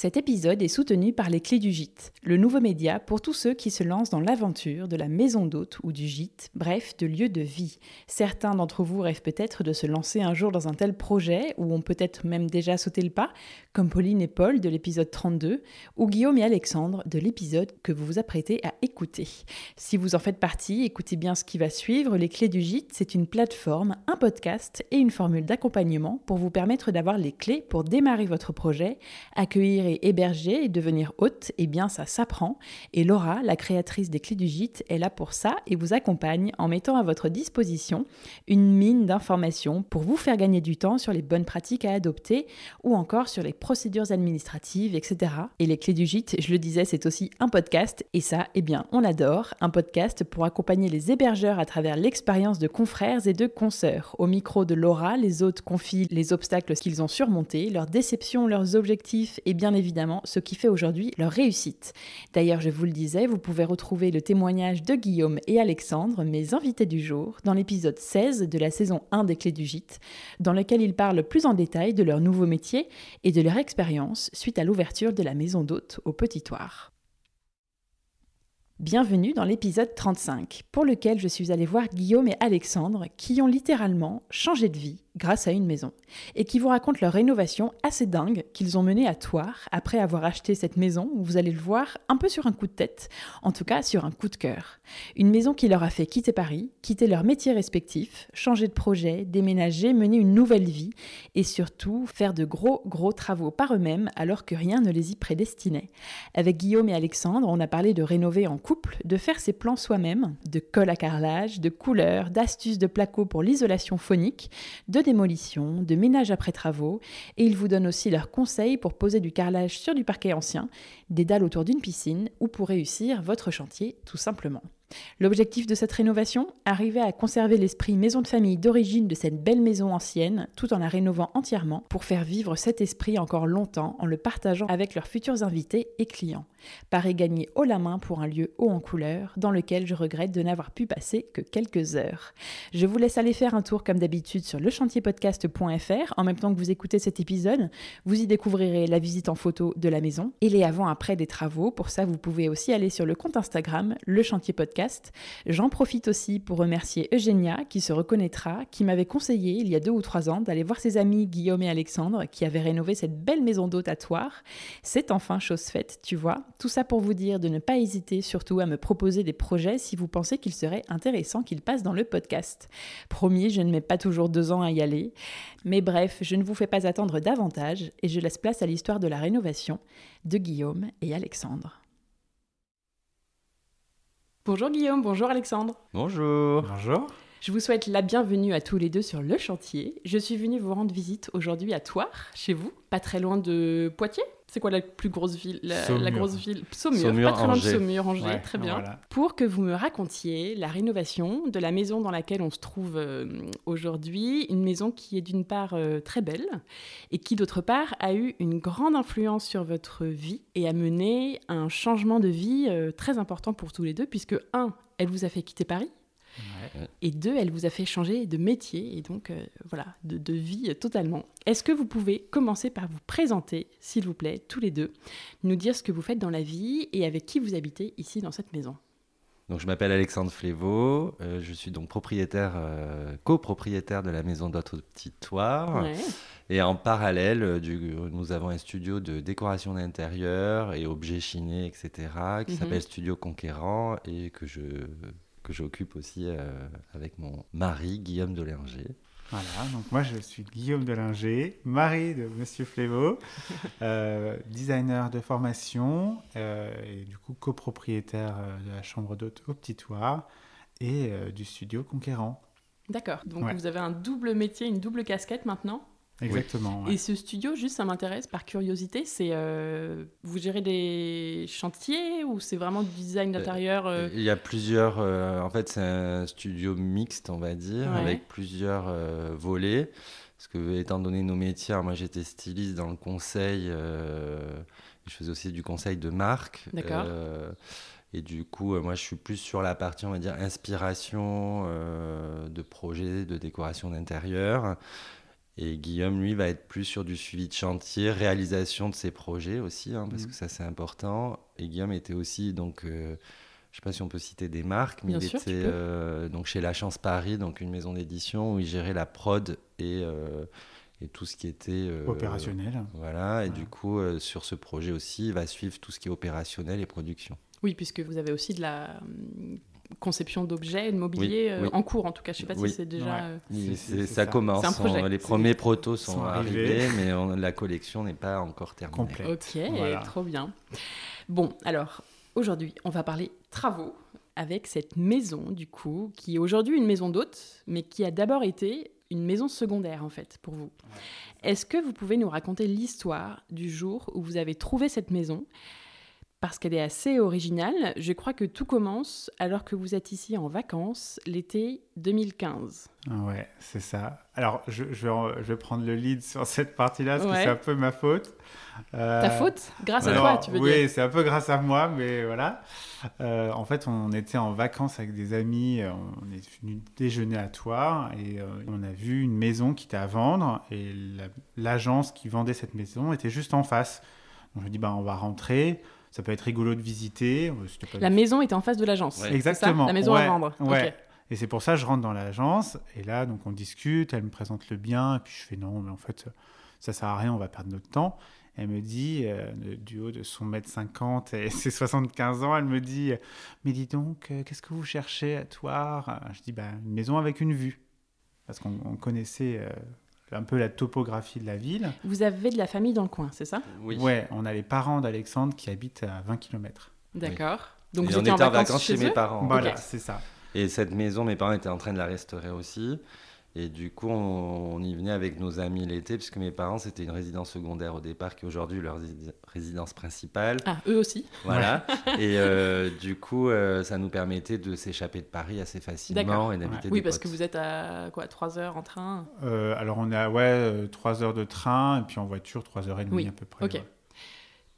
Cet épisode est soutenu par les Clés du Gîte, le nouveau média pour tous ceux qui se lancent dans l'aventure de la maison d'hôte ou du gîte, bref, de lieu de vie. Certains d'entre vous rêvent peut-être de se lancer un jour dans un tel projet, ou ont peut-être même déjà sauté le pas, comme Pauline et Paul de l'épisode 32, ou Guillaume et Alexandre de l'épisode que vous vous apprêtez à écouter. Si vous en faites partie, écoutez bien ce qui va suivre. Les Clés du Gîte, c'est une plateforme, un podcast et une formule d'accompagnement pour vous permettre d'avoir les clés pour démarrer votre projet, accueillir héberger et devenir hôte, eh bien ça s'apprend. Et Laura, la créatrice des clés du gîte, est là pour ça et vous accompagne en mettant à votre disposition une mine d'informations pour vous faire gagner du temps sur les bonnes pratiques à adopter ou encore sur les procédures administratives, etc. Et les clés du gîte, je le disais, c'est aussi un podcast et ça, eh bien, on adore. Un podcast pour accompagner les hébergeurs à travers l'expérience de confrères et de consoeurs. Au micro de Laura, les hôtes confient les obstacles qu'ils ont surmontés, leurs déceptions, leurs objectifs et bien évidemment ce qui fait aujourd'hui leur réussite. D'ailleurs, je vous le disais, vous pouvez retrouver le témoignage de Guillaume et Alexandre, mes invités du jour, dans l'épisode 16 de la saison 1 des Clés du Gîte, dans lequel ils parlent plus en détail de leur nouveau métier et de leur expérience suite à l'ouverture de la maison d'hôte au Petit Toire. Bienvenue dans l'épisode 35, pour lequel je suis allée voir Guillaume et Alexandre qui ont littéralement changé de vie grâce à une maison, et qui vous racontent leur rénovation assez dingue qu'ils ont menée à Toire après avoir acheté cette maison, vous allez le voir, un peu sur un coup de tête, en tout cas sur un coup de cœur. Une maison qui leur a fait quitter Paris, quitter leurs métiers respectifs, changer de projet, déménager, mener une nouvelle vie, et surtout faire de gros gros travaux par eux-mêmes alors que rien ne les y prédestinait. Avec Guillaume et Alexandre, on a parlé de rénover en couple, de faire ses plans soi-même, de colle à carrelage, de couleurs, d'astuces de placo pour l'isolation phonique, de démolition, de ménage après travaux, et ils vous donnent aussi leurs conseils pour poser du carrelage sur du parquet ancien, des dalles autour d'une piscine, ou pour réussir votre chantier tout simplement. L'objectif de cette rénovation Arriver à conserver l'esprit maison de famille d'origine de cette belle maison ancienne, tout en la rénovant entièrement pour faire vivre cet esprit encore longtemps en le partageant avec leurs futurs invités et clients. Pareil gagner haut la main pour un lieu haut en couleur, dans lequel je regrette de n'avoir pu passer que quelques heures. Je vous laisse aller faire un tour comme d'habitude sur lechantierpodcast.fr en même temps que vous écoutez cet épisode. Vous y découvrirez la visite en photo de la maison et les avant-après des travaux. Pour ça, vous pouvez aussi aller sur le compte Instagram, le chantier podcast J'en profite aussi pour remercier Eugénia, qui se reconnaîtra, qui m'avait conseillé il y a deux ou trois ans d'aller voir ses amis Guillaume et Alexandre, qui avaient rénové cette belle maison d'hôte à C'est enfin chose faite, tu vois. Tout ça pour vous dire de ne pas hésiter surtout à me proposer des projets si vous pensez qu'il serait intéressant qu'ils passent dans le podcast. Promis, je ne mets pas toujours deux ans à y aller. Mais bref, je ne vous fais pas attendre davantage et je laisse place à l'histoire de la rénovation de Guillaume et Alexandre. Bonjour Guillaume, bonjour Alexandre. Bonjour. Bonjour. Je vous souhaite la bienvenue à tous les deux sur le chantier. Je suis venue vous rendre visite aujourd'hui à Toire, chez vous, pas très loin de Poitiers. C'est quoi la plus grosse ville la, grosse ville? Saumur, pas très loin de Saumur, Angers, très bien. Pour que vous me racontiez la rénovation de la maison dans laquelle on se trouve euh, aujourd'hui, une maison qui est d'une part euh, très belle et qui d'autre part a eu une grande influence sur votre vie et a mené un changement de vie euh, très important pour tous les deux puisque un, elle vous a fait quitter Paris et deux, elle vous a fait changer de métier et donc euh, voilà, de, vie totalement. Est-ce que vous pouvez commencer par vous présenter, s'il vous plaît, tous les deux, nous dire ce que vous faites dans la vie et avec qui vous habitez ici dans cette maison? Donc, je m'appelle Alexandre Flévaux, euh, je suis donc propriétaire, euh, copropriétaire de la maison d'Autre Petit Toire. Et en parallèle, du, nous avons un studio de décoration d'intérieur et objets chinés, etc., qui mhm. s'appelle Studio Conquérant et que je que j'occupe aussi euh, avec mon mari Guillaume Dolerger. Voilà, donc moi je suis Guillaume Delinger, mari de Monsieur Flévaux, euh, designer de formation euh, et du coup copropriétaire de la chambre d'hôte au Petit Toit et du studio Conquérant. D'accord, donc vous avez un double métier, une double casquette maintenant Exactement. Et ce studio, juste ça m'intéresse par curiosité, c'est euh, vous gérez des chantiers ou c'est vraiment du design euh, d'intérieur euh Il y a plusieurs. en fait, c'est un studio mixte, on va dire, avec plusieurs volets. Parce que, étant donné nos métiers, moi j'étais styliste dans le conseil, je faisais aussi du conseil de marque. D'accord. Et du coup, moi, je suis plus sur la partie, on va dire, inspiration de projets, de décoration d'intérieur. Et Guillaume, lui, va être plus sur du suivi de chantier, réalisation de ses projets aussi, hein, parce mmh. que ça, c'est important. Et Guillaume était aussi, donc, euh, je ne sais pas si on peut citer des marques, mais il était euh, donc chez La Chance Paris, donc une maison d'édition où il gérait la prod et, euh, et tout ce qui était opérationnel. Voilà, et du coup, sur ce projet aussi, il va suivre tout ce qui est opérationnel et production. Oui, puisque vous avez aussi de la conception d'objets, de mobilier euh, en cours en tout cas. Je ne sais pas si c'est déjà. Euh, ça, commence. les premiers protos sont, arrivés, mais la collection n'est pas encore terminée. Ok, trop bien. Bon, alors aujourd'hui, on va parler travaux avec cette maison du coup, qui est aujourd'hui une maison d'hôte, mais qui a d'abord été une maison secondaire en fait pour vous. Est-ce que vous pouvez nous raconter l'histoire du jour où vous avez trouvé cette maison parce qu'elle est assez originale. Je crois que tout commence alors que vous êtes ici en vacances l'été 2015. Ouais, c'est ça. Alors, je, je, vais, je, vais, prendre le lead sur cette partie-là, parce que c'est un peu ma faute. Euh, Ta faute? Grâce à toi, tu veux oui, dire Oui, c'est un peu grâce à moi, mais voilà. Euh, en fait, on était en vacances avec des amis, on est venu déjeuner à Toire, et euh, on a vu une maison qui était à vendre, et l'agence qui vendait cette maison était juste en face. Donc, je me dis, bah, on va rentrer ça peut être rigolo de visiter. La maison était en face de l'agence. Exactement. La maison à vendre. Ouais. Et c'est pour ça que je rentre dans l'agence. Et là, donc, on discute. Elle me présente le bien. Et puis, je fais non, mais en fait, ça sert à rien. On va perdre notre temps. Elle me dit, euh, du haut de son mètre 50 et ses 75 ans, elle me dit Mais dis donc, euh, qu'est-ce que vous cherchez à Toire Je dis bah, Une maison avec une vue. Parce qu'on connaissait euh, un peu la topographie de la ville. Vous avez de la famille dans le coin, c'est ça? Oui. Ouais, on a les parents d'Alexandre qui habitent à 20 km. D'accord. Donc vous étiez en vacances, chez, mes parents. Voilà, c'est ça. Et cette maison, mes parents étaient en train de la restaurer aussi. Et du coup, on, y venait avec nos amis l'été, puisque mes parents, c'était une résidence secondaire au départ, qui est aujourd'hui leur résidence principale. Ah, eux aussi. Voilà. et euh, du coup, euh, ça nous permettait de s'échapper de Paris assez facilement et d'habiter Oui, parce que vous êtes à quoi, 3 heures en train? Euh, Alors, on est à ouais, 3 heures de train, et puis en voiture, 3 heures et demie à peu près. Ok.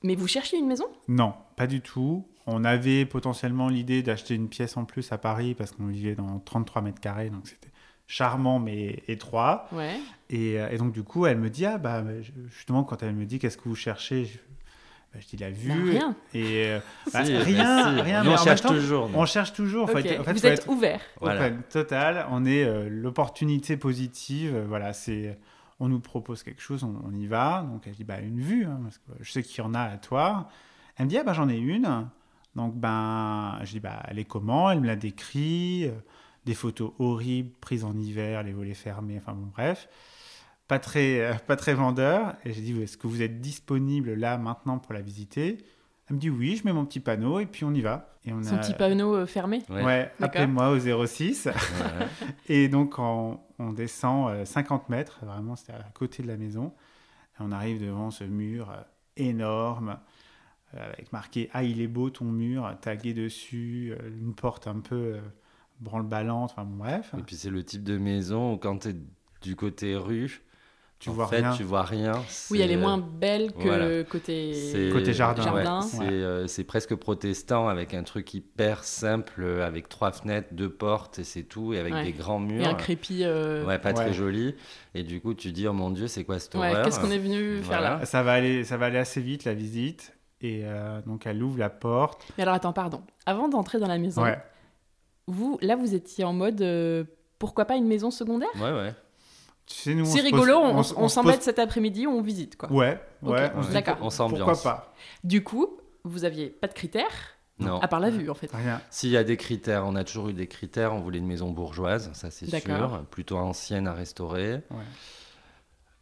Mais vous cherchiez une maison? Non, pas du tout. On avait potentiellement l'idée d'acheter une pièce en plus à Paris, parce qu'on vivait dans 33 mètres carrés, donc c'était charmant mais étroit. Ouais. Et, euh, et, donc du coup, elle me dit, ah bah justement, quand elle me dit, qu'est-ce que vous cherchez je, bah, je dis la vue. Bah, rien. Et euh, bah, rien, rien. on, cherche toujours, on cherche toujours. En fait, vous êtes ouvert. Voilà. total. On est euh, l'opportunité positive. voilà, c'est. On nous propose quelque chose, on, y va. Donc elle dit bah une vue, hein, parce que je sais qu'il y en a à toi. Elle me dit ah bah j'en ai une. Donc ben je dis bah elle est comment? Elle me la décrit des photos horribles prises en hiver, les volets fermés, enfin bon, bref. Pas très, euh, pas très vendeur. Et j'ai dit, est-ce que vous êtes disponible là, maintenant, pour la visiter? Elle me dit, oui, je mets mon petit panneau et puis on y va. Et on Son petit panneau euh, fermé? Ouais, appelez-moi au 06. et donc, on, on descend 50 euh, mètres, vraiment, c'était à côté de la maison. Et on arrive devant ce mur énorme avec marqué Ah, il est beau ton mur, tagué dessus, une porte un peu branle-ballante, enfin bref. Et puis c'est le type de maison où quand tu es du côté rue, tu vois rien. tu vois rien. Oui, elle est moins belle que côté... côté jardin. jardin. Euh, c'est presque protestant avec un truc hyper simple, avec trois fenêtres, deux portes et c'est tout, et avec des grands murs. Et un crépi. Euh, ouais, pas très joli. Et du coup, tu dis, oh mon Dieu, c'est quoi cette horreur Qu'est-ce qu'on est venu faire là ça va, aller, ça va aller assez vite, la visite. Et euh, donc, elle ouvre la porte. Mais alors, attends, pardon. Avant d'entrer dans la maison, vous, là, vous étiez en mode euh, pourquoi pas une maison secondaire Ouais, ouais. C'est rigolo, on, s'embête cet après-midi, on visite quoi. Ouais, ouais. D'accord. On s'ambiance. Pourquoi pas Du coup, vous aviez pas de critères Non. À part la vue, en fait. Rien. S'il y a des critères, on a toujours eu des critères. On voulait une maison bourgeoise, ça c'est D'accord. sûr, plutôt ancienne à restaurer. Ouais.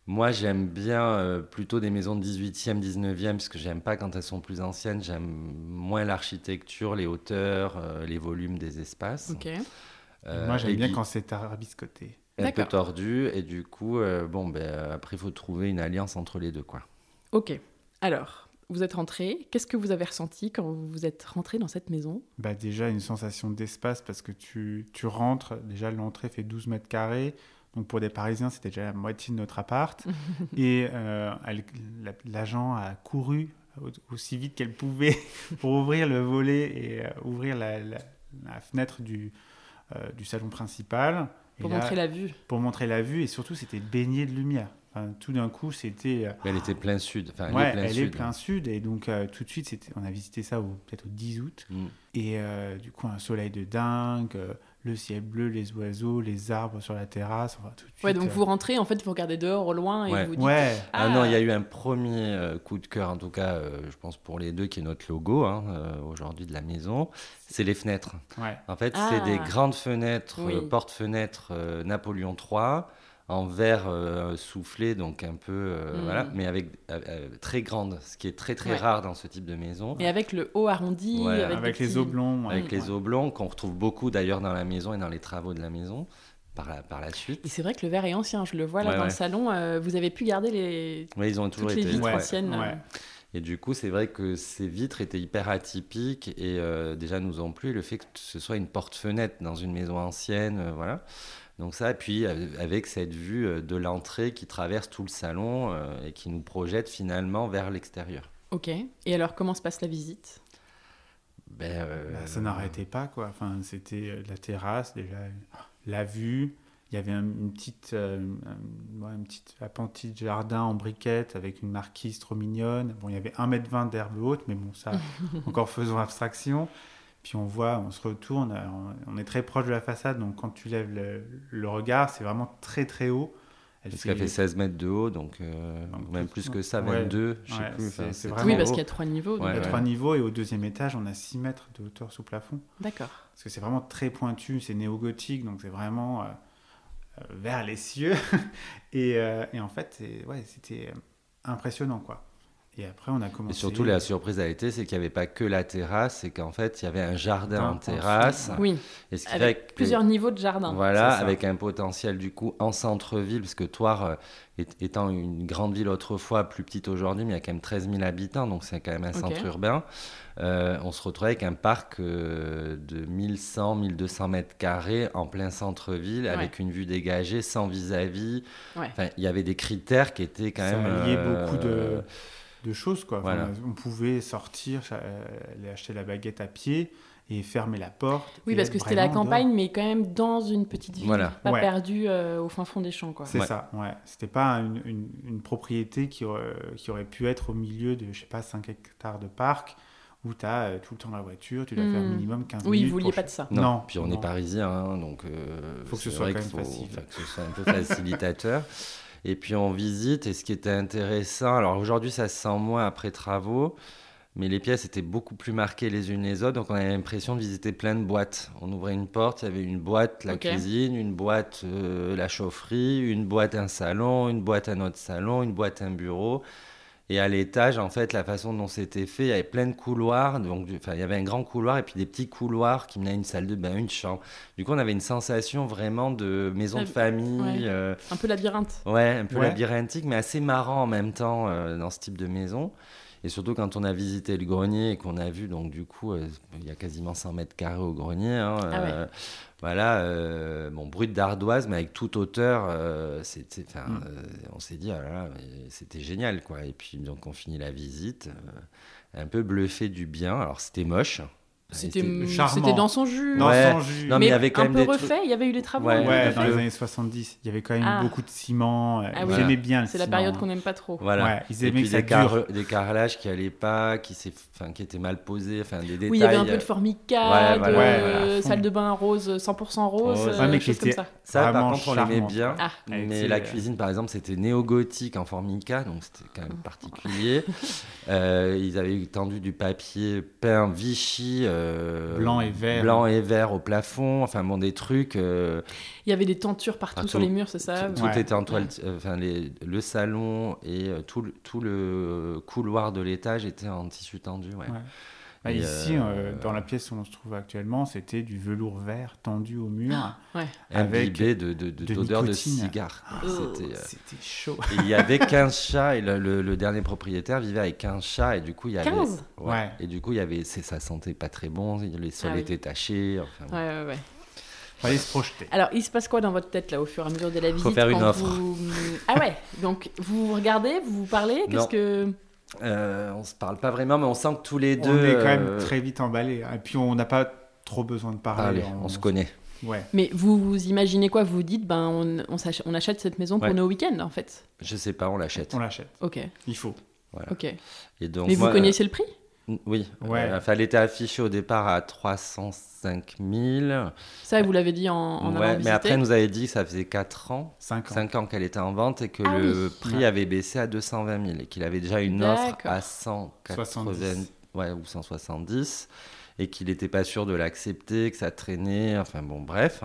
Moi, j'aime bien euh, plutôt des maisons de 18e, 19e, parce que j'aime pas quand elles sont plus anciennes. J'aime moins l'architecture, les hauteurs, euh, les volumes des espaces. Ok. Euh, Moi, j'aime bien quand c'est tarabiscoté. un peu tordu. Et du coup, euh, bon, ben, après, il faut trouver une alliance entre les deux, quoi. Ok. Alors, vous êtes rentré. Qu'est-ce que vous avez ressenti quand vous êtes rentré dans cette maison? Bah déjà une sensation d'espace parce que tu, tu rentres, déjà l'entrée fait 12 mètres carrés, donc pour des Parisiens c'était déjà la moitié de notre appart. et euh, l'agent a couru au- aussi vite qu'elle pouvait pour ouvrir le volet et euh, ouvrir la, la- la fenêtre du, euh, du salon principal. Et Pour là, montrer la vue. pour montrer la vue et surtout c'était baigné de lumière. Enfin, tout d'un coup c'était... elle était plein sud. Enfin, elle ouais, est plein elle sud. est plein sud et donc euh, tout de suite on a visité ça peut-être au 10 août. Mm. Et euh, du coup, un soleil de dingue, euh, le ciel bleu, les oiseaux, les arbres sur la terrasse. Enfin, tout de suite, Ouais, donc euh, vous rentrez, en fait, vous regardez dehors au loin et Ouais. vous dites Ouais, Ah, non, il y a eu un premier euh, coup de cœur, en tout cas, euh, je pense pour les deux, qui est notre logo hein, euh, aujourd'hui de la maison. C'est les fenêtres. ouais. En fait, Ah. c'est des grandes fenêtres, Oui. euh, porte-fenêtres euh, Napoléon III, en verre euh, soufflé, donc un peu, euh, Mm. voilà, mais avec euh, très grandes, ce qui est très très Ouais. rare dans ce type de maison. Et avec le haut arrondi, Ouais, avec, les petits- oblongs. ouais. Avec les Ouais. oblongs qu'on retrouve beaucoup d'ailleurs dans la maison et dans les travaux de la maison par la, par la Et suite. c'est vrai que le verre est ancien, je le vois là Ouais, dans le salon. euh, vous avez pu garder les... Oui, ils ont toujours toutes les été. vitres Ouais, anciennes. ouais. Et du coup, c'est vrai que ces vitres étaient hyper atypiques et euh, déjà nous ont plu le fait que ce soit une porte-fenêtre dans une maison ancienne, euh, voilà. Donc ça, et puis euh, avec cette vue euh, de l'entrée qui traverse tout le salon euh, et qui nous projette finalement vers l'extérieur. Ok. Et alors, comment se passe la visite? Ben, euh, Bah, ça n'arrêtait pas, quoi. Enfin, c'était la terrasse, déjà, la vue. Il y avait un- une petite, euh, un- ouais, une petite appentis de jardin en briquette avec une marquise trop mignonne. Bon, il y avait 1m20 d'herbe haute, mais bon, ça, encore faisons abstraction. Puis on voit, on se retourne, euh, on est très proche de la façade, donc quand tu lèves le, le regard, c'est vraiment très très haut. Elle Parce qu'elle fait 16 mètres de haut, donc, euh, Donc, même plus que ça, ouais. 22, je sais Ouais, plus. c'est- enfin, c'est c'est vraiment Oui, très parce haut. qu'il y a trois niveaux. Ouais, Il y a ouais. trois niveaux et au deuxième étage, on a 6 mètres de hauteur sous plafond. D'accord. Parce que c'est vraiment très pointu, c'est néo-gothique, donc c'est vraiment euh, vers les cieux. et, euh, et en fait, c'est- ouais, c'était impressionnant, quoi. Et après, on a Et commencé... surtout, la surprise a été, c'est qu'il n'y avait pas que la terrasse, c'est qu'en fait, il y avait un jardin en terrasse. Oui, Et ce qui fait avec que- plusieurs niveaux de jardin. Voilà, ça. avec un potentiel du coup en centre-ville, parce que Toire, euh, est- étant une grande ville autrefois, plus petite aujourd'hui, mais il y a quand même 13 000 habitants, donc c'est quand même un centre urbain, euh, on se retrouvait avec un parc euh, de 1100, 1200 mètres carrés en plein centre-ville, avec une vue dégagée, sans vis-à-vis. Ouais. Enfin, il y avait des critères qui étaient quand Ça même... alliait euh, beaucoup de, de choses, quoi. Enfin, voilà. On pouvait sortir, euh, aller acheter la baguette à pied et fermer la porte. Oui, parce que c'était la campagne, mais quand même dans une petite ville, Voilà. pas Ouais. perdue euh, au fin fond des champs, quoi. C'est Ouais. ça, ouais. C'était pas une, une- une propriété qui aurait, qui aurait pu être au milieu de, je sais pas, 5 hectares de parc où tu as tout le temps la voiture, tu dois faire Hmm. minimum 15 Oui, minutes. vous vouliez pas de ça. Non, Non, puis on non. est parisien, hein, donc euh, Faut que ce soit vrai quand même faut- facile. que ce soit un peu facilitateur. Et puis on visite, et ce qui était intéressant, alors aujourd'hui ça se sent moins après travaux, mais les pièces étaient beaucoup plus marquées les unes les autres, donc on avait l'impression de visiter plein de boîtes. On ouvrait une porte, il y avait une boîte la cuisine, une boîte euh, la chaufferie, une boîte un salon, une boîte un autre salon, une boîte un bureau. Et à l'étage, en fait, la façon dont c'était fait, il y avait plein de couloirs. Donc, enfin, il y avait un grand couloir et puis des petits couloirs qui menaient à une salle de bain, une chambre. Du coup, on avait une sensation vraiment de maison de Ah, famille. ouais. euh, Un peu labyrinthe. ouais, un peu Ouais. labyrinthique, mais assez marrant en même temps euh, dans ce type de maison. Et surtout quand on a visité le grenier et qu'on a vu, donc du coup, euh, il y a quasiment 100 mètres carrés au grenier. hein, Ah ouais. Voilà, euh, bon, brut d'ardoise, mais avec toute hauteur, euh, c'était, Mm. euh, on s'est dit, ah là là, mais c'était génial, quoi. Et puis, donc, on finit la visite, un peu bluffé du bien. Alors, c'était moche, C'était charmant. c'était dans son jus. Dans Ouais. son jus. Non, mais il y avait quand un même peu des trucs- refait, il y avait eu des travaux. Ouais, dans les années 70, il y avait quand même Ah. beaucoup de ciment. euh, Ah ils oui. aimaient bien C'est la ciment. période qu'on n'aime pas trop. Voilà. Ouais, ils Et aimaient puis que ça des, car- dure. des carrelages qui allaient pas, qui, s'est- enfin, qui étaient mal posés, enfin des détails. Oui, il y avait un euh, peu de formica, Ouais, voilà. de salle de bain rose, 100% rose, Rose. euh, mais comme ça. Ça, par contre, on l'aimait bien. Ah. Mais la cuisine, par exemple, c'était néo-gothique en formica, donc c'était quand même particulier. Euh, ils avaient tendu du papier peint Vichy, euh, Blanc et vert. blanc et vert au plafond. Enfin bon, des trucs. euh, Il y avait des tentures partout Partout. sur les murs, c'est ça tout Ouais. était en toile. euh, Enfin, les- le salon et euh, tout, le, tout le couloir de l'étage était en tissu tendu. Ouais. Ouais. Bah, Et, ici, euh, euh, dans la pièce où on se trouve actuellement, c'était du velours vert tendu au mur. Ouais. Avec Imbibé de, de, de- de d'odeur de, nicotine. cigare. Oh. C'était, euh, C'était chaud. il y avait 15 chats et le, le- le dernier propriétaire vivait avec 15 chats et du coup il y avait 15? Ouais. et du coup il y avait c'est ça sentait pas très bon les sols Ah oui. étaient tachés enfin, Ouais, ouais, ouais. Fallait se projeter. Alors, il se passe quoi dans votre tête là au fur et à mesure de la visite faire une offre. vous- Ah ouais, donc vous regardez, vous vous parlez, Non. qu'est-ce que Euh, on se parle pas vraiment mais on sent que tous les deux on est quand même euh, très vite emballés. Et puis, on n'a pas trop besoin de parler. on se connaît Ouais. Mais vous, vous imaginez quoi? Vous vous dites, ben, on, on, s'ach- on achète cette maison pour Ouais. nos week-ends en fait. je sais pas on l'achète On l'achète. Ok, Il faut. voilà. ok. et donc Mais moi, vous connaissiez le prix? Oui Ouais. Euh, enfin elle était affichée au départ à 305 000 Ça, vous l'avez dit en, en ouais, mais après elle nous avait dit que ça faisait 4 ans 5 ans. 5 ans qu'elle était en vente et que Ah le oui. prix Ouais. avait baissé à 220 000 et qu'il avait déjà une offre à 180 70. ouais, ou 170 et qu'il n'était pas sûr de l'accepter, que ça traînait, enfin bon, bref.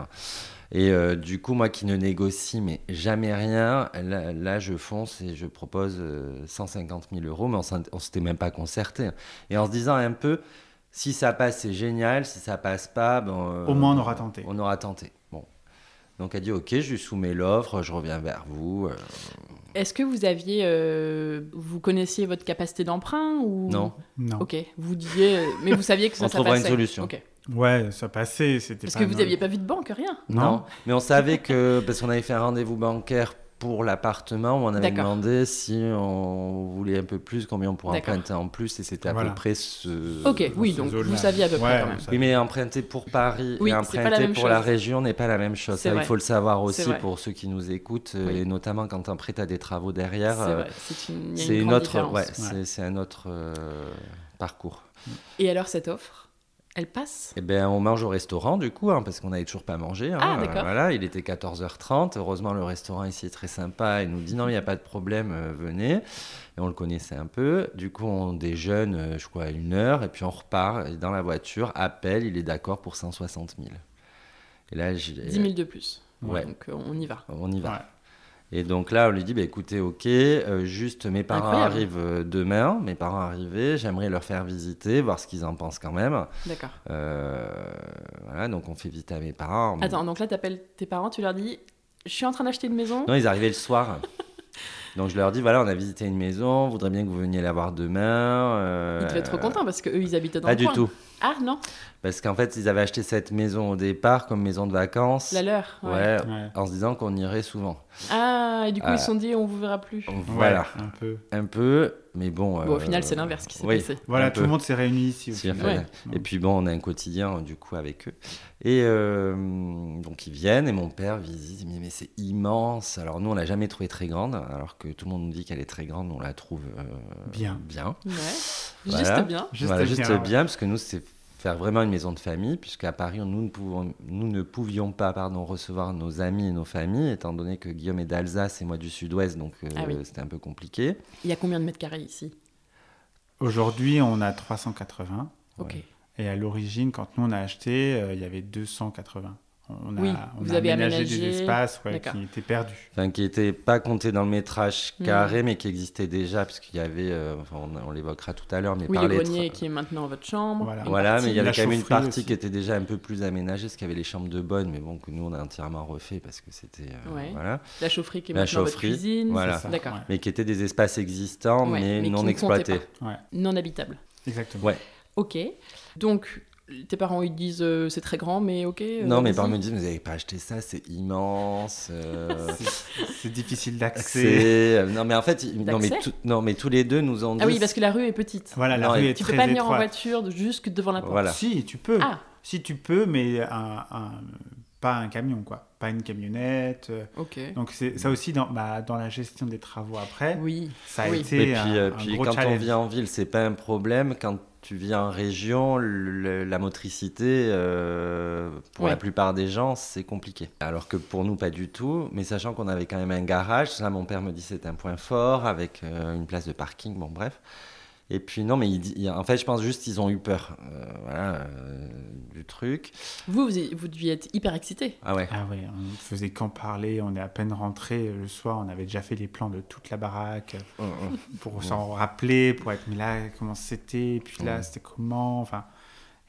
Et euh, du coup, moi qui ne négocie mais jamais rien, là, là, je fonce et je propose euh, 150 000 euros, mais on on s'était même pas concerté. Et en se disant un peu, si ça passe, c'est génial, si ça passe pas, bon, euh, Au moins, on aura tenté. On aura tenté. Donc elle dit, ok, je lui soumets l'offre, je reviens vers vous. euh, Est-ce que vous aviez, euh, vous connaissiez votre capacité d'emprunt ou? Non. Non. Ok, vous disiez, mais vous saviez que ça, On ça trouvera une solution. Ok. Ouais, ça passait. C'était Parce pas que vous n'aviez pas vu de banque, rien. Non. Mais on savait que, parce qu'on avait fait un rendez-vous bancaire pour l'appartement, où on avait demandé si on voulait un peu plus, combien on pourrait emprunter en plus, et c'était à Voilà. peu près ce... Ok, oui, ce donc vous saviez à peu près Ouais, quand même. Oui, mais emprunter pour Paris Oui, et la emprunter pour la région n'est pas la même chose. C'est Ça, vrai. il faut le savoir aussi pour ceux qui nous écoutent, euh, Oui. et notamment quand un prêt à des travaux derrière. C'est euh, vrai, c'est une, autre, ouais, c'est- c'est un autre euh, parcours. Et alors cette offre, elle passe Eh ben, on mange au restaurant du coup, hein, parce qu'on n'avait toujours pas mangé. hein. Ah, d'accord. voilà, il était 14h30. Heureusement, le restaurant ici est très sympa. Il nous dit non, il n'y a pas de problème, euh, venez. Et on le connaissait un peu. Du coup, on déjeune, euh, je crois, à une heure, et puis on repart. Et dans la voiture, appel, il est d'accord pour 160 000. Et là, j'ai- 10 000 de plus. Ouais. Donc euh, on y va. on y va. Ouais. Et donc là, on lui dit, bah, écoutez, ok, euh, juste mes parents Incroyable. arrivent euh, demain, mes parents arrivés, j'aimerais leur faire visiter, voir ce qu'ils en pensent quand même. D'accord. Euh, voilà, donc on fait visiter à mes parents. Attends, donc là t'appelles tes parents, tu leur dis, je suis en train d'acheter une maison. Non, ils arrivaient le soir. donc je leur dis, voilà, on a visité une maison, on voudrait bien que vous veniez la voir demain. euh, Ils devaient être trop contents parce que eux ils habitaient dans Pas le du coin. tout. Ah non, Parce qu'en fait, ils avaient acheté cette maison au départ comme maison de vacances. la leur. Ouais. Ouais, Ouais. en se disant qu'on irait souvent. Ah, et du coup ils se sont dit, on vous verra plus. Voilà, Ouais, un peu. un peu, mais bon. Bon, au euh, final c'est l'inverse qui s'est oui. passé. Voilà, tout peu. le monde s'est réuni ici. au final. Et puis bon, on a un quotidien du coup avec eux. Et euh, donc ils viennent et mon père visite, il me dit mais c'est immense. Alors nous on l'a jamais trouvé très grande, alors que tout le monde nous dit qu'elle est très grande, on la trouve euh, Bien. Bien. Ouais. Voilà. Juste bien. Juste Voilà, bien, ouais. parce que nous c'est faire vraiment une maison de famille, puisqu'à Paris nous ne, pouvons, nous ne pouvions pas pardon, recevoir nos amis et nos familles, étant donné que Guillaume est d'Alsace et moi du Sud-Ouest, donc euh, Ah oui. c'était un peu compliqué. Il y a combien de mètres carrés ici? Aujourd'hui, on a 380. Ok. Et à l'origine, quand nous on a acheté, euh, il y avait 280. On a, Oui, on vous a avez aménagé des espaces ouais, qui étaient perdus. Enfin, qui n'était pas compté dans le métrage Hmm. carré, mais qui existait déjà, puisqu'il y avait, euh, enfin, on, on l'évoquera tout à l'heure, mais Oui, par le les grenier qui est maintenant votre chambre. Voilà. une Voilà, partie. mais il y avait quand même une partie aussi. qui était déjà un peu plus aménagée, parce qu'il y avait les chambres de bonne, mais bon, que nous on a entièrement refait parce que c'était. euh, Ouais. Voilà. La chaufferie qui est La maintenant votre chaufferie, cuisine. voilà. D'accord. ouais. Mais qui étaient des espaces existants, Ouais, mais, mais non exploités. Non habitable. exactement. Ouais. Ok. Donc, tes parents ils disent euh, c'est très grand, mais ok. euh, non, mes parents me disent, vous n'avez pas acheté ça, c'est immense. euh, C'est- difficile d'accès. accès. Non, mais en fait, non mais, tout- non, mais tous les deux nous ont dit. Ah oui, parce que la rue est petite. Voilà, la Non, rue est Tu très peux pas venir en voiture jusque devant la porte. Voilà. Si, tu peux. Ah, Si tu peux, mais un, un- pas un camion, quoi. Pas une camionnette. euh. ok. Donc c'est ça aussi dans, bah, dans la gestion des travaux après. Oui. Ça a Oui. été Et puis, un, euh, un puis gros quand on vit en ville, c'est pas un problème. Quand tu vis en région, le- la motricité, euh, pour Ouais. la plupart des gens, c'est compliqué. Alors que pour nous, pas du tout. Mais sachant qu'on avait quand même un garage, ça, mon père me dit c'est un point fort avec euh, une place de parking. Bon, bref. Et puis non, mais il dit- il- en fait, je pense juste qu'ils ont eu peur, euh, voilà, euh, du truc. Vous, vous, vous deviez être hyper excité. Ah ouais. Ah ouais, on faisait qu'en parler. On est à peine rentré le soir. On avait déjà fait les plans de toute la baraque Hum, hum. pour s'en rappeler, pour être mais là comment c'était, et puis là Ouais. c'était comment. Enfin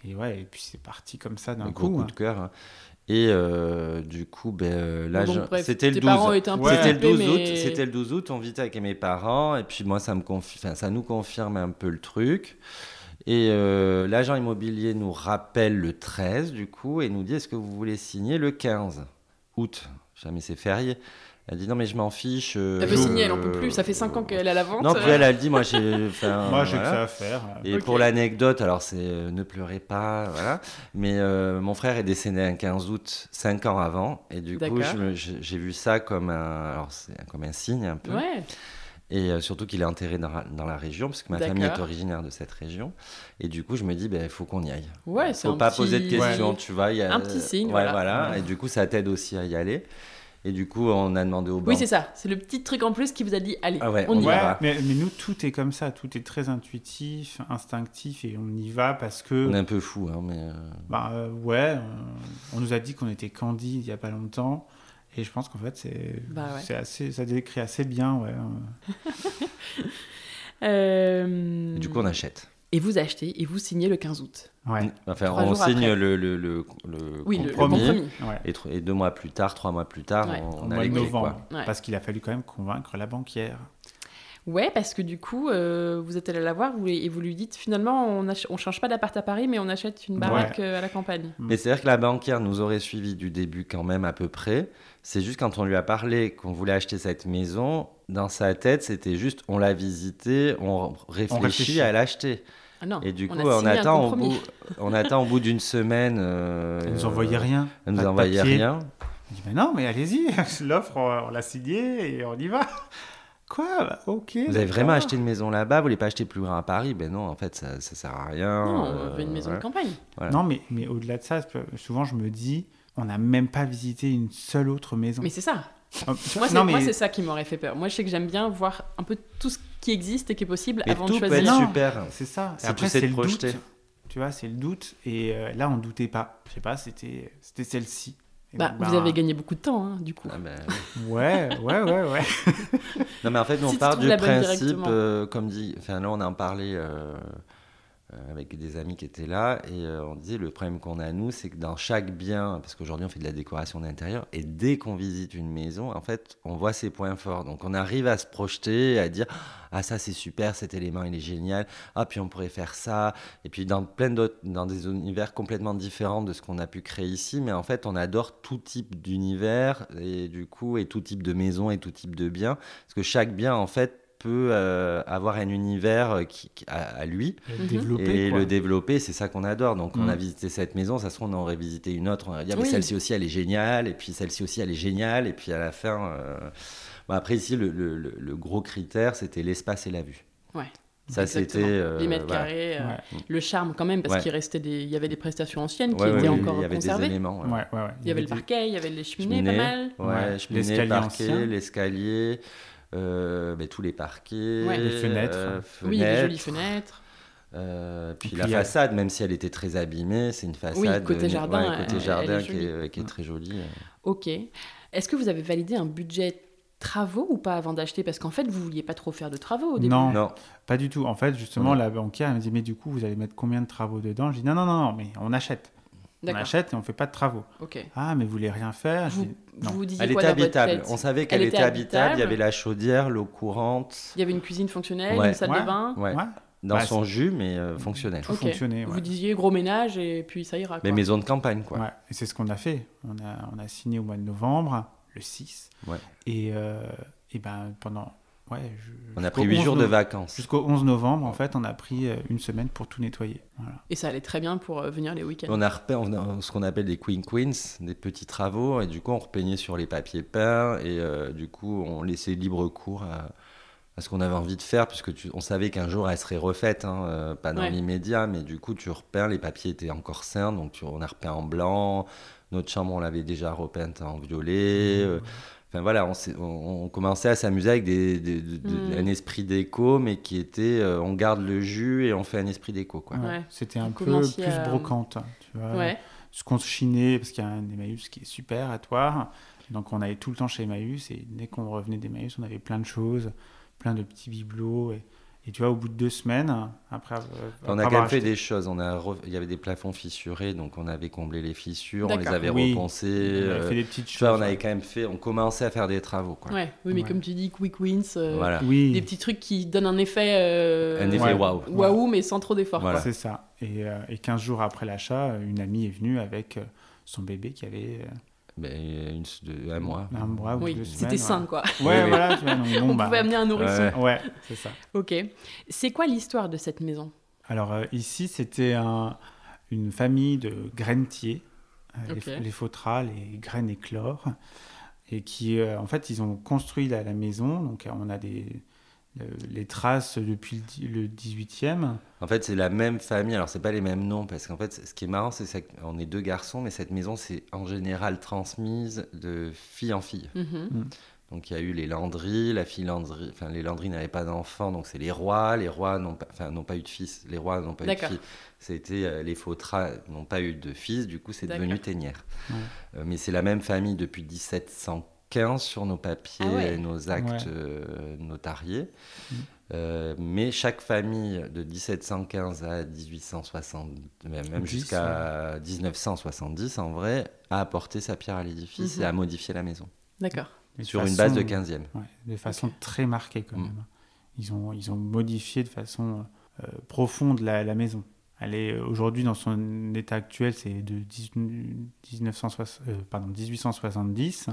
et ouais, et puis c'est parti comme ça d'un un gros coup. coup hein. de cœur. hein. Et euh, du coup, ben, euh, là, bref, c'était le tes 12. parents étaient un peu Ouais. C'était le flippés, 12 août. mais- C'était le 12 août. On vit avec mes parents et puis moi, ça me confi- enfin, ça nous confirme un peu le truc. Et euh, l'agent immobilier nous rappelle le 13 du coup et nous dit est-ce que vous voulez signer le 15 août? Jamais c'est férié. Elle dit non mais je m'en fiche. euh, Elle veut signer, elle en peut plus. Ça fait 5 ans qu'elle est à la vente. Non, puis elle, elle dit moi j'ai. enfin, Moi j'ai voilà. que ça à faire. Et pour l'anecdote, alors c'est euh, ne pleurez pas, voilà. Mais euh, mon frère est décédé un 15 août, 5 ans avant, et du coup j'ai vu ça comme un, alors comme un signe un peu. Ouais. Et euh, surtout qu'il est enterré dans, la- dans la région, parce que ma famille est originaire de cette région. Et du coup je me dis, il faut qu'on y aille. Ouais, c'est Faut un pas petit- poser de questions, Ouais. tu vois. il y a- Un petit signe, Ouais, voilà. Ouais. Et du coup ça t'aide aussi à y aller. Et du coup on a demandé au Oui, banques. c'est ça. C'est le petit truc en plus qui vous a dit allez, Ah ouais, on y on y va. Ouais, va. mais, mais nous tout est comme ça, tout est très intuitif, instinctif et on y va parce que On est un peu fou, hein, mais. euh, bah euh, ouais, euh, on nous a dit qu'on était candide il y a pas longtemps et je pense qu'en fait c'est Bah ouais. assez ça décrit assez bien ouais. euh. Du coup on achète. Et vous achetez et vous signez le 15 août. Ouais. Enfin, Trois on jours signe après. le, le, le, le Oui, le, le compromis. Et, deux mois plus tard, trois mois plus tard, Ouais. on, on mois a les novembre, quoi. Ouais. parce qu'il a fallu quand même convaincre la banquière. Ouais, parce que du coup, euh, vous êtes allé la voir vous- et vous lui dites finalement, on, on change pas d'appart à Paris, mais on achète une baraque euh, à la campagne. Mais c'est-à-dire que la banquière nous aurait suivis du début quand même à peu près. C'est juste quand on lui a parlé qu'on voulait acheter cette maison, dans sa tête, c'était juste on l'a visité, on réfléchit, réfléchit. à l'acheter. Ah non, Et du coup, on, attend au bout, on attend au bout d'une semaine. euh, Elle nous envoyait rien. Elle nous envoyait rien. On dit mais non mais allez-y, l'offre on, on l'a signée et on y va. Quoi? Bah, Ok. Vous avez vraiment acheté une maison là-bas, vous voulez pas acheter plus grand à Paris? Ben non, en fait, ça, ça sert à rien. Non, on euh, veut une maison voilà. de campagne. Voilà. Non mais mais au-delà de ça, souvent je me dis on n'a même pas visité une seule autre maison. Mais c'est ça. Moi, c'est non, moi, mais- c'est ça qui m'aurait fait peur. Moi, je sais que j'aime bien voir un peu tout ce qui existe et qui est possible Mais avant tout de peut choisir. être Non. super. C'est ça. Si Et après, c'est le projeter. doute. Tu vois, c'est le doute. Et euh, là, on doutait pas. Je sais pas, c'était c'était celle-ci. Bah, donc, vous bah, avez gagné beaucoup de temps, hein, du coup. Ah ben, Ouais, ouais, ouais, ouais. Non, mais en fait, nous, Si on part du principe, euh, comme dit, enfin là, on en parlait euh, avec des amis qui étaient là, et euh, on disait le problème qu'on a, nous, c'est que dans chaque bien, parce qu'aujourd'hui, on fait de la décoration d'intérieur, et dès qu'on visite une maison, en fait, on voit ses points forts. Donc, on arrive à se projeter, à dire Ah, ça, c'est super, cet élément, il est génial. Ah, puis on pourrait faire ça. Et puis, dans plein d'autres, dans des univers complètement différents de ce qu'on a pu créer ici, mais en fait, on adore tout type d'univers, et du coup, et tout type de maison, et tout type de bien. Parce que chaque bien, en fait, peut euh, avoir un univers euh, qui, qui- à, à lui Le développer, et quoi. le développer, c'est ça qu'on adore. Donc, on Mm. a visité cette maison, ça se trouve, on aurait visité une autre, on aurait dit, mais Oui. celle-ci aussi, elle est géniale, et puis celle-ci aussi, elle est géniale, et puis à la fin. euh, bon, après, ici, le, le- le- le gros critère, c'était l'espace et la vue. Ouais. Ça, c'était. euh, les mètres voilà. carrés, euh, Ouais, le charme quand même, parce Ouais. qu'il restait des, il y avait des prestations anciennes qui Ouais, étaient oui, encore il y avait des conservées. éléments. ouais. ouais, ouais, ouais. Il y avait le des- parquet, il y avait les cheminées, Cheminée, pas mal. Ouais, l'escalier l'escalier, euh, tous les parquets, Ouais. Les fenêtres. euh, Oui, les jolies fenêtres, fenêtres. euh, puis la façade, même si elle était très abîmée, c'est une façade. côté euh, jardin, ouais, côté jardin est qui, est, qui est très jolie. Ok. Est-ce que vous avez validé un budget travaux ou pas avant d'acheter? Parce qu'en fait, vous vouliez pas trop faire de travaux au début. Non, Non, pas du tout. En fait, justement, Ouais. la banquière elle me dit mais du coup, vous allez mettre combien de travaux dedans? Je dis non, non, non, non, mais on achète. On achète et on fait pas de travaux. Ah, mais vous voulez rien faire Vous, vous disiez elle quoi était habitable. On savait qu'elle Elle était était habitable. Il y avait la chaudière, l'eau courante. Il y avait une cuisine fonctionnelle, Ouais. une salle Ouais. de bain. Ouais. Ouais. Dans Bah, son jus, mais euh, fonctionnel. Tout fonctionnait. Vous disiez gros ménage et puis ça ira. Mais maison de campagne, quoi. Ouais, et c'est ce qu'on a fait. On a, on a signé au mois de novembre, le 6. Ouais. Et, euh, et ben pendant. Ouais, je- On a pris 8 jours 11 de vacances. Jusqu'au 11 novembre, en fait, on a pris euh, une semaine pour tout nettoyer. Voilà. Et ça allait très bien pour euh, venir les week-ends. On a repeint on a ce qu'on appelle des queen queens, des petits travaux, et du coup on repeignait sur les papiers peints, et euh, du coup on laissait libre cours à, à ce qu'on avait envie de faire, puisque tu, on savait qu'un jour elle serait refaite, hein, euh, pas dans Ouais. l'immédiat, mais du coup tu repeins, les papiers étaient encore sains, donc tu- on a repeint en blanc, notre chambre on l'avait déjà repeinte en violet. euh, Enfin voilà, on, s'est- on- on commençait à s'amuser avec des, des- de- de- Mm. un esprit déco, mais qui était euh, on garde le jus et on fait un esprit déco. Quoi. Ouais. Ouais. C'était un peu plus à- brocante. Tu vois. Ouais. Ce qu'on chinait, parce qu'il y a un Emmaüs qui est super à Toire. Donc on allait tout le temps chez Emmaüs, et dès qu'on revenait d'Emmaüs, on avait plein de choses, plein de petits bibelots. Et, et tu vois, au bout de deux semaines, après. euh, On après a quand avoir même fait des choses. On a re- Il y avait des plafonds fissurés, donc on avait comblé les fissures, on les avait Oui. repensés. On avait euh, fait des petites tu vois, choses. on avait quand même fait, on commençait à faire des travaux. Quoi. Ouais. Oui, mais Ouais. comme tu dis, quick wins, euh, Voilà. Oui. des petits trucs qui donnent un effet. euh, Un effet Ouais. waouh. Waouh, mais sans trop d'efforts. Voilà. C'est ça. Et, euh, et 15 jours après l'achat, une amie est venue avec euh, son bébé qui avait euh, Ben, une- de- un mois. un mois ou Oui, deux semaines. c'était sain, quoi. Ouais, voilà. Tu vois, donc bon, On bah, pouvait amener un nourrisson. Ouais. Ouais, c'est ça. Ok. C'est quoi l'histoire de cette maison? Alors euh, ici, c'était un- une famille de grainetiers, euh, les, les Fautras, les graines éclore, et qui, euh, en fait, ils ont construit la, la maison. Donc, euh, on a des euh, les traces depuis le, di- le 18e. En fait, c'est la même famille. Alors, c'est pas les mêmes noms, parce qu'en fait, ce qui est marrant, c'est qu'on est deux garçons, mais cette maison, c'est en général transmise de fille en fille. Mhm. Donc, il y a eu les Landry, la fille Landry, enfin, les Landry n'avaient pas d'enfants, donc c'est les rois. Les rois n'ont pas, enfin, n'ont pas eu de fils. Les rois n'ont pas eu de filles. C'était euh, les Fautras n'ont pas eu de fils, du coup, c'est devenu Ténière. Ouais. Euh, mais c'est la même famille depuis 1715 sur nos papiers Ah ouais. et nos actes Ouais. euh, notariés. Mm. Euh, mais chaque famille de 1715 à 1860, même même 10, jusqu'à 1970 en vrai, a apporté sa pierre à l'édifice Mhm. et a modifié la maison D'accord. Sur une base de 15e. Ouais, de façon très marquée quand Mm. même. Ils ont, ils ont modifié de façon euh, profonde la, la maison. Elle est aujourd'hui dans son état actuel, c'est de 10 1960 euh, pardon, 1870.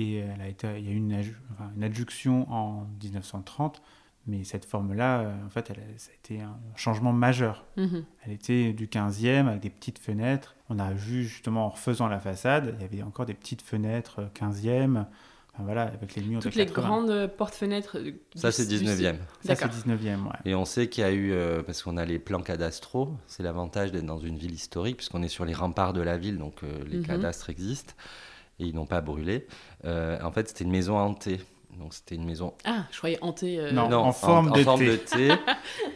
Et elle a été, il y a eu une, adju- enfin, une adjuction en 1930, mais cette forme-là, euh, en fait, elle, ça a été un changement majeur. Mhm. Elle était du 15e avec des petites fenêtres. On a vu justement en refaisant la façade, il y avait encore des petites fenêtres euh, 15e. Enfin, voilà, avec les murs Toutes de les 80. grandes euh, portes-fenêtres. euh, Ça, c'est du- 19e. Ça, c'est D'accord. 19e, ouais. Et on sait qu'il y a eu, euh, parce qu'on a les plans cadastraux, c'est l'avantage d'être dans une ville historique, puisqu'on est sur les remparts de la ville, donc euh, les Mhm. cadastres existent, et ils n'ont pas brûlé. Euh, en fait, c'était une maison hantée. Donc c'était une maison Ah, je croyais hanté. euh, Non. en forme en de forme T. de T.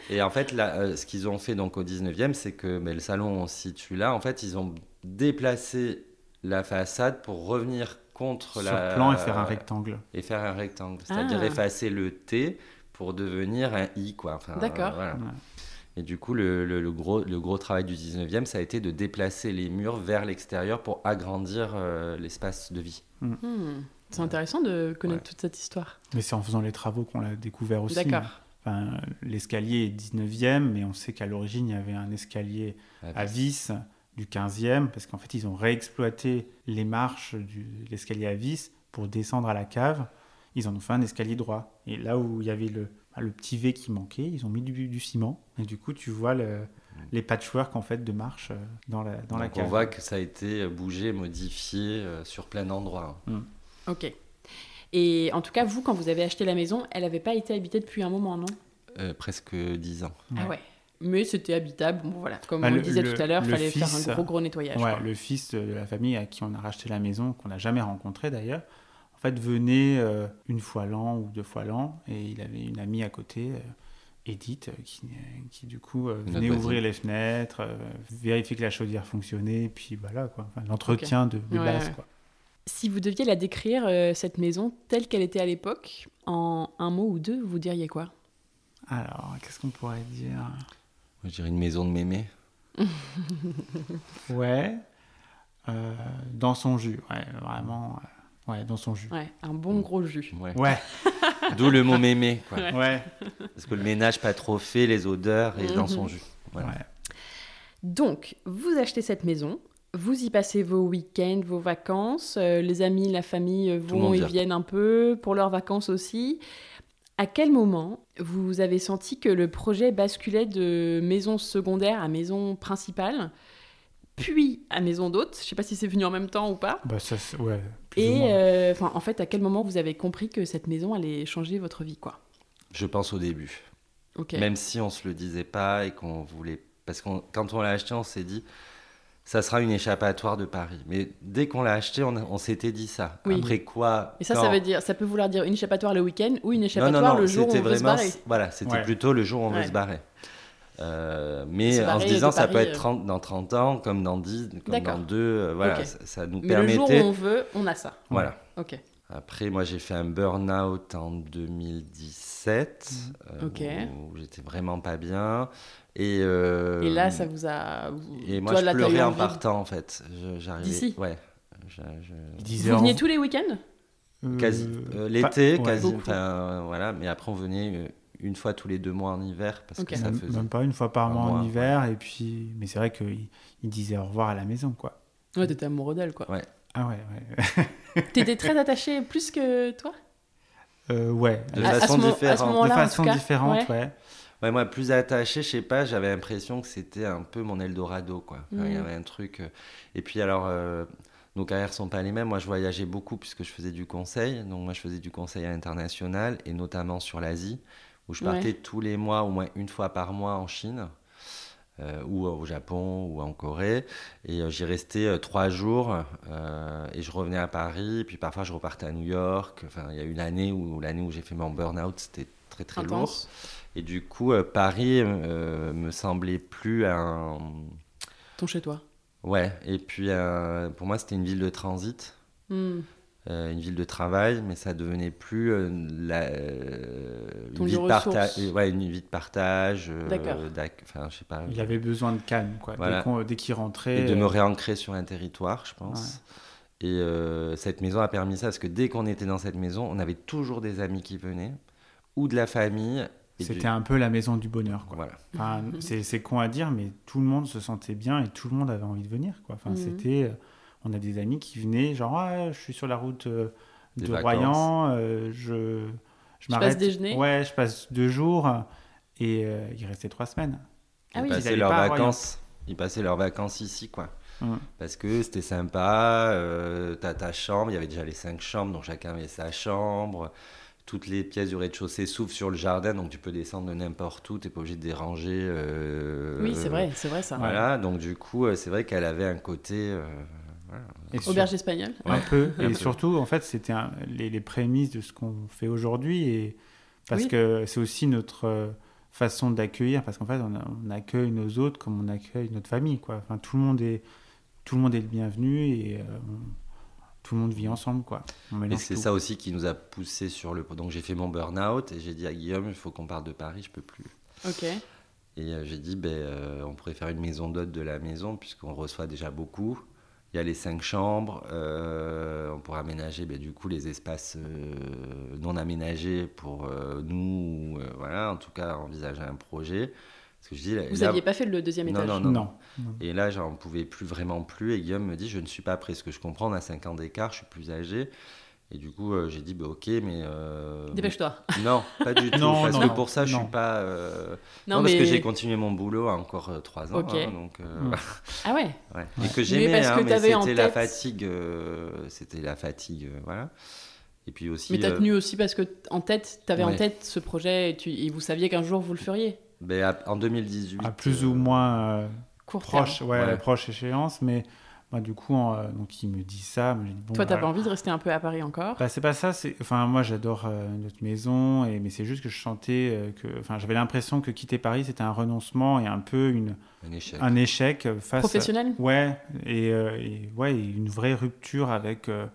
Et en fait, là, euh, ce qu'ils ont fait donc au 19e, c'est que mais le salon on se situe là. En fait, ils ont déplacé la façade pour revenir contre Sur la plan et faire un rectangle. et faire un rectangle, c'est-à-dire Ah. effacer le T pour devenir un I quoi. Enfin, D'accord. euh, voilà. Ouais. Et du coup, le, le- le gros, le gros travail du 19e, ça a été de déplacer les murs vers l'extérieur pour agrandir euh, l'espace de vie. Hmm. C'est intéressant de connaître Ouais. toute cette histoire. Mais c'est en faisant les travaux qu'on l'a découvert aussi. D'accord. Enfin, L'escalier est 19e, mais on sait qu'à l'origine, il y avait un escalier à vis du 15e, parce qu'en fait, ils ont réexploité les marches de l'escalier à vis pour descendre à la cave. Ils en ont fait un escalier droit. Et là où il y avait le, le petit V qui manquait, ils ont mis du, du ciment. Et du coup, tu vois le- les patchwork en fait de marches euh, dans la, dans la cave. on voit que ça a été bougé, modifié euh, sur plein d'endroits. Ok. Et en tout cas, vous, quand vous avez acheté la maison, elle n'avait pas été habitée depuis un moment, non? Euh, presque 10 ans. Ah ouais. Mais c'était habitable. Bon, voilà. Comme Bah, on le, disait le- tout à l'heure, le fallait faire un gros, gros nettoyage. Ouais, quoi. le fils de la famille à qui on a racheté la maison, qu'on n'a jamais rencontré d'ailleurs, fait venait euh, une fois l'an ou deux fois l'an, et il avait une amie à côté, euh, Edith, euh, qui, qui du coup euh, Notre venait voisine. ouvrir les fenêtres, euh, vérifier que la chaudière fonctionnait, puis voilà quoi, Enfin, l'entretien de, de Ouais, base ouais. quoi. Si vous deviez la décrire, euh, cette maison, telle qu'elle était à l'époque, en un mot ou deux, vous diriez quoi? Alors, qu'est-ce qu'on pourrait dire? Je dirais une maison de mémé. Ouais, euh, dans son jus, ouais, vraiment, euh, ouais, dans son jus. Ouais, un bon gros jus. Ouais. Ouais, D'où le mot mémé. Quoi. Ouais. Parce que le ménage pas trop fait, les odeurs et dans son Mhm. jus. Voilà. Ouais. Donc, vous achetez cette maison, vous y passez vos week-ends, vos vacances, euh, les amis, la famille euh, vont et vient. viennent un peu pour leurs vacances aussi. À quel moment vous avez senti que le projet basculait de maison secondaire à maison principale, puis à maison d'hôte? Je sais pas si c'est venu en même temps ou pas. Bah, ça, ouais. Et euh, enfin, en fait, à quel moment vous avez compris que cette maison allait changer votre vie, quoi? Je pense au début. Ok. Même si on se le disait pas et qu'on voulait. Parce que quand on l'a acheté, on s'est dit. Ça sera une échappatoire de Paris. Mais dès qu'on l'a acheté, on, on s'était dit ça. Oui. Après quoi Et ça, quand- ça veut dire, ça peut vouloir dire une échappatoire le week-end ou une Non, échappatoire non, non, le jour où on c'était veut se vraiment. barrer. Voilà, c'était Ouais. plutôt le jour où on Ouais. veut se barrer. Euh, mais en se disant, ça peut Paris, être euh. 30 dans 30 ans, comme dans 10, comme dans 2. euh, voilà, Ok. ça, ça nous Mais le jour où permettait. on veut, on a ça. Voilà. Ok. Après, moi, j'ai fait un burn-out en 2017, euh, Ok. où, où j'étais vraiment pas bien. Et, euh, Et là, ça vous a. vous- Et moi, toi, je là, pleurais en partant, en fait. J'arrivais. D'ici Ouais. Je- je- Vous en- veniez tous les week-ends? Euh, Quasi. euh, L'été, ouais. quasi. Enfin, euh, voilà. Mais après, on venait euh, une fois tous les deux mois en hiver, parce Ok. que ça même, faisait. même pas une fois par un mois en hiver. Et puis, mais c'est vrai qu'il il disait au revoir à la maison, quoi. Ouais, t'étais amoureux d'elle, quoi. Ah ouais, ouais. T'étais très attaché plus que toi? Euh, ouais. De À- façon à différente. de façon différente, ouais. ouais. Ouais, moi, plus attaché, je sais pas, j'avais l'impression que c'était un peu mon Eldorado, quoi. Il y Mhm. avait un truc. euh, Et puis, alors, euh, nos carrières sont pas les mêmes. Moi, je voyageais beaucoup puisque je faisais du conseil. Donc, moi, je faisais du conseil à l'international et notamment sur l'Asie, où je Ouais. partais tous les mois, au moins une fois par mois en Chine. euh, ou au Japon ou en Corée et euh, j'y restais euh, trois jours euh, et je revenais à Paris et puis parfois je repartais à New York enfin il y a eu l'année où l'année où j'ai fait mon burn-out c'était très très lourd Intense. et du coup, euh, Paris euh, me semblait plus un. Ton chez toi. Ouais, et puis euh, pour moi, c'était une ville de transit, Hmm. Euh, une ville de travail, mais ça devenait plus euh, la, euh, une, vie de ouais, une vie de partage. euh, Enfin, je sais pas. Il avait besoin de calme, quoi. Voilà. Dès, qu'on- dès qu'il rentrait. Et de me réancrer sur un territoire, je pense. Et euh, cette maison a permis ça, parce que dès qu'on était dans cette maison, on avait toujours des amis qui venaient, ou de la famille. C'était du- un peu la maison du bonheur, quoi. Voilà. Enfin, c'est c'est con à dire, mais tout le monde se sentait bien et tout le monde avait envie de venir. Quoi. Enfin, Mhm. c'était, euh, on a des amis qui venaient, genre, Ah, je suis sur la route euh, Des de vacances. Royan, euh, je, je Tu passes m'arrête. déjeuner? Ouais, je passe deux jours et euh, il restait trois semaines. Ah ils oui. Ils passaient leurs vacances. Ils passaient leurs vacances ici, quoi. Parce que c'était sympa, euh, t'as ta chambre, il y avait déjà les cinq chambres, donc chacun avait sa chambre. Toutes les pièces du rez-de-chaussée s'ouvrent sur le jardin, donc tu peux descendre de n'importe où, t'es pas obligé de déranger. euh, Oui, c'est vrai, c'est vrai ça. Voilà, donc du coup, c'est vrai qu'elle avait un côté. Voilà. Et sur- Auberge espagnole. un peu. un Et peu. surtout, en fait, c'était un- les, les prémices de ce qu'on fait aujourd'hui. Et parce Oui. que c'est aussi notre euh, façon d'accueillir. Parce qu'en fait, on, a- on accueille nos autres comme on accueille notre famille. Quoi. Enfin, tout, le monde est, tout le monde est le bienvenu et euh, on- tout le monde vit ensemble. Quoi. Mélange c'est ça aussi qui nous a poussé sur le. Donc j'ai fait mon burn-out et j'ai dit à Guillaume, il faut qu'on parte de Paris, je peux plus. Ok. Et euh, j'ai dit, ben, euh, on pourrait faire une maison d'hôte de la maison, puisqu'on reçoit déjà beaucoup. Il y a les cinq chambres. euh, on pourra aménager ben, du coup les espaces euh, non aménagés pour euh, nous. ou, euh, voilà, en tout cas, envisager un projet. Parce que je dis, Vous là- n'aviez pas fait le deuxième Non, étage non, Non. non. non. Et là, j'en pouvais plus vraiment plus. Et Guillaume me dit, je ne suis pas prêt. Ce que je comprends, on a 5 ans d'écart, je suis plus âgé. Et du coup, euh, j'ai dit, bah, ok, mais. euh, Dépêche-toi. Non, pas du tout. Non, parce non, que pour ça, je non. suis pas. euh, Non, non, parce mais. que j'ai continué mon boulot à encore euh, trois ans. Hein, donc, euh, Mm. Ah ouais. ouais. Et que j'aimais, parce hein, que mais t'avais en c'était la tête- fatigue. euh, c'était la fatigue, euh, voilà. Et puis aussi. Mais t'as euh, tenu aussi parce que en tête, t'avais en Ouais. tête ce projet et, tu, et vous saviez qu'un jour vous le feriez. ben, à- en 2018. À plus euh, ou moins euh, Court proche, terme. ouais, Ouais. proche échéance. Mais bah, du coup, euh, donc, il me dit ça. mais j'ai dit, bon, Toi, t'as pas envie de rester un peu à Paris encore? Bah, c'est pas ça. C'est enfin moi j'adore euh, notre maison et mais c'est juste que je sentais euh, que enfin j'avais l'impression que quitter Paris c'était un renoncement et un peu une Un échec. un échec face Professionnel? Ouais et, euh, et, ouais et une vraie rupture avec euh,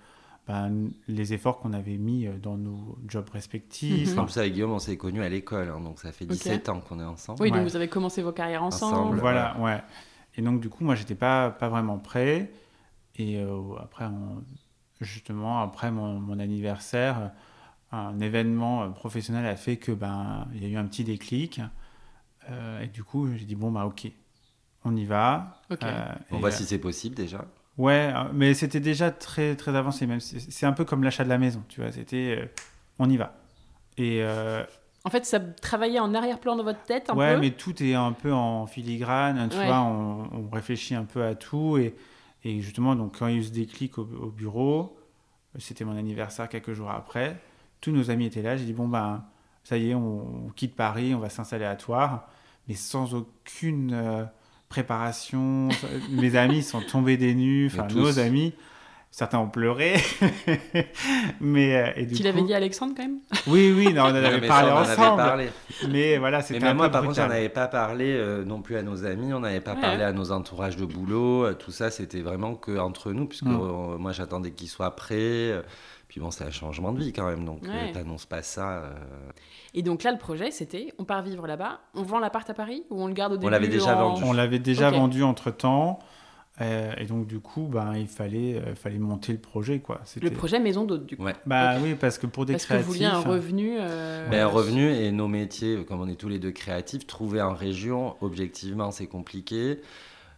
ben, les efforts qu'on avait mis dans nos jobs respectifs. Mhm. Comme ça, avec Guillaume, on s'est connus à l'école. hein, donc ça fait 17 ans qu'on est ensemble. Oui, donc Ouais. vous avez commencé vos carrières ensemble. Ensemble. Voilà, ouais. Et donc, du coup, moi, j'étais pas, pas vraiment prêt. Et euh, après, on- justement, après mon, mon anniversaire, un événement professionnel a fait que ben il y a eu un petit déclic. et du coup, j'ai dit bon bah ok, on y va. on voit si c'est possible déjà. Ouais, mais c'était déjà très très avancé. Même c'est un peu comme l'achat de la maison, tu vois. C'était on y va. Et en fait, ça travaillait en arrière-plan dans votre tête un ouais, mais tout est un peu en filigrane. Tu vois, on, réfléchit un peu à tout. Et, et, justement, donc, quand il y a eu ce déclic au, bureau, c'était mon anniversaire quelques jours après, tous nos amis étaient là. J'ai dit, bon, ben, ça y est, on, quitte Paris, on va s'installer à Toire, mais sans aucune euh, préparation. Mes amis sont tombés des nues, enfin, nos amis. Certains ont pleuré. mais, euh, et tu l'avais dit à Alexandre quand même? Oui, oui, non, on en avait parlé ensemble. Mais voilà, c'était un moi, par contre, on n'avait pas parlé euh, non plus à nos amis, on n'avait pas parlé à nos entourages de boulot. Euh, tout ça, c'était vraiment que entre nous, puisque mm. moi, j'attendais qu'il soit prêt. Puis bon, c'est un changement de vie quand même, donc tu t'annonces pas ça. Et donc là, le projet, c'était on part vivre là-bas, on vend l'appart à Paris ou on le garde au début On l'avait déjà vendu. On l'avait déjà vendu entre temps. Euh, et donc, du coup, ben, il fallait, euh, fallait monter le projet. Quoi. Le projet maison d'hôte, du coup. Bah oui, parce que pour des parce créatifs... Parce que vous vouliez un revenu... Euh... Ben, un revenu et nos métiers, comme on est tous les deux créatifs, trouver en région, objectivement, c'est compliqué.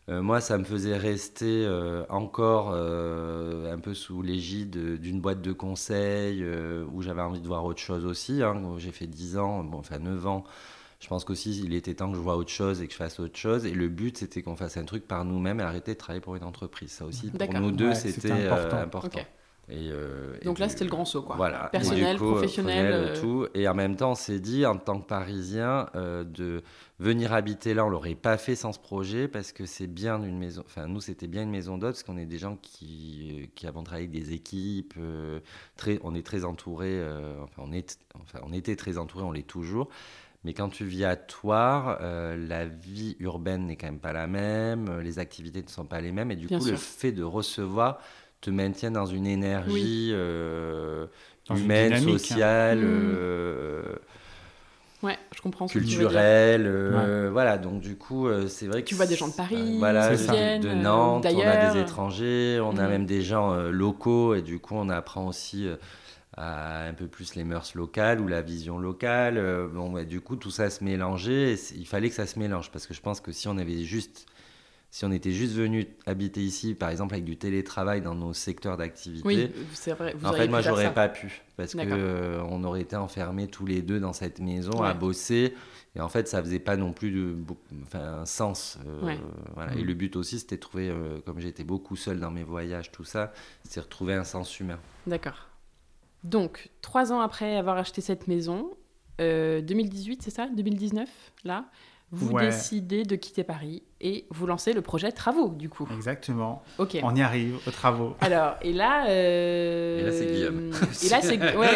Moi, ça me faisait rester encore un peu sous l'égide d'une boîte de conseil où j'avais envie de voir autre chose aussi. Hein. J'ai fait 10 ans, bon, enfin 9 ans je pense qu'aussi il était temps que je vois autre chose et que je fasse autre chose. Et le but, c'était qu'on fasse un truc par nous-mêmes et arrêter de travailler pour une entreprise. Ça aussi, pour nous deux, c'était euh, important. Et euh, Donc là, c'était le grand saut, quoi. Voilà. Personnel, professionnel. Euh, tout. Et en même temps, on s'est dit, en tant que Parisien, de venir habiter là, on l'aurait pas fait sans ce projet parce que c'est bien une maison. Enfin, nous, c'était bien une maison d'hôtes parce qu'on est des gens qui, qui avons travaillé avec des équipes. très, on est très entourés. enfin, on est, enfin, on était très entourés, on l'est toujours. Mais quand tu vis à Toire, euh, la vie urbaine n'est quand même pas la même, euh, les activités ne sont pas les mêmes, et du coup, le fait de recevoir te maintient dans une énergie euh, humaine, sociale. Ouais, je comprends. Culturelle, voilà. Donc du coup, c'est vrai que tu vois des gens de Paris, voilà, de Nantes, on a des étrangers, on a mmh. même des gens locaux, et du coup, on apprend aussi un peu plus les mœurs locales ou la vision locale. Euh, bon, du coup, tout ça se mélangeait. il fallait que ça se mélange parce que je pense que si on avait juste, si on était juste venu habiter ici, par exemple avec du télétravail dans nos secteurs d'activité, oui, c'est vrai. en fait, moi, j'aurais pas pu parce que euh, on aurait été enfermés tous les deux dans cette maison à bosser. Et en fait, ça faisait pas non plus de, enfin, un sens. Euh, voilà. Et mm. le but aussi, c'était de trouver, comme j'étais beaucoup seul dans mes voyages, tout ça, c'est retrouver un sens humain. D'accord. Donc, trois ans après avoir acheté cette maison, 2018, euh, c'est ça 2019, là vous décidez de quitter Paris et vous lancez le projet Travaux, du coup. Exactement. Ok. On y arrive, aux travaux. Alors, et là... Euh, et là, c'est Guillaume. Et là, c'est ouais.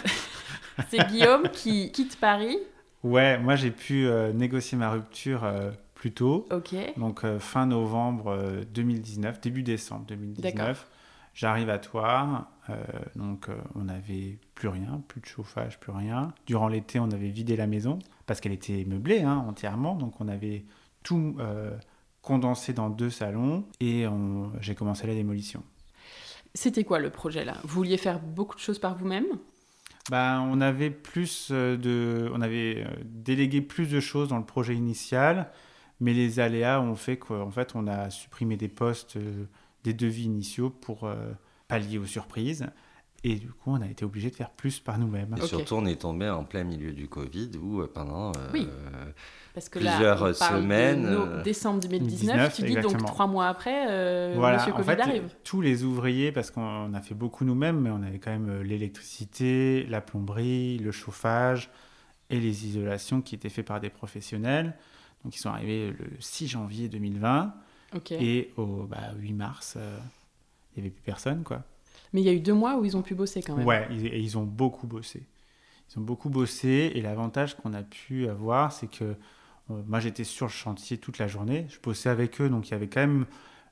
c'est Guillaume qui quitte Paris. Ouais, moi, j'ai pu euh, négocier ma rupture plus tôt. Ok. Donc, fin novembre 2019, début décembre 2019. J'arrive à Toire, euh, donc euh, on n'avait plus rien, plus de chauffage, plus rien. Durant l'été, on avait vidé la maison parce qu'elle était meublée hein, entièrement, donc on avait tout euh, condensé dans deux salons et j'ai commencé la démolition. C'était quoi le projet là? Vous vouliez faire beaucoup de choses par vous-même? Ben, on avait plus de, on avait délégué plus de choses dans le projet initial, mais les aléas ont fait qu'en fait on a supprimé des postes des devis initiaux pour pallier aux surprises. Et du coup, on a été obligé de faire plus par nous-mêmes. Et surtout, on est tombé en plein milieu du Covid où euh, pendant euh, Parce que plusieurs semaines. De décembre 2019, tu dis donc trois mois après, voilà, Monsieur Covid arrive. Tous les ouvriers, parce qu'on a fait beaucoup nous-mêmes, mais on avait quand même l'électricité, la plomberie, le chauffage et les isolations qui étaient faites par des professionnels. Donc, ils sont arrivés le 6 janvier 2020. Et au bah, 8 mars, euh, il n'y avait plus personne, quoi. Mais il y a eu deux mois où ils ont pu bosser quand même. Ouais, et ils ont beaucoup bossé. Ils ont beaucoup bossé, et l'avantage qu'on a pu avoir, c'est que euh, moi j'étais sur le chantier toute la journée, je bossais avec eux, donc il y avait quand même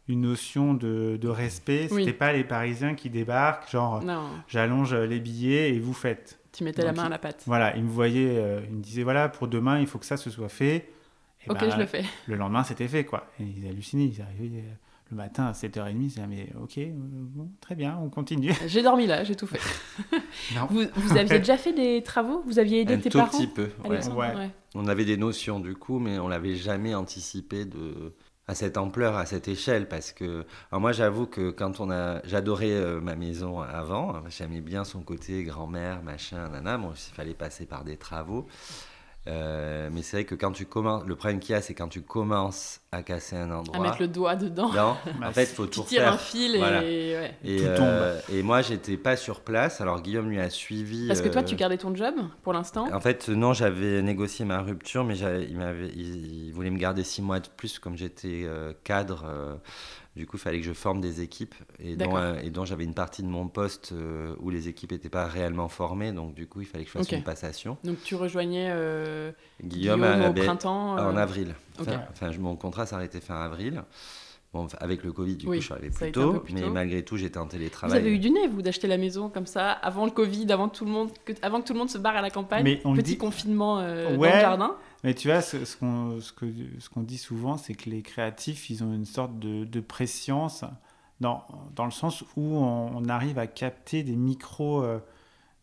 une notion de, de respect. Ce C'était pas les Parisiens qui débarquent, genre j'allonge les billets et vous faites. Tu mettais la main à la pâte. Voilà, ils me voyaient, euh, ils me disaient voilà, pour demain, il faut que ça se soit fait ok, je le fais. Le lendemain, c'était fait, quoi. Et ils hallucinaient. Ils arrivaient euh, le matin à 7h30, c'est mais ok, euh, bon, très bien, on continue. J'ai dormi là, j'ai tout fait. vous, vous, aviez déjà fait des travaux? Vous aviez aidé Un tes tout parents petit peu. ouais. Ouais. Ouais. On avait des notions du coup, mais on l'avait jamais anticipé de à cette ampleur, à cette échelle, parce que alors moi j'avoue que quand on a, j'adorais euh, ma maison avant, j'aimais bien son côté grand-mère, machin, nana, bon, il fallait passer par des travaux. Euh, mais c'est vrai que quand tu commences, le problème qu'il y a, c'est quand tu commences à casser un endroit. À mettre le doigt dedans. Non, Bah, en fait, faut Tu tout tires refaire. un fil et. Voilà. ouais. Et, Tout euh, et moi, j'étais pas sur place. Alors Guillaume lui a suivi. Parce que toi, euh, tu gardais ton job pour l'instant? En fait, non, j'avais négocié ma rupture, mais il, il, il voulait me garder six mois de plus, comme j'étais euh, cadre. Du coup, il fallait que je forme des équipes, et dont, euh, et dont j'avais une partie de mon poste euh, où les équipes n'étaient pas réellement formées. Donc, du coup, il fallait que je fasse une passation. Donc tu rejoignais euh, Guillaume, au printemps. euh, en avril. Enfin, mon contrat s'arrêtait fin avril. Bon, avec le Covid, du Oui, coup, je suis arrivé plus tôt, plus mais tôt. malgré tout, j'étais en Vous télétravail. avez eu du nez, vous, d'acheter la maison comme ça, avant le Covid, avant, tout le monde, que, avant que tout le monde se barre à la campagne? Mais on Petit dit- confinement euh, dans Ouais. le jardin? Mais tu vois, ce, ce qu'on ce que, ce qu'on dit souvent, c'est que les créatifs, ils ont une sorte de, de préscience dans, dans le sens où on, on arrive à capter des micros... euh,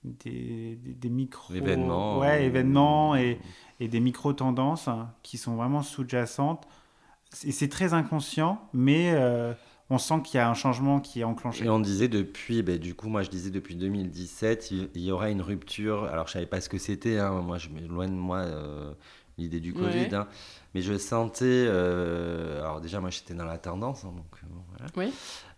des, des, des micros Événements. ouais euh, événements et, et des micro tendances hein, qui sont vraiment sous-jacentes et c'est très inconscient mais euh, on sent qu'il y a un changement qui est enclenché Et on disait depuis, ben, du coup, moi je disais depuis 2017, il, il y aura une rupture. Alors je savais pas ce que c'était, hein, moi je loin de moi euh, l'idée du Covid, Ouais. hein, mais je sentais. euh, alors déjà, moi j'étais dans la tendance, hein, donc euh, bon, voilà. Oui.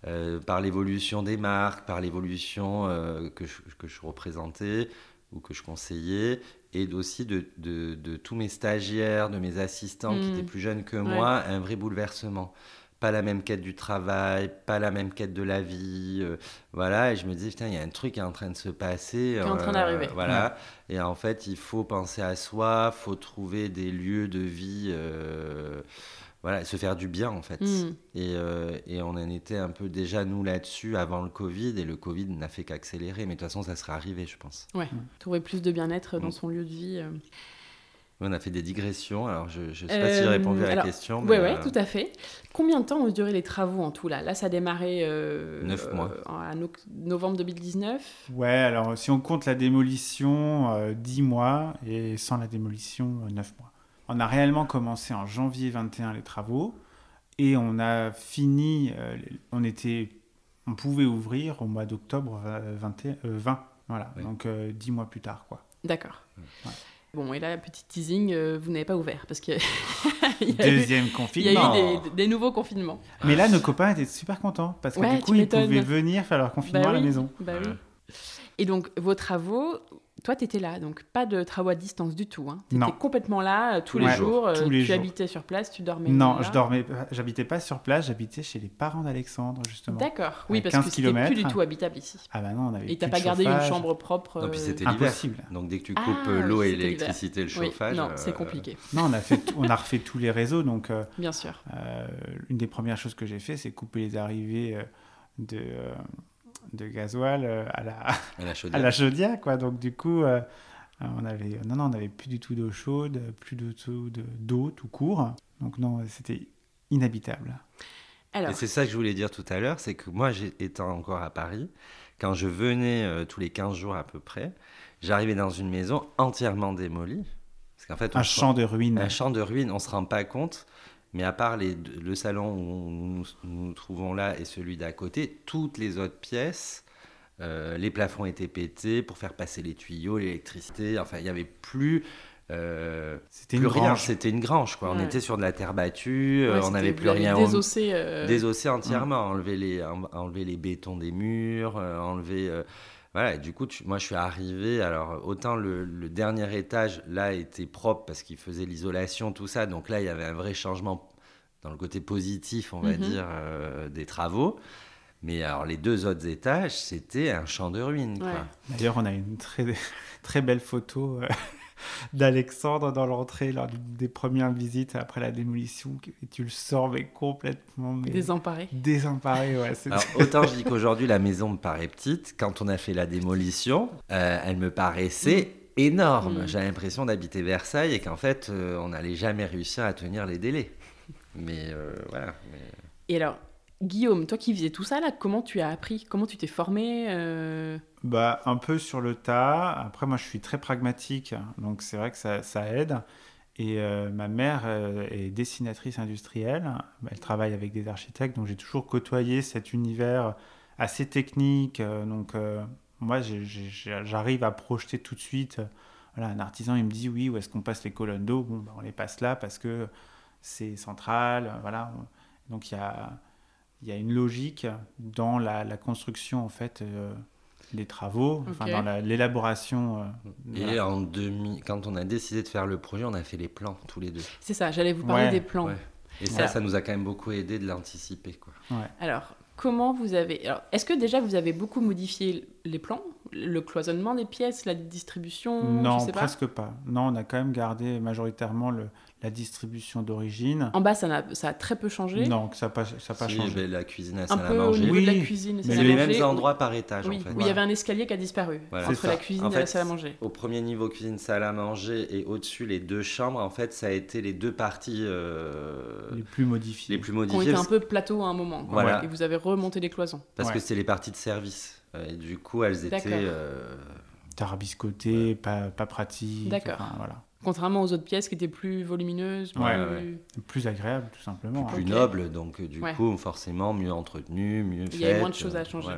Euh, par l'évolution des marques, par l'évolution euh, que, je, que je représentais ou que je conseillais, et aussi de, de, de tous mes stagiaires, de mes assistants qui Mm. étaient plus jeunes que Ouais. moi, un vrai bouleversement. Pas la même quête du travail, pas la même quête de la vie. euh, voilà, et je me disais, putain, il y a un truc qui est en train de se passer. Qui est en train euh, d'arriver. Voilà. Et en fait, il faut penser à soi, faut trouver des lieux de vie. euh, voilà, se faire du bien en fait. Mm. Et, euh, et on en était un peu déjà nous là-dessus avant le Covid, et le Covid n'a fait qu'accélérer, mais de toute façon ça serait arrivé, je pense. Ouais, trouver plus de bien-être dans Mm. son lieu de vie. Euh. On a fait des digressions, alors je ne sais pas si j'ai Euh, répondu à la question. Oui, mais, ouais, euh, tout à fait. Combien de temps ont duré les travaux en tout là? Là, ça a démarré euh, Neuf euh, mois. en no- novembre 2019. Ouais, alors si on compte la démolition, euh, 10 mois, et sans la démolition, euh, 9 mois. On a réellement commencé en janvier 21 les travaux, et on a fini, euh, on était, on pouvait ouvrir au mois d'octobre euh, 21 euh, 20, voilà, Oui. donc euh, 10 mois plus tard, quoi. D'accord. Ouais. Bon, et là, petit teasing, euh, vous n'avez pas ouvert parce qu'il y a, il y a eu, Deuxième il y a confinement. eu des, des nouveaux confinements. Mais là, nos copains étaient super contents, parce que Ouais, du coup, ils pouvaient venir faire leur confinement à la maison. bah oui. Et donc, vos travaux, toi, tu étais là, donc pas de travaux à distance du tout. Hein. Tu Non. étais complètement là euh, tous les Ouais, jours. euh, tous les tu jours. habitais sur place, tu dormais Non, là. je dormais, j'habitais pas sur place, j'habitais chez les parents d'Alexandre, justement. D'accord, oui, parce 15 que c'était plus du tout habitable ici. Ah bah non, on avait Et t'as pas gardé une chambre propre Non, puis euh, c'était l'hiver. Impossible. Donc dès que tu Ah, coupes euh, l'eau et l'électricité, le Oui, chauffage. non, euh, c'est compliqué, Non, on a, fait, on a refait tous les réseaux. Donc, euh, bien sûr. euh, une des premières choses que j'ai fait, c'est couper les arrivées euh, de, euh, de gasoil euh, à la, à la à chaudière. la chaudière. Quoi. Donc, du coup, euh, on avait, non, non, on n'avait plus du tout d'eau chaude, plus du tout de- d'eau tout court. Donc, non, c'était inhabitable. Alors, Et c'est ça que je voulais dire tout à l'heure, c'est que moi, étant encore à Paris, quand je venais euh, tous les 15 jours à peu près, j'arrivais dans une maison entièrement démolie. Parce qu'en fait, Un se- champ de ruines. un champ de ruines, on ne se rend pas compte. Mais à part les le salon où nous nous nous trouvons là et celui d'à côté, toutes les autres pièces, euh, les plafonds étaient pétés pour faire passer les tuyaux, l'électricité. Enfin, il n'y avait plus, euh, C'était plus une rien. grange. C'était une grange. Quoi. On était sur de la terre battue, euh, ouais, on n'avait plus rien. Désossé. euh, Désossé entièrement, enlever, les, en- enlever les bétons des murs, euh, enlever. Voilà, et du coup, tu- moi je suis arrivé. Alors, autant le, le dernier étage, là, était propre parce qu'il faisait l'isolation, tout ça. Donc là, il y avait un vrai changement dans le côté positif, on va Mhm. dire, euh, des travaux. Mais alors, les deux autres étages, c'était un champ de ruines. Ouais. D'ailleurs, on a une très, très belle photo euh, d'Alexandre dans l'entrée lors des premières visites après la démolition. Et tu le sors, mais complètement mais Désemparé. désemparé. Ouais, c'est- Alors, autant je dis qu'aujourd'hui, la maison me paraît petite. Quand on a fait la démolition, euh, elle me paraissait énorme. Mm. J'ai l'impression d'habiter Versailles et qu'en fait, euh, on n'allait jamais réussir à tenir les délais. Mais euh, voilà. mais- Et alors, Guillaume, toi qui faisais tout ça, là, comment tu as appris? Comment tu t'es formé euh? Bah, Un peu sur le tas. Après, moi, je suis très pragmatique, donc c'est vrai que ça, aide. Et euh, ma mère euh, est dessinatrice industrielle. Elle travaille avec des architectes, donc j'ai toujours côtoyé cet univers assez technique. donc, moi, j'arrive à projeter tout de suite. Voilà, un artisan, il me dit oui, où est-ce qu'on passe les colonnes d'eau? Bon, bah, on les passe là parce que c'est central. Voilà. Donc, il y a il y a une logique dans la, construction en fait euh, des travaux, enfin dans l'élaboration. Euh, et en demi, quand on a décidé de faire le projet, on a fait les plans tous les deux. C'est ça, j'allais vous parler des plans. Et ça, ça nous a quand même beaucoup aidé de l'anticiper. Alors, comment vous avez. Est-ce que déjà vous avez beaucoup modifié les plans? Le cloisonnement des pièces, la distribution Non, presque pas. Non, on a quand même gardé majoritairement le, la distribution d'origine. En bas, ça a, ça a très peu changé. Non, ça n'a pas, ça pas changé. La cuisine, à salle à manger. Au niveau oui, de la cuisine, c'est les mêmes endroits par étage. Oui, en fait. oui il y avait un escalier qui a disparu entre la cuisine et la salle à manger. Au premier niveau, cuisine, salle à manger et au-dessus, les deux chambres, en fait, ça a été les deux parties euh, les plus modifiées. Les plus modifiées. Qui ont été un peu plateau à un moment. Voilà. Et vous avez remonté les cloisons. Parce que c'est les parties de service. Et du coup, elles étaient. Euh... Tarabiscotées, pas, pas pratiques. D'accord. voilà. Contrairement aux autres pièces qui étaient plus volumineuses, plus, plus agréables tout simplement. Plus, nobles, donc euh, du coup forcément mieux entretenues, mieux faites. Il y a moins de choses à changer.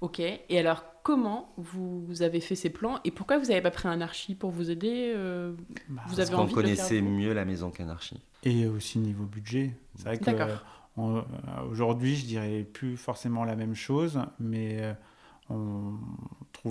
Ok, et alors comment vous avez fait ces plans et pourquoi vous n'avez pas pris un archi pour vous aider euh, bah, Vous avez Parce qu'on connaissait mieux la maison qu'un archi. Et aussi niveau budget. C'est vrai que euh, aujourd'hui je dirais plus forcément la même chose, mais on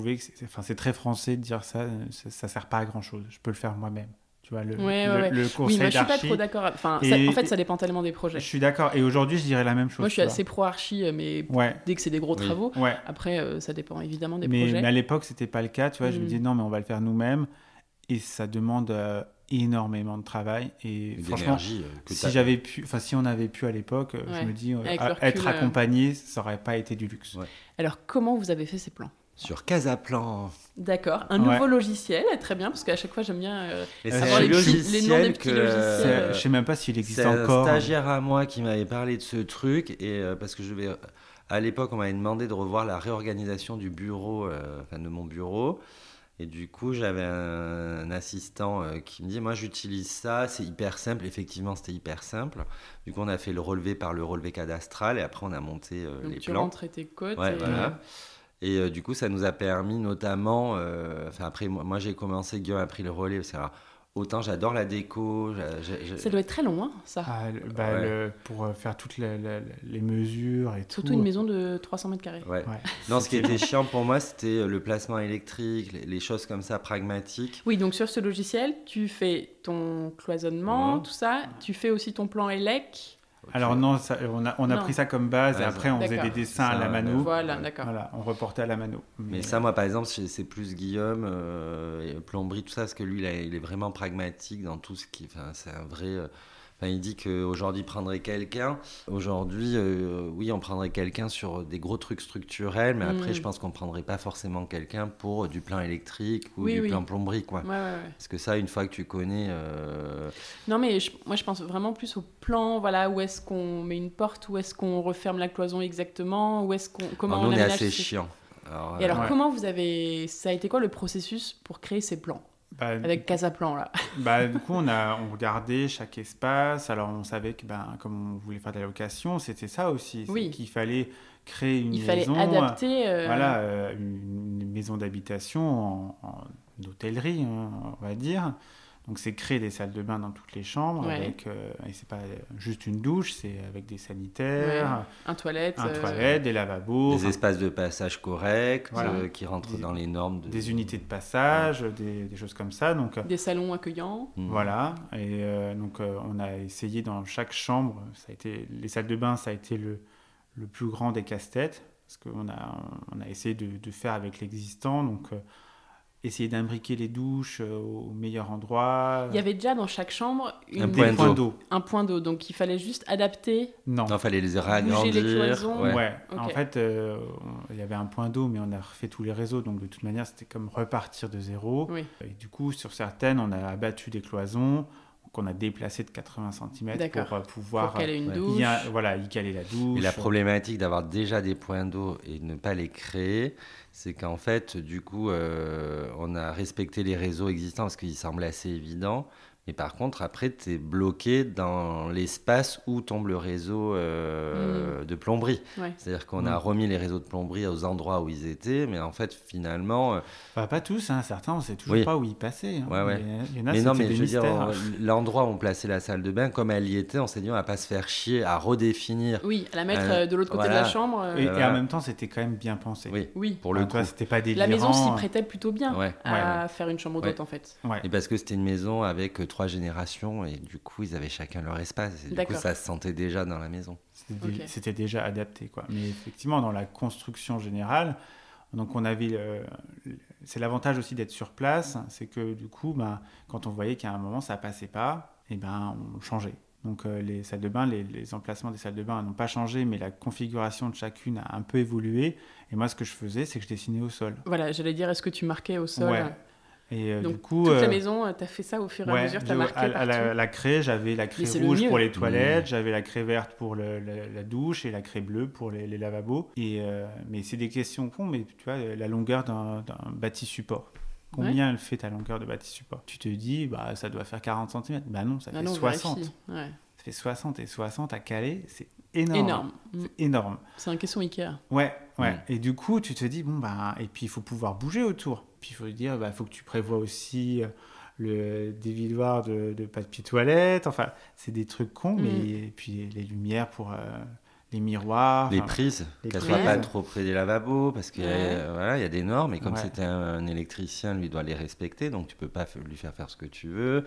que c'est enfin, très français de dire ça, ça, ça sert pas à grand chose. Je peux le faire moi-même. Tu vois, le, le, conseil oui, moi, je suis pas trop d'accord. Enfin, en fait, ça dépend tellement des projets. Je suis d'accord. Et aujourd'hui, je dirais la même chose. Moi, je suis assez pro-archi, euh, mais dès que c'est des gros travaux. Après, euh, ça dépend évidemment des projets. Mais à l'époque, c'était pas le cas. Tu vois, je me mm. disais non, mais on va le faire nous-mêmes. Et ça demande euh, énormément de travail. Et franchement, si j'avais pu, enfin, si on avait pu à l'époque, je me dis, être accompagné, ça aurait pas été du luxe. Alors, comment vous avez fait ces plans? Sur Casaplan. D'accord, un nouveau logiciel, très bien, parce qu'à chaque fois j'aime bien euh, savoir les, les, noms des petits logiciels. Je sais même pas s'il existe encore. C'est un stagiaire à moi qui m'avait parlé de ce truc, et euh, parce que je vais, à l'époque on m'avait demandé de revoir la réorganisation du bureau, euh, enfin de mon bureau, et du coup j'avais un, assistant qui me dit, moi j'utilise ça, c'est hyper simple, effectivement c'était hyper simple. Du coup on a fait le relevé par le relevé cadastral, et après on a monté Donc les tu plans. rentres tes codes. Ouais, voilà. Et euh, du coup, ça nous a permis notamment. Euh, enfin, après, moi, j'ai commencé, Guillaume a pris le relais. Parce que, autant j'adore la déco. Ça doit être très long, hein, ça. Ah, bah, pour euh, faire toutes les, mesures et tout. Surtout une maison de 300 mètres carrés. Ouais. Non, ce qui était chiant pour moi, c'était le placement électrique, les, choses comme ça, pragmatiques. Oui, donc sur ce logiciel, tu fais ton cloisonnement, tout ça. Tu fais aussi ton plan élec. Alors non, on a, on a pris ça comme base et après on faisait des dessins à la mano. Voilà, d'accord. Voilà, on reportait à la mano. Mais, ça, moi par exemple, c'est plus Guillaume, euh, plomberie, tout ça, parce que lui, il, est vraiment pragmatique dans tout ce qui. Enfin, c'est un vrai. Euh, il dit qu'aujourd'hui, il prendrait quelqu'un. Aujourd'hui, euh, oui, on prendrait quelqu'un sur des gros trucs structurels, mais après, mm. je pense qu'on ne prendrait pas forcément quelqu'un pour du plan électrique ou du plan plomberie. Quoi. Parce que ça, une fois que tu connais. Euh, non, mais moi, je pense vraiment plus au plan. Voilà, où est-ce qu'on met une porte, où est-ce qu'on referme la cloison exactement, où est-ce qu'on. Comment on, est assez chiant. Et alors, euh, comment vous avez. Ça a été quoi le processus pour créer ces plans? Bah, Avec Casaplan, là. Bah, du coup, on a on regardait chaque espace. Alors, on savait que, ben, comme on voulait faire de la location, c'était ça aussi. Oui. Qu'il fallait créer une Il maison. fallait adapter. Euh, voilà, euh, une, maison d'habitation en, en, hôtellerie, hein, on va dire. Donc c'est créer des salles de bain dans toutes les chambres avec euh, et c'est pas juste une douche, c'est avec des sanitaires, un toilette, un euh, toilette, des lavabos, des espaces de passage corrects euh, qui rentrent dans les normes, des unités de passage, des, choses comme ça. Donc des salons accueillants. Mmh. Voilà et donc on a essayé dans chaque chambre, ça a été les salles de bain, ça a été le le plus grand des casse-têtes parce qu'on a on a essayé de, de faire avec l'existant donc essayer d'imbriquer les douches euh, au meilleur endroit. Il y avait déjà dans chaque chambre un point d'eau. Un point d'eau, donc il fallait juste adapter. Non. Il fallait les les cloisons. Ouais. En fait, euh, il y avait un point d'eau, mais on a refait tous les réseaux, donc de toute manière, c'était comme repartir de zéro. Et du coup, sur certaines, on a abattu des cloisons, qu'on a déplacé de 80 cm pour euh, pouvoir Pour caler une ouais. douche. y, a- voilà, y caler la douche. Et la problématique d'avoir déjà des points d'eau et de ne pas les créer, c'est qu'en fait, du coup, euh, on a respecté les réseaux existants parce qu'ils semblaient assez évidents. Mais par contre, après, tu es bloqué dans l'espace où tombe le réseau euh, de plomberie. Ouais. C'est-à-dire qu'on a Mm. remis les réseaux de plomberie aux endroits où ils étaient, mais en fait, finalement, euh, pas tous, hein, certains, on sait toujours Oui. pas où ils passaient. hein. Ouais, ouais. Il y en a- mais non, mais je veux dire, mystères. on- l'endroit où on plaçait la salle de bain, comme elle y était, on s'est dit, on va pas se faire chier à redéfinir. Oui, à la mettre Euh, euh, de l'autre côté voilà. de la chambre. euh, Et, et voilà. en même temps, c'était quand même bien pensé. Oui, Oui. pour le Enfin, coup. toi, c'était pas délirant. La maison s'y prêtait plutôt bien Ouais. à faire une chambre Ouais. d'hôte en fait. Ouais. Et parce que c'était une maison avec euh, trois générations et du coup ils avaient chacun leur espace et du coup ça se sentait déjà dans la maison. C'était déjà adapté. Quoi. Mais effectivement, dans la construction générale, donc on avait, euh, c'est l'avantage aussi d'être sur place, c'est que du coup, ben, quand on voyait qu'à un moment ça passait pas, et ben on changeait. Donc euh, les salles de bain, les, les emplacements des salles de bain n'ont pas changé, mais la configuration de chacune a un peu évolué. Et moi, ce que je faisais, c'est que je dessinais au sol. Voilà, j'allais dire, est-ce que tu marquais au sol? Ouais. Et euh, Donc du coup, toute la euh, maison, tu as fait ça au fur et à mesure, tu as marqué à, la, la craie, j'avais la craie le rouge pour les toilettes, Mmh. j'avais la craie verte pour le- la, la douche et la craie bleue pour les, les lavabos. Et, euh, mais c'est des questions cons, mais tu vois, la longueur d'un d'un bâti support. Combien elle fait ta longueur de bâti support? Tu te dis, bah, ça doit faire 40 cm. Bah non, ça Ah fait non, 60. vérifie. Ouais. Fait 60 et 60 à caler, c'est énorme. Énorme. Mm. C'est énorme. C'est un caisson Ikea. Ouais, ouais. Mm. Et du coup, tu te dis, bon, bah, et puis il faut pouvoir bouger autour. Puis il faut dire, bah, faut que tu prévois aussi euh, le dévidoir de, de papier toilette. Enfin, c'est des trucs cons, Mm. mais et puis les, lumières pour euh, les miroirs. les prises, les qu'elles prises. soient pas trop près des lavabos parce que Ouais. euh, voilà il y a des normes et comme Ouais. c'était un, un électricien lui doit les respecter donc tu peux pas lui faire faire ce que tu veux.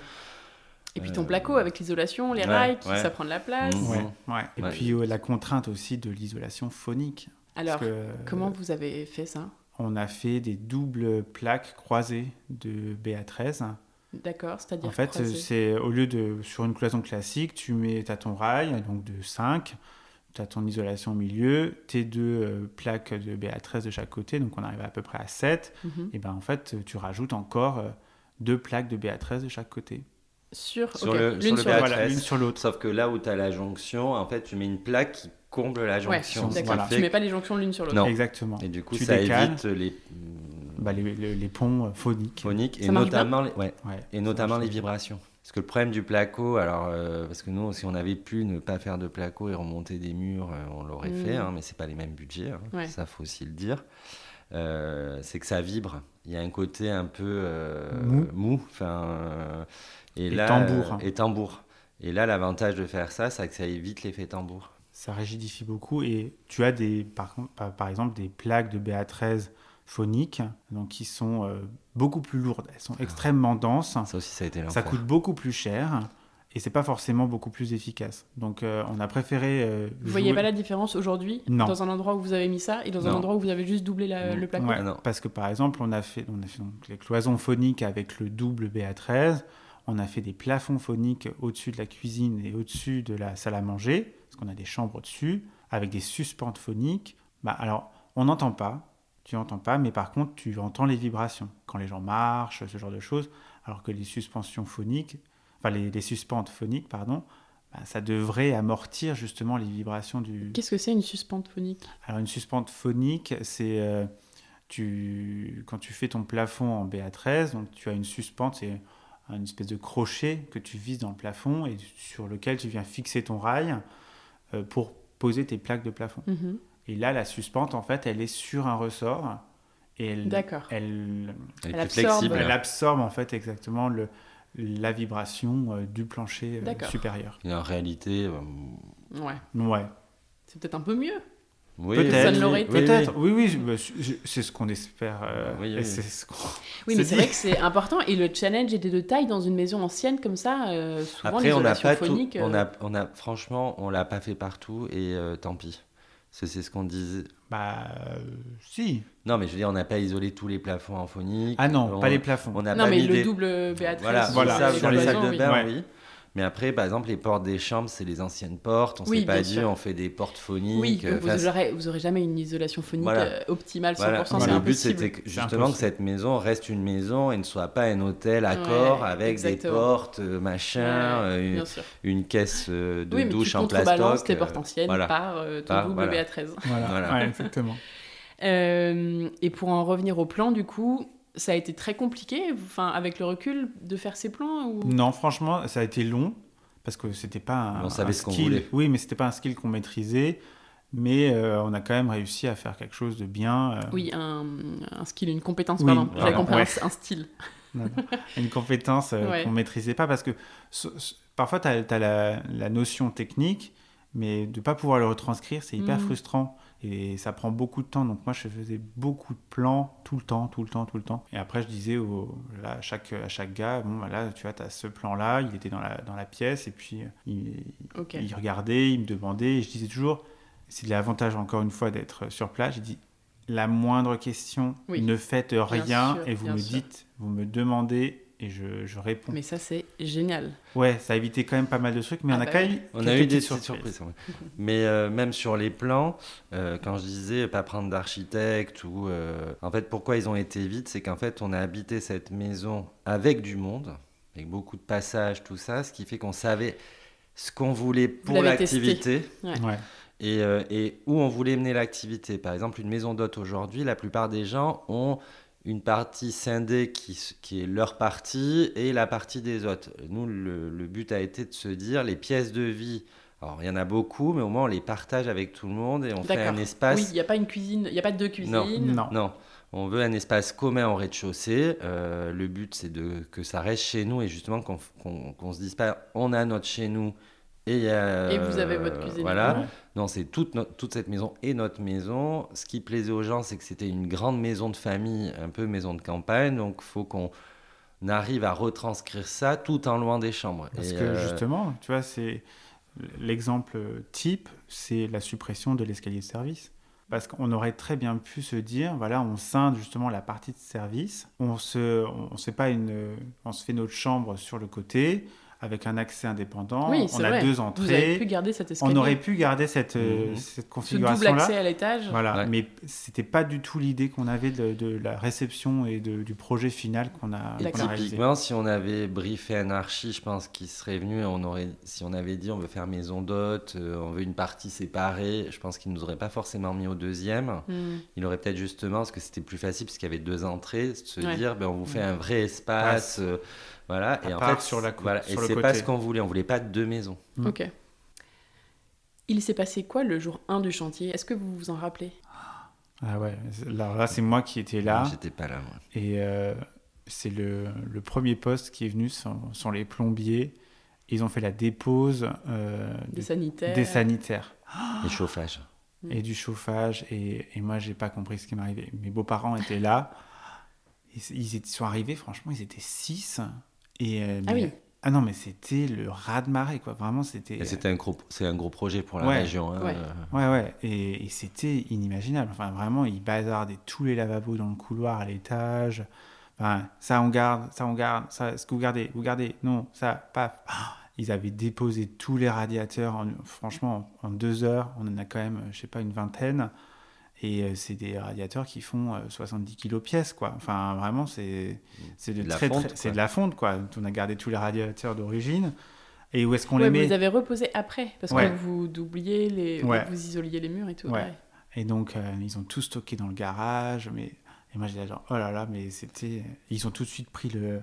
Et puis Euh, ton placo avec l'isolation, les ouais, rails, qui- ouais. ça prend de la place. Mm. Ouais, ouais. Et Ouais. puis euh, la contrainte aussi de l'isolation phonique. Alors, que, comment euh, vous avez fait ça? On a fait des doubles plaques croisées de BA13. D'accord, c'est-à-dire En fait, c'est au lieu de sur une cloison classique, tu mets as ton rail donc de 5, tu as ton isolation au milieu, tes deux euh, plaques de BA13 de chaque côté, donc on arrive à peu près à 7 Mhm. et ben en fait, tu rajoutes encore euh, deux plaques de BA13 de chaque côté. Sur, l'une sur le sur BA13. l'autre. Voilà, l'une sur l'autre. Sauf que là où tu as la jonction, en fait tu mets une plaque qui comble la Ouais, jonction. d'accord. Voilà. Tu mets pas les jonctions l'une sur l'autre. Non. Exactement. Et du coup Tu ça décales. évite les Bah, les, les- les ponts euh, phoniques. phoniques et notamment les, ouais, Ouais, et notamment les vibrations. Parce que le problème du placo, alors euh, parce que nous, si on avait pu ne pas faire de placo et remonter des murs, euh, on l'aurait Mm. fait, hein, mais c'est pas les mêmes budgets, hein, Ouais. ça faut aussi le dire. Euh, c'est que ça vibre. Il y a un côté un peu euh, Mou. Et, Et là, tambour. euh, et tambour. Et là, l'avantage de faire ça, c'est que ça évite l'effet tambour. Ça rigidifie beaucoup et tu as des, par, exemple des plaques de BA13 phoniques donc qui sont euh, beaucoup plus lourdes. Elles sont extrêmement denses. Ça aussi, ça a été Ça coûte beaucoup plus cher et c'est pas forcément beaucoup plus efficace. Donc euh, on a préféré. euh, Vous voyez jouer- pas la différence aujourd'hui dans un endroit où vous avez mis ça et dans un endroit où vous avez juste doublé la- le placo Ouais, Ah parce que par exemple, on a fait, on a fait donc les cloisons phoniques avec le double BA13. On a fait des plafonds phoniques au-dessus de la cuisine et au-dessus de la salle à manger, parce qu'on a des chambres au-dessus, avec des suspentes phoniques. Bah, alors, on n'entend pas, tu n'entends pas, mais par contre, tu entends les vibrations quand les gens marchent, ce genre de choses. Alors que les suspensions phoniques, enfin les, les suspentes phoniques, pardon, bah, ça devrait amortir justement les vibrations du, Qu'est-ce que c'est une suspente phonique? Alors une suspente phonique, c'est euh, tu quand tu fais ton plafond en BA13, donc tu as une suspente, c'est une espèce de crochet que tu vises dans le plafond et sur lequel tu viens fixer ton rail euh, pour poser tes plaques de plafond. Mhm. Et là, la suspente, en fait, elle est sur un ressort et elle, elle, absorbe. elle absorbe en fait exactement le, la vibration euh, du plancher euh, supérieur. Et en réalité, euh, Ouais. Ouais. C'est peut-être un peu mieux. Oui, Peut-être. Oui, oui, été. Peut-être, oui, oui, je- c'est ce qu'on espère. euh, Oui, et ce mais C'est vrai que c'est important. Et le challenge était de taille dans une maison ancienne comme ça. euh, souvent, Après, on n'a pas tout. phonique. On euh, a, on a, franchement, on l'a pas fait partout et euh, tant pis. C'est ce qu'on disait. Bah, euh, si. Non, mais je veux dire, on n'a pas isolé tous les plafonds en phonique. Ah non, On- pas les plafonds. On Non, pas mais mis le des- double Béatrice. Voilà, Voilà, ça, sur les les salles de oui. bain, Ouais. oui. Mais après, par exemple, les portes des chambres, c'est les anciennes portes. On ne s'est pas dit, on fait des portes phoniques. Oui, vous, n'aurez vous aurez jamais une isolation phonique euh, optimale 100%. Le but, c'était justement que cette maison reste une maison et ne soit pas un hôtel à corps avec des portes, euh, machin, euh, une, caisse de douche en plastoc. tes portes anciennes par ton double BA13. Voilà, exactement. et pour en revenir au plan, du coup, ça a été très compliqué, enfin, avec le recul, de faire ces plans ou... Non, franchement, ça a été long parce que c'était pas un, on savait ce skill. Oui, mais c'était pas un skill qu'on maîtrisait. Mais euh, on a quand même réussi à faire quelque chose de bien. Euh. Oui, un, un, skill, une compétence, pardon. J'avais compris un, style. Une compétence euh, qu'on maîtrisait pas parce que parfois tu as, la, la, notion technique, mais de pas pouvoir le retranscrire, c'est hyper mm. frustrant. Et ça prend beaucoup de temps. Donc moi, je faisais beaucoup de plans tout le temps, tout le temps, tout le temps. Et après, je disais au, à, chaque, à chaque gars, bon, bah tu vois, tu as ce plan-là, il était dans la, dans la pièce, et puis il, il regardait, il me demandait, et je disais toujours, c'est l'avantage encore une fois d'être sur place, j'ai dit, la moindre question, ne faites rien, et vous me dites, vous me demandez, et je, réponds. Mais ça, c'est génial. Ouais, ça a évité quand même pas mal de trucs, mais on a bah quand même on a eu des surprises. mais euh, même sur les plans, euh, quand je disais pas prendre d'architecte ou euh, en fait pourquoi ils ont été vite, c'est qu'en fait on a habité cette maison avec du monde, avec beaucoup de passages, tout ça, ce qui fait qu'on savait ce qu'on voulait pour l'activité. Et, et, où on voulait mener l'activité. Par exemple, une maison d'hôte aujourd'hui, la plupart des gens ont une partie scindée qui, qui, est leur partie et la partie des autres. Nous, le, but a été de se dire les pièces de vie. Alors, il y en a beaucoup, mais au moins on les partage avec tout le monde et on fait un espace. Oui, il n'y a pas une cuisine, il n'y a pas deux cuisines. Non, non, On veut un espace commun au rez-de-chaussée. Euh, le but, c'est de que ça reste chez nous et justement qu'on ne se dise pas on a notre chez nous et, vous avez votre cuisine. Voilà. Non, c'est toute, toute cette maison et notre maison. Ce qui plaisait aux gens, c'est que c'était une grande maison de famille, un peu maison de campagne. Donc, il faut qu'on arrive à retranscrire ça tout en loin des chambres. Parce que euh, justement, tu vois, c'est l'exemple type, c'est la suppression de l'escalier de service. Parce qu'on aurait très bien pu se dire, voilà, on scinde justement la partie de service, on se, on, on, pas une, on se fait notre chambre sur le côté, avec un accès indépendant. on a deux entrées. Vous avez pu garder cette On aurait pu garder cette, euh, mhm. cette configuration-là. double accès à l'étage. Voilà, mais c'était pas du tout l'idée qu'on avait de, la réception et du projet final qu'on a, Typiquement, si on avait briefé un archi, je pense qu'il serait venu, on aurait, si on avait dit on veut faire maison d'hôte, euh, on veut une partie séparée, je pense qu'il nous aurait pas forcément mis au deuxième. Hmm. Il aurait peut-être justement, parce que c'était plus facile, parce qu'il y avait deux entrées, de se dire ben, on vous fait un vrai espace. Euh, voilà, et en fait, sur la voilà, et c'est pas ce qu'on voulait, on voulait pas deux maisons. Mm. Ok. Il s'est passé quoi le jour 1 du chantier? Est-ce que vous vous en rappelez? Ah ouais, là, là c'est moi qui étais là. J'étais pas là, moi. Et euh, c'est le, le, premier poste qui est venu, sont, sont, les plombiers. Ils ont fait la dépose euh, des sanitaires. Des sanitaires. Et chauffage. Et du chauffage. Et, et moi, j'ai pas compris ce qui m'arrivait. Mes beaux-parents étaient là. Ils, ils, sont arrivés, franchement, ils étaient six. Et, euh, ah oui. Ah non, mais c'était le raz de marée, quoi. Vraiment, c'était. C'était un gros, c'est un gros projet pour la région. Hein. Ouais. ouais, ouais, Et, c'était inimaginable. Enfin, vraiment, ils bazardaient tous les lavabos dans le couloir à l'étage. Enfin, ça on garde, ça on garde, ça, ce que vous gardez, vous gardez, non, ça, paf. Ils avaient déposé tous les radiateurs. franchement, en deux heures, on en a quand même, je sais pas, une vingtaine. Et euh, c'est des radiateurs qui font 70 euh, kg pièce, quoi. Enfin, vraiment, c'est de, de, très, c'est de la fonte, quoi. On a gardé tous les radiateurs d'origine. Et où est-ce qu'on les met Vous les avez reposés après, parce que vous doubliez les, vous isoliez les murs et tout. Et donc, euh, ils ont tout stocké dans le garage. Mais... Et moi, j'ai genre, oh là là, mais c'était... Ils ont tout de suite pris le,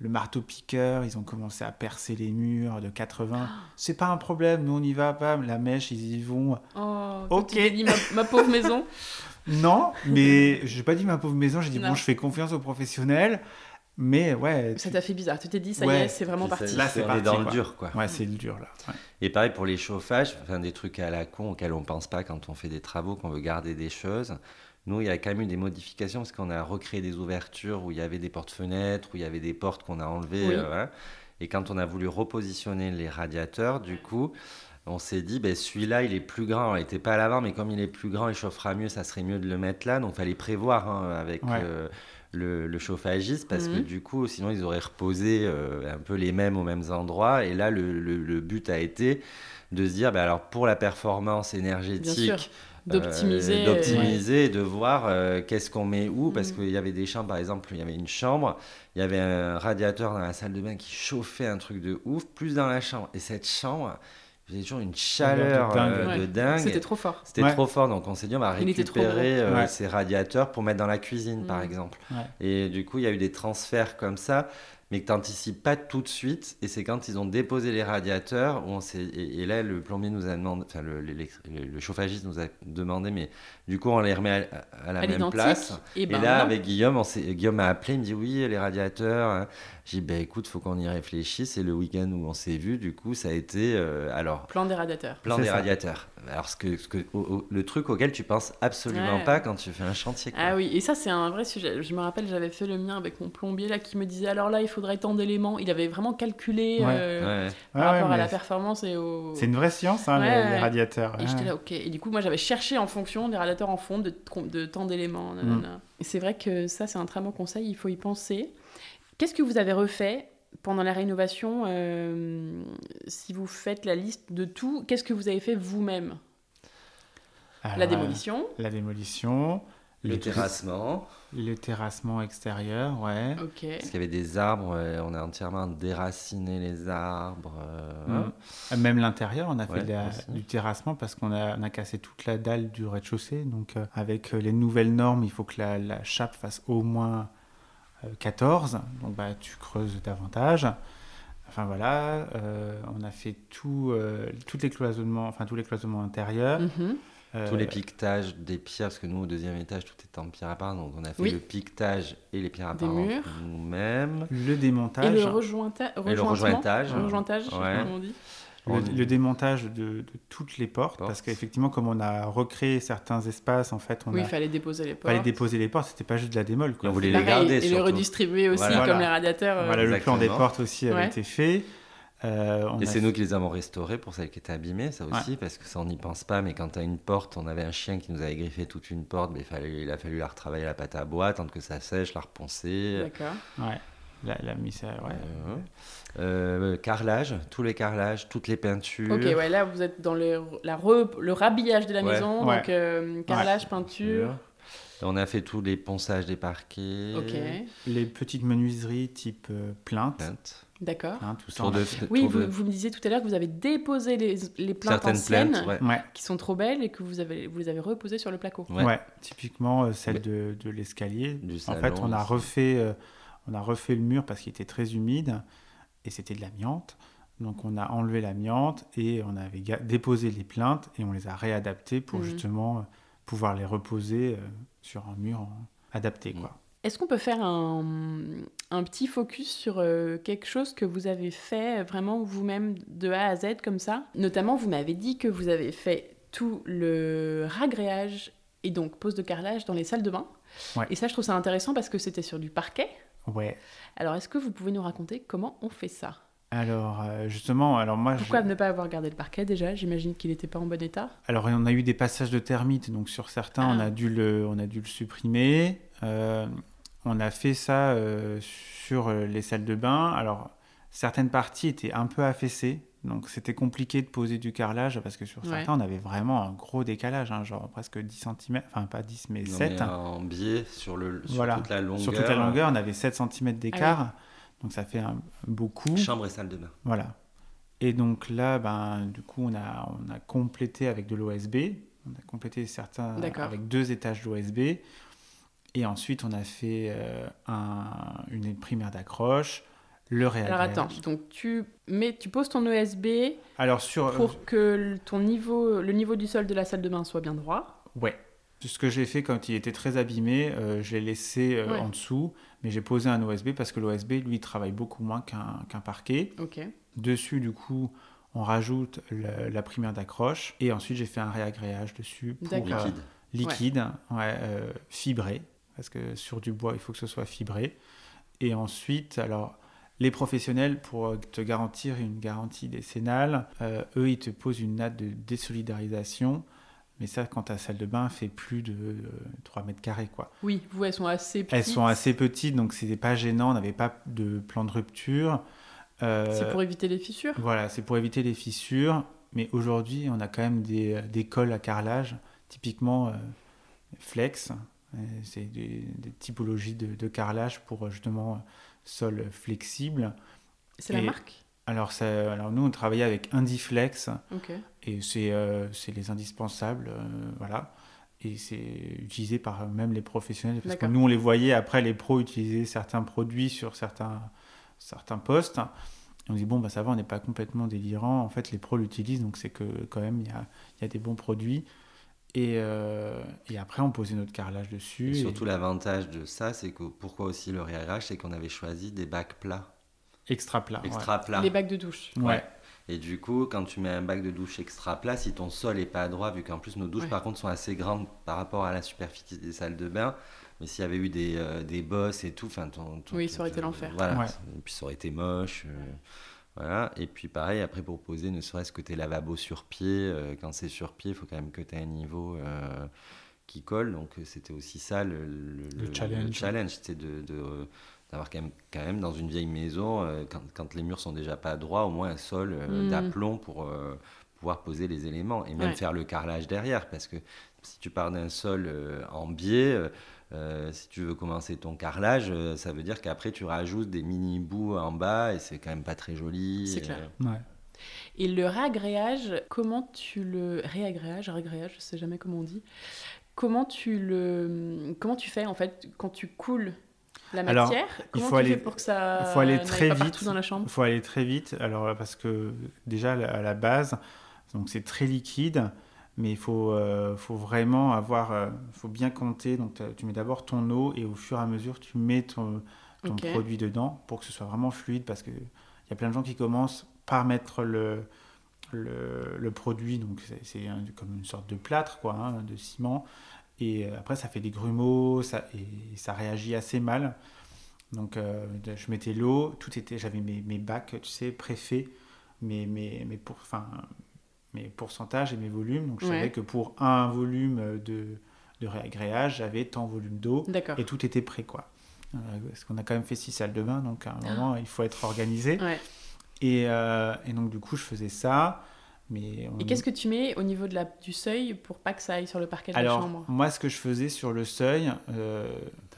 le marteau-piqueur, ils ont commencé à percer les murs de 80. C'est pas un problème, nous on y va, bam, la mèche, ils y vont. Oh, ok. Tu dit ma, pauvre maison Non, mais j'ai pas dit ma pauvre maison, j'ai dit bon, je fais confiance aux professionnels. Mais ouais. Ça t'a fait bizarre. Tu t'es dit, ça y est, c'est vraiment parti. Là, c'est parti. dans le dur, quoi. Ouais, c'est le dur, là. Et pareil pour les chauffages, enfin, des trucs à la con auxquels on pense pas quand on fait des travaux, qu'on veut garder des choses. Nous, il y a quand même eu des modifications parce qu'on a recréé des ouvertures où il y avait des portes-fenêtres, où il y avait des portes qu'on a enlevées. Euh, et quand on a voulu repositionner les radiateurs, du coup, on s'est dit, ben, celui-là, il est plus grand. Il n'était pas à l'avant, mais comme il est plus grand, il chauffera mieux, ça serait mieux de le mettre là. Donc, il fallait prévoir hein, avec euh, le, chauffagiste, parce que Mhm. du coup, sinon, ils auraient reposé euh, un peu les mêmes aux mêmes endroits. Et là, le, le- le but a été de se dire, ben, alors, pour la performance énergétique. D'optimiser, euh, euh, d'optimiser et de voir euh, qu'est-ce qu'on met où parce Mhm. qu'il y avait des chambres par exemple il y avait une chambre il y avait un radiateur dans la salle de bain qui chauffait un truc de ouf plus dans la chambre et cette chambre avait toujours une chaleur de dingue. euh, Ouais. de dingue C'était trop fort. c'était Ouais. trop fort, donc on s'est dit on va Il était trop récupérer euh, Ouais. ces radiateurs pour mettre dans la cuisine, par Mm. exemple. Ouais. Et du coup, il y a eu des transferts comme ça, mais que tu n'anticipes pas tout de suite. Et c'est quand ils ont déposé les radiateurs, où on. Et, et là, le plombier nous a demandé, enfin, le chauffagiste nous a demandé, mais du coup, on les remet à, à la À même place. Et, Et ben, là, non. avec Guillaume, on Guillaume m'a appelé, il me dit oui, les radiateurs. hein. J'ai dit, bah, écoute, faut qu'on y réfléchisse. Et le week-end où on s'est vu, du coup, ça a été, euh, alors, plan des radiateurs. plan des ça. radiateurs. Alors, ce que, ce que, au- au- le truc auquel tu penses absolument Ouais. pas quand tu fais un chantier. quoi. Ah oui, et ça c'est un vrai sujet. Je me rappelle, j'avais fait le mien avec mon plombier là qui me disait alors là il faudrait tant d'éléments. Il avait vraiment calculé Ouais. euh, Ouais. par Ouais, rapport ouais, à la performance et au. C'est une vraie science, hein, Ouais, les, ouais. les radiateurs. Et ouais. j'étais là, ok. Et du coup, moi, j'avais cherché en fonction des radiateurs en fond de, de tant d'éléments. Et c'est vrai que ça, c'est un très bon conseil. Il faut y penser. Qu'est-ce que vous avez refait pendant la rénovation euh, Si vous faites la liste de tout, qu'est-ce que vous avez fait vous-même? Alors, La euh, démolition. La démolition. Le terrassement, Le terrassement extérieur, ouais. Ok. parce qu'il y avait des arbres, on a entièrement déraciné les arbres. euh, Mm. Euh, Même l'intérieur, on a fait Ouais, la- du terrassement parce qu'on a, on a cassé toute la dalle du rez-de-chaussée. Donc, euh, avec les nouvelles normes, il faut que la, la chape fasse au moins euh, 14. Donc, bah, tu creuses davantage. Enfin, voilà. euh, on a fait tout, euh, tous les cloisonnements, enfin, tous les cloisonnements intérieurs. Mhm. Euh, Tous les piquetages des pierres, parce que nous, au deuxième étage, tout est en pierre apparente, donc on a fait Oui. le piquetage et les pierres Des apparentes murs. nous-mêmes. Le Et démontage. le rejointa- Et le rejointage. Rejointage, je sais Ouais. on dit. Le, On- le démontage de, de toutes les portes, Portes. parce qu'effectivement, comme on a recréé certains espaces, en fait, on Oui, a il fallait déposer les portes. fallait déposer les portes, c'était pas juste de la démol. Quoi. Et on voulait les garder, et le surtout. redistribuer aussi, Voilà. comme Voilà. les radiateurs. euh, Voilà, le plan des portes aussi avait Ouais. été fait. Euh, on Et a c'est nous qui les avons restaurés pour celles qui étaient abîmées, ça aussi, parce que ça on n'y pense pas, mais quand tu as une porte, on avait un chien qui nous avait griffé toute une porte, mais il, fallait, il a fallu la retravailler à la pâte à bois, attendre que ça sèche, la reponcer. D'accord. Ouais, la, la mise à- ouais. Euh, euh, carrelage, tous les carrelages, toutes les peintures. Ok, ouais, là vous êtes dans le, la re- le rhabillage de la Ouais. maison, Ouais. donc euh, carrelage, peinture. On a fait tous les ponçages des parquets. Ok, Les petites menuiseries type euh, plainte, Plaintes. D'accord. hein, tout ça. Tour on a de- fait. Oui, tour vous, de- vous me disiez tout à l'heure que vous avez déposé les, les plaintes certaines anciennes plaintes, ouais. Ouais, qui sont trop belles et que vous, avez, vous les avez reposées sur le placo. Ouais. ouais. typiquement euh, celle Mais- de, de l'escalier. En fait, on a refait, euh, on a refait le mur parce qu'il était très humide et c'était de l'amiante. Donc on a enlevé l'amiante et on avait déposé les plaintes et on les a réadaptées pour Mhm. justement euh, pouvoir les reposer euh, sur un mur en- adapté. Quoi. Est-ce qu'on peut faire un, un petit focus sur euh, quelque chose que vous avez fait vraiment vous-même de A à Z comme ça? Notamment, vous m'avez dit que vous avez fait tout le ragréage et donc pose de carrelage dans les salles de bain. Ouais. Et ça, je trouve ça intéressant parce que c'était sur du parquet. Ouais. Alors, est-ce que vous pouvez nous raconter comment on fait ça? Alors euh, justement, alors moi, je- Pourquoi ne pas avoir gardé le parquet déjà? J'imagine qu'il n'était pas en bon état. alors on a eu des passages de termites, donc sur certains on Ah. a dû le, on a dû le supprimer. Euh, on a fait ça euh, sur euh, les salles de bain. Alors certaines parties étaient un peu affaissées, donc c'était compliqué de poser du carrelage parce que sur Ouais. certains on avait vraiment un gros décalage, hein, genre presque 10 cm, enfin pas 10 mais Non, 7. mais en biais sur, le, sur Voilà. toute la longueur. Sur toute la longueur, on avait 7 cm d'écart, Ah donc ça fait un, beaucoup. Chambre et salle de bain. Voilà. Et donc là, ben, du coup, on a, on a complété avec de l'OSB. On a complété certains avec deux étages d'OSB. Et ensuite, on a fait euh, un- une primaire d'accroche, le Alors réagrégage. attends, donc tu, mets, tu poses ton ESB Alors sur... pour que le- ton niveau, le niveau du sol de la salle de bain soit bien droit. Ouais. Ce que j'ai fait quand il était très abîmé, euh, je l'ai laissé euh, Ouais. en dessous, mais j'ai posé un OSB parce que l'OSB, lui, il travaille beaucoup moins qu'un qu'un parquet. Ok. Dessus, du coup, on rajoute le- la primaire d'accroche. Et ensuite, j'ai fait un réagréage dessus pour D'accord. euh, Liquide. liquide, ouais, euh, fibré. Parce que sur du bois, il faut que ce soit fibré. Et ensuite, alors, Les professionnels, pour te garantir une garantie décennale, euh, eux, ils te posent une natte de désolidarisation. Mais ça, quand ta salle de bain fait plus de 3 mètres carrés, quoi. Oui, vous, elles sont assez petites. Elles sont assez petites, donc c'était pas gênant. On n'avait pas de plan de rupture. c'est pour éviter les fissures Voilà, c'est pour éviter les fissures. Mais aujourd'hui, on a quand même des, des cols à carrelage, typiquement flex. C'est des, typologies de, de, carrelage pour justement sol flexible. C'est la marque? alors, ça, alors, nous, on travaillait avec Indiflex. Et c'est euh, les indispensables. Euh, voilà. Et c'est utilisé par même les professionnels. Parce que nous, on les voyait après, les pros utiliser certains produits sur certains, certains postes. on dit, bon, bah, ça va, on n'est pas complètement délirant. En fait, les pros l'utilisent, donc c'est que quand même, il y a, y a, des bons produits. Et, euh, et, après, on posait notre carrelage dessus. Et surtout, l'avantage de ça, c'est que pourquoi aussi le réagrage, c'est qu'on avait choisi des bacs plats. Extra plat. Extra. Les bacs de douche. Ouais. Et du coup, quand tu mets un bac de douche extra plat, si ton sol est pas droit, vu qu'en plus nos douches par contre sont assez grandes par rapport à la superficie des salles de bain, mais s'il y avait eu des, euh, des bosses et tout, enfin, ton, oui, ça aurait été l'enfer. Voilà. Et puis ça aurait été moche. Euh, voilà. Et puis pareil, après pour poser, ne serait-ce que tes lavabos sur pied, euh, quand c'est sur pied, il faut quand même que tu aies un niveau qui colle. Donc c'était aussi ça le, le, challenge. Le challenge, c'était de, de d'avoir quand même, quand même dans une vieille maison, euh, quand, quand, les murs sont déjà pas droits, au moins un sol euh, mm. d'aplomb pour euh, pouvoir poser les éléments et même faire le carrelage derrière. Parce que si tu pars d'un sol en biais, si tu veux commencer ton carrelage, ça veut dire qu'après tu rajoutes des mini bouts en bas et c'est quand même pas très joli. C'est clair. Ouais. Et le réagréage, comment tu le réagréage, réagréage, je sais jamais comment on dit. Comment tu le, comment tu fais en fait quand tu coules la matière il faut aller, pour que ça faut aller très vite dans la chambre? Il faut aller très vite. Alors parce que déjà à la base, donc c'est très liquide, mais il faut, euh, faut vraiment avoir, euh, faut bien compter. Donc tu mets d'abord ton eau et au fur et à mesure tu mets ton, ton produit dedans pour que ce soit vraiment fluide parce que il y a plein de gens qui commencent par mettre le le, le produit, donc c'est comme une sorte de plâtre quoi, hein, de ciment. Et euh, après, ça fait des grumeaux, ça, et ça réagit assez mal. Donc, euh, je mettais l'eau, tout était, j'avais mes, mes, bacs, tu sais, préfaits, mes, mes, mes, pour, enfin, mes pourcentages et mes volumes. Donc, je savais que pour un volume de, de réagréage, j'avais tant volume d'eau. Et tout était prêt, quoi. Euh, parce qu'on a quand même fait six salles de bain, donc à un ah. moment, il faut être organisé. Et, et, donc, du coup, je faisais ça. Et qu'est-ce que tu mets au niveau de la, du seuil pour pas que ça aille sur le parquet de la chambre Moi, ce que je faisais sur le seuil, euh,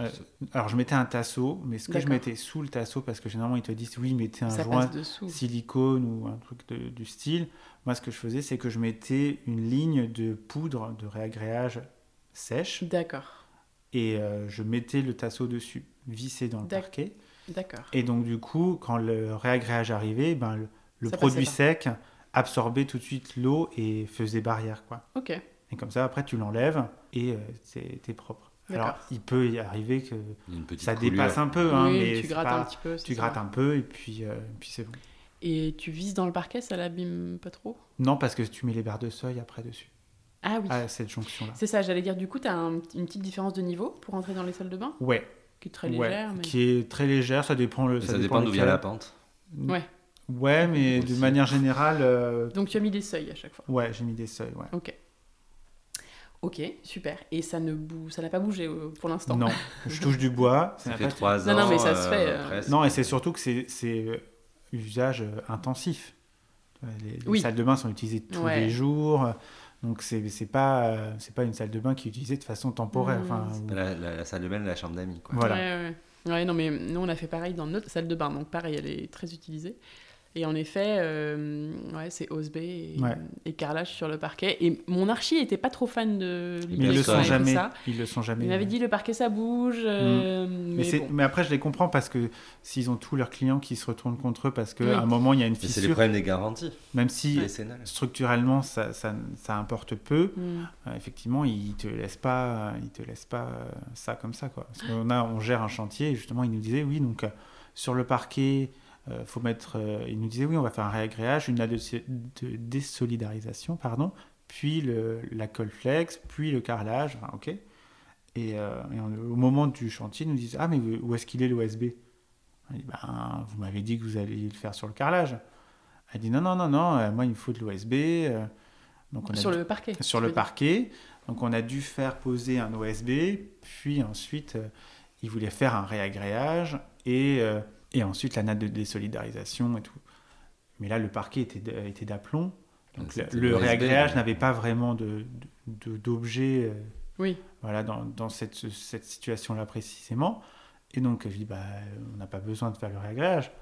euh, alors je mettais un tasseau, mais ce que je mettais sous le tasseau, parce que généralement ils te disent oui, mettez un joint silicone ou un truc du style. Moi, ce que je faisais, c'est que je mettais une ligne de poudre de réagréage sèche. D'accord. Et euh, je mettais le tasseau dessus, vissé dans le parquet. D'accord. Et donc, du coup, quand le réagréage arrivait, ben, le, produit sec absorbait tout de suite l'eau et faisait barrière. Quoi. Ok. Et comme ça, après, tu l'enlèves et euh, t'es propre. Alors, il peut y arriver que ça dépasse un peu, hein, mais tu grattes un petit peu. Tu grattes un peu et puis, euh, puis c'est bon. Et tu vises dans le parquet, ça l'abîme pas trop? Non, parce que tu mets les barres de seuil après dessus. Ah oui. À cette jonction-là. C'est ça, j'allais dire, du coup, tu as une petite différence de niveau pour entrer dans les salles de bain? Ouais. Qui est très légère. Mais... Qui est très légère, ça dépend le. Ça, dépend d'où vient la pente. Ouais. Ouais, mais de manière générale. Euh, Donc tu as mis des seuils à chaque fois Ouais, j'ai mis des seuils, ouais. Ok. Ok, super. Et ça ne bou... ça n'a pas bougé euh, pour l'instant Non, je touche du bois. Ça, fait trois ans. Non, non, mais ça se fait. Non, et c'est surtout que c'est usage intensif. Les, salles de bain sont utilisées tous les jours. Donc c'est pas c'est pas une salle de bain qui est utilisée de façon temporaire. Enfin, la, salle de bain, la chambre d'amis. Voilà. Ouais, ouais. non mais nous on a fait pareil dans notre salle de bain. Donc pareil, elle est très utilisée. Et en effet, euh, ouais, c'est OSB et, et, carrelage sur le parquet. Et mon archi était pas trop fan de Mais ils le sont jamais. Ils le sont jamais. Il m'avait dit le parquet ça bouge. Euh, mm. mais, mais, après, je les comprends parce que s'ils ont tous leurs clients qui se retournent contre eux parce qu'à un moment il y a une fissure. C'est le problème des garanties. Même si structurellement ça, ça, ça, importe peu, mm. euh, effectivement ils te laissent pas, ils te laissent pas ça comme ça quoi. Parce qu'on a, on gère un chantier et justement ils nous disaient oui donc sur le parquet euh, faut mettre, euh, il nous disait oui, on va faire un réagréage, une de désolidarisation, pardon, puis le, la colle flex, puis le carrelage, ok. Et, euh, au moment du chantier, ils nous disent ah mais où est-ce qu'il est l'OSB On dit, ben, vous m'avez dit que vous alliez le faire sur le carrelage. Elle dit, non, non, non, non, moi, il me faut de l'OSB. Donc, on a Sur dû- le parquet. sur le parquet. Donc, on a dû faire poser un OSB, puis ensuite, il voulait faire un réagréage et, et ensuite la natte de désolidarisation et tout. Mais là, le parquet était, était d'aplomb. Donc, le, C'était le réagréage n'avait pas vraiment de- de- d'objet euh, Oui. voilà, dans, dans cette, cette situation-là précisément. Et donc, je dis, bah, on n'a pas besoin de faire le réagréage.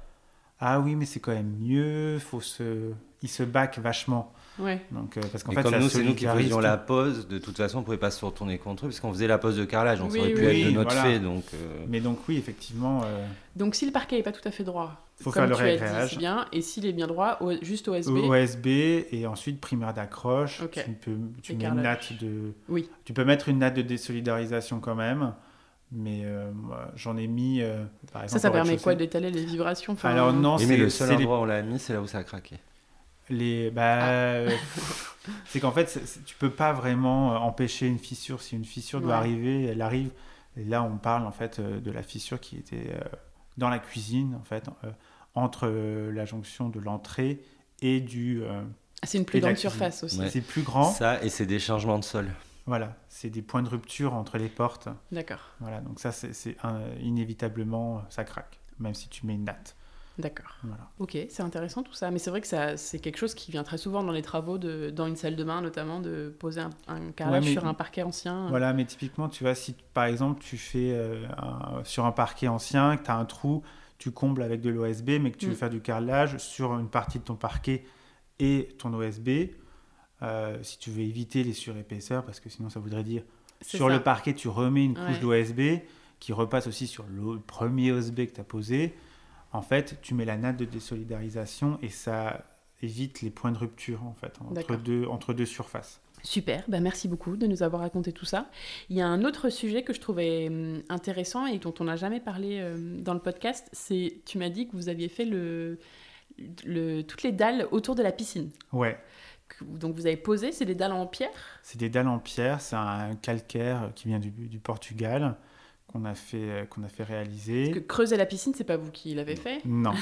Ah oui, mais c'est quand même mieux, faut se... il se back vachement. Ouais. Donc, euh, parce qu'en Et fait, comme nous, c'est nous qui faisions la pause, de toute façon, on pouvait pas se retourner contre eux, parce qu'on faisait la pause de carrelage, donc Oui, ça aurait pu oui, être de notre voilà. fait. Donc, euh, Mais donc oui, effectivement, euh, Donc si le parquet n'est pas tout à fait droit, Faut comme faire le tu as dit, réagréage. c'est bien. Et s'il est bien droit, O- juste OSB. OSB et ensuite primaire d'accroche. Ok. Tu, peux, tu mets une natte de. Oui. Tu peux mettre une natte de désolidarisation quand même, mais euh, moi, j'en ai mis euh, par Ça, exemple. ça au permet quoi d'étaler les vibrations? Enfin, Alors non, oui, c'est mais le seul endroit où on l'a mis, c'est là où ça a craqué. Les. Bah, Ah. euh, c'est qu'en fait, tu peux pas vraiment euh, empêcher une fissure. Si une fissure doit Ouais. arriver, elle arrive. Et là, on parle en fait euh, de la fissure qui était dans la cuisine, en fait, entre la jonction de l'entrée et du. Ah, C'est une plus grande surface aussi. Ouais. C'est plus grand. Ça, et c'est des changements de sol. Voilà, c'est des points de rupture entre les portes. D'accord. Voilà, donc ça, c'est inévitablement, ça craque, même si tu mets une natte. D'accord. Voilà. Ok, c'est intéressant tout ça. Mais c'est vrai que ça, c'est quelque chose qui vient très souvent dans les travaux, de, dans une salle de bain notamment, de poser un, un carrelage sur un parquet ancien. Voilà, mais typiquement, tu vois, si par exemple, tu fais euh, un- sur un parquet ancien, que tu as un trou, tu combles avec de l'OSB, mais que tu veux Mm. faire du carrelage sur une partie de ton parquet et ton OSB, euh, si tu veux éviter les surépaisseurs, parce que sinon ça voudrait dire sur ça. le parquet, tu remets une couche Ouais. d'OSB qui repasse aussi sur le premier OSB que tu as posé. En fait, tu mets la natte de désolidarisation et ça évite les points de rupture en fait entre deux, entre deux surfaces. Super, bah merci beaucoup de nous avoir raconté tout ça. Il y a un autre sujet que je trouvais hum, intéressant et dont on n'a jamais parlé euh, dans le podcast, c'est tu m'as dit que vous aviez fait le, le, toutes les dalles autour de la piscine. Ouais, Donc vous avez posé, c'est des dalles en pierre? C'est des dalles en pierre, c'est un calcaire qui vient du, du Portugal qu'on a fait euh, qu'on a fait réaliser. Parce que creuser la piscine, c'est pas vous qui l'avez fait Non.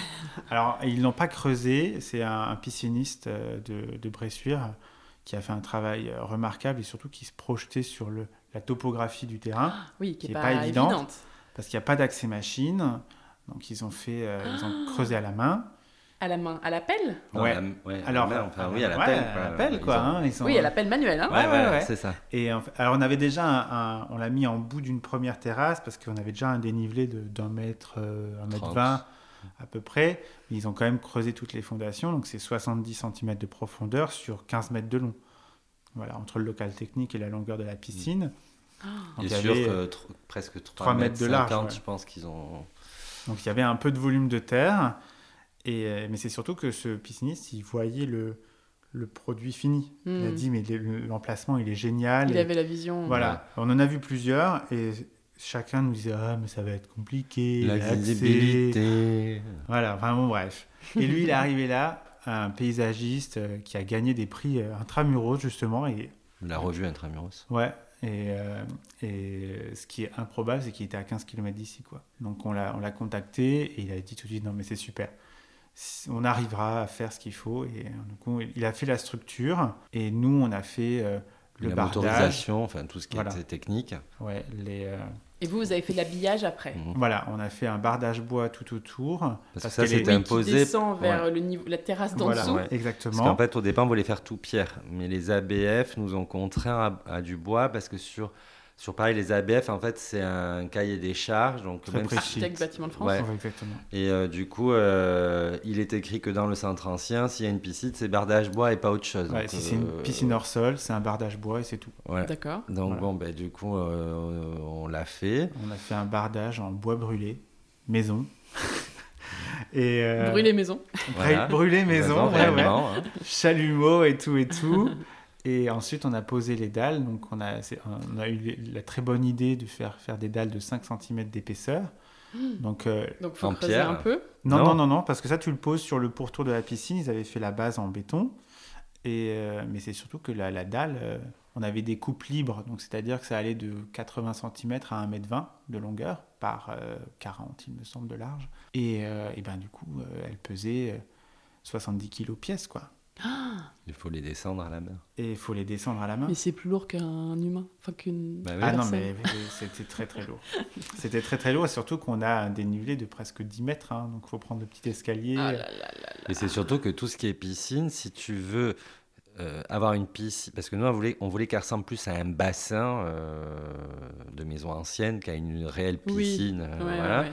Alors, ils l'ont pas creusé. C'est un, un pisciniste euh, de, de Bressuire qui a fait un travail euh, remarquable et surtout qui se projetait sur le, la topographie du terrain Oui, qui Qui est est pas, pas évidente. évidente. parce qu'il n'y a pas d'accès machine. Donc, ils ont fait, euh, ils ont creusé à la main. À la main, à la pelle Non, Ouais. à la- ouais, Alors, enfin, oui, à la ouais, pelle. à la pelle, quoi. Ils ont- hein, ils sont- Oui, à la pelle manuelle. Hein Ouais, Ouais, ouais. c'est ça. Et en fait- alors, on avait déjà un, un- on l'a mis en bout d'une première terrasse parce qu'on avait déjà un dénivelé de- d'un mètre, euh, un mètre 30. vingt à peu près. Ils ont quand même creusé toutes les fondations, donc c'est 70 cm de profondeur sur 15 mètres de long. Voilà, entre le local technique et la longueur de la piscine. Donc, Et il y sur avait- euh, tr- presque 3, trois mètres mètres de large, 50, ouais. je pense qu'ils ont... Donc il y avait un peu de volume de terre, et, euh, mais c'est surtout que ce pisciniste, il voyait le, le produit fini. Il a Hmm. dit, mais le- l'emplacement, il est génial. Il et- avait la vision. Voilà, on en a vu plusieurs, et chacun nous disait, ah, mais ça va être compliqué. La l'accès. visibilité. Voilà, enfin bon, bref. Et lui, il est arrivé là, un paysagiste euh, qui a gagné des prix euh, intramuros, justement, et La revue Intramuros. Ouais, et, euh, et ce qui est improbable, c'est qu'il était à 15 km d'ici, quoi. Donc on l'a, on l'a contacté et il a dit tout de suite, non mais c'est super. On arrivera à faire ce qu'il faut. Et euh, du coup, il a fait la structure et nous, on a fait euh, le la bardage. motorisation, enfin tout ce qui Voilà. était technique. Ouais, les, euh, Et vous, vous avez fait l'habillage après. Mhm. voilà, on a fait un bardage bois tout autour. Parce que ça, est- c'était imposé. qui descend vers Ouais. le niveau, la terrasse d'en Voilà, dessous. ouais. Parce exactement. qu'en fait, au départ, on voulait faire tout pierre. Mais les ABF nous ont contraints à, à du bois parce que sur, sur pareil, les ABF, en fait, c'est un cahier des charges. Donc Très même si- précis. Architecte bâtiment de France. Ouais. Ouais, exactement. Et euh, du coup, euh, il est écrit que dans le centre ancien, s'il y a une piscine, c'est bardage bois et pas autre chose. Ouais, Donc, si c'est une euh, piscine hors sol, c'est un bardage bois et c'est tout. ouais. D'accord. Donc Voilà. bon, ben, du coup, euh, on l'a fait. On a fait un bardage en bois brûlé, maison. et euh, Brûler maison. Voilà. brûlé maison, ouais, ouais. réellement, hein. chalumeau et tout et tout. Et ensuite, on a posé les dalles. Donc, on a, c'est- on a eu la très bonne idée de faire, faire des dalles de 5 cm d'épaisseur. Donc, euh, Donc faut En creuser pierre. un peu. non, Non. non, non, non, parce que ça, tu le poses sur le pourtour de la piscine. Ils avaient fait la base en béton. Et, euh, mais c'est surtout que la, la dalle, euh, on avait des coupes libres, donc c'est-à-dire que ça allait de 80 cm à 1m20 de longueur par 40, il me semble, de large. Et, et ben du coup, elle pesait 70 kg pièce, quoi. Il faut les descendre à la main. Et il faut les descendre à la main. Mais c'est plus lourd qu'un humain, enfin qu'une. Bah ah non, mais c'était très très lourd. c'était très très lourd, surtout qu'on a un dénivelé de presque 10 mètres, hein, donc il faut prendre le petit escalier. Ah et c'est surtout que tout ce qui est piscine, si tu veux euh, avoir une piscine, parce que nous on voulait, on voulait qu'elle ressemble plus à un bassin euh, de maison ancienne qu'à une réelle piscine. Euh, voilà.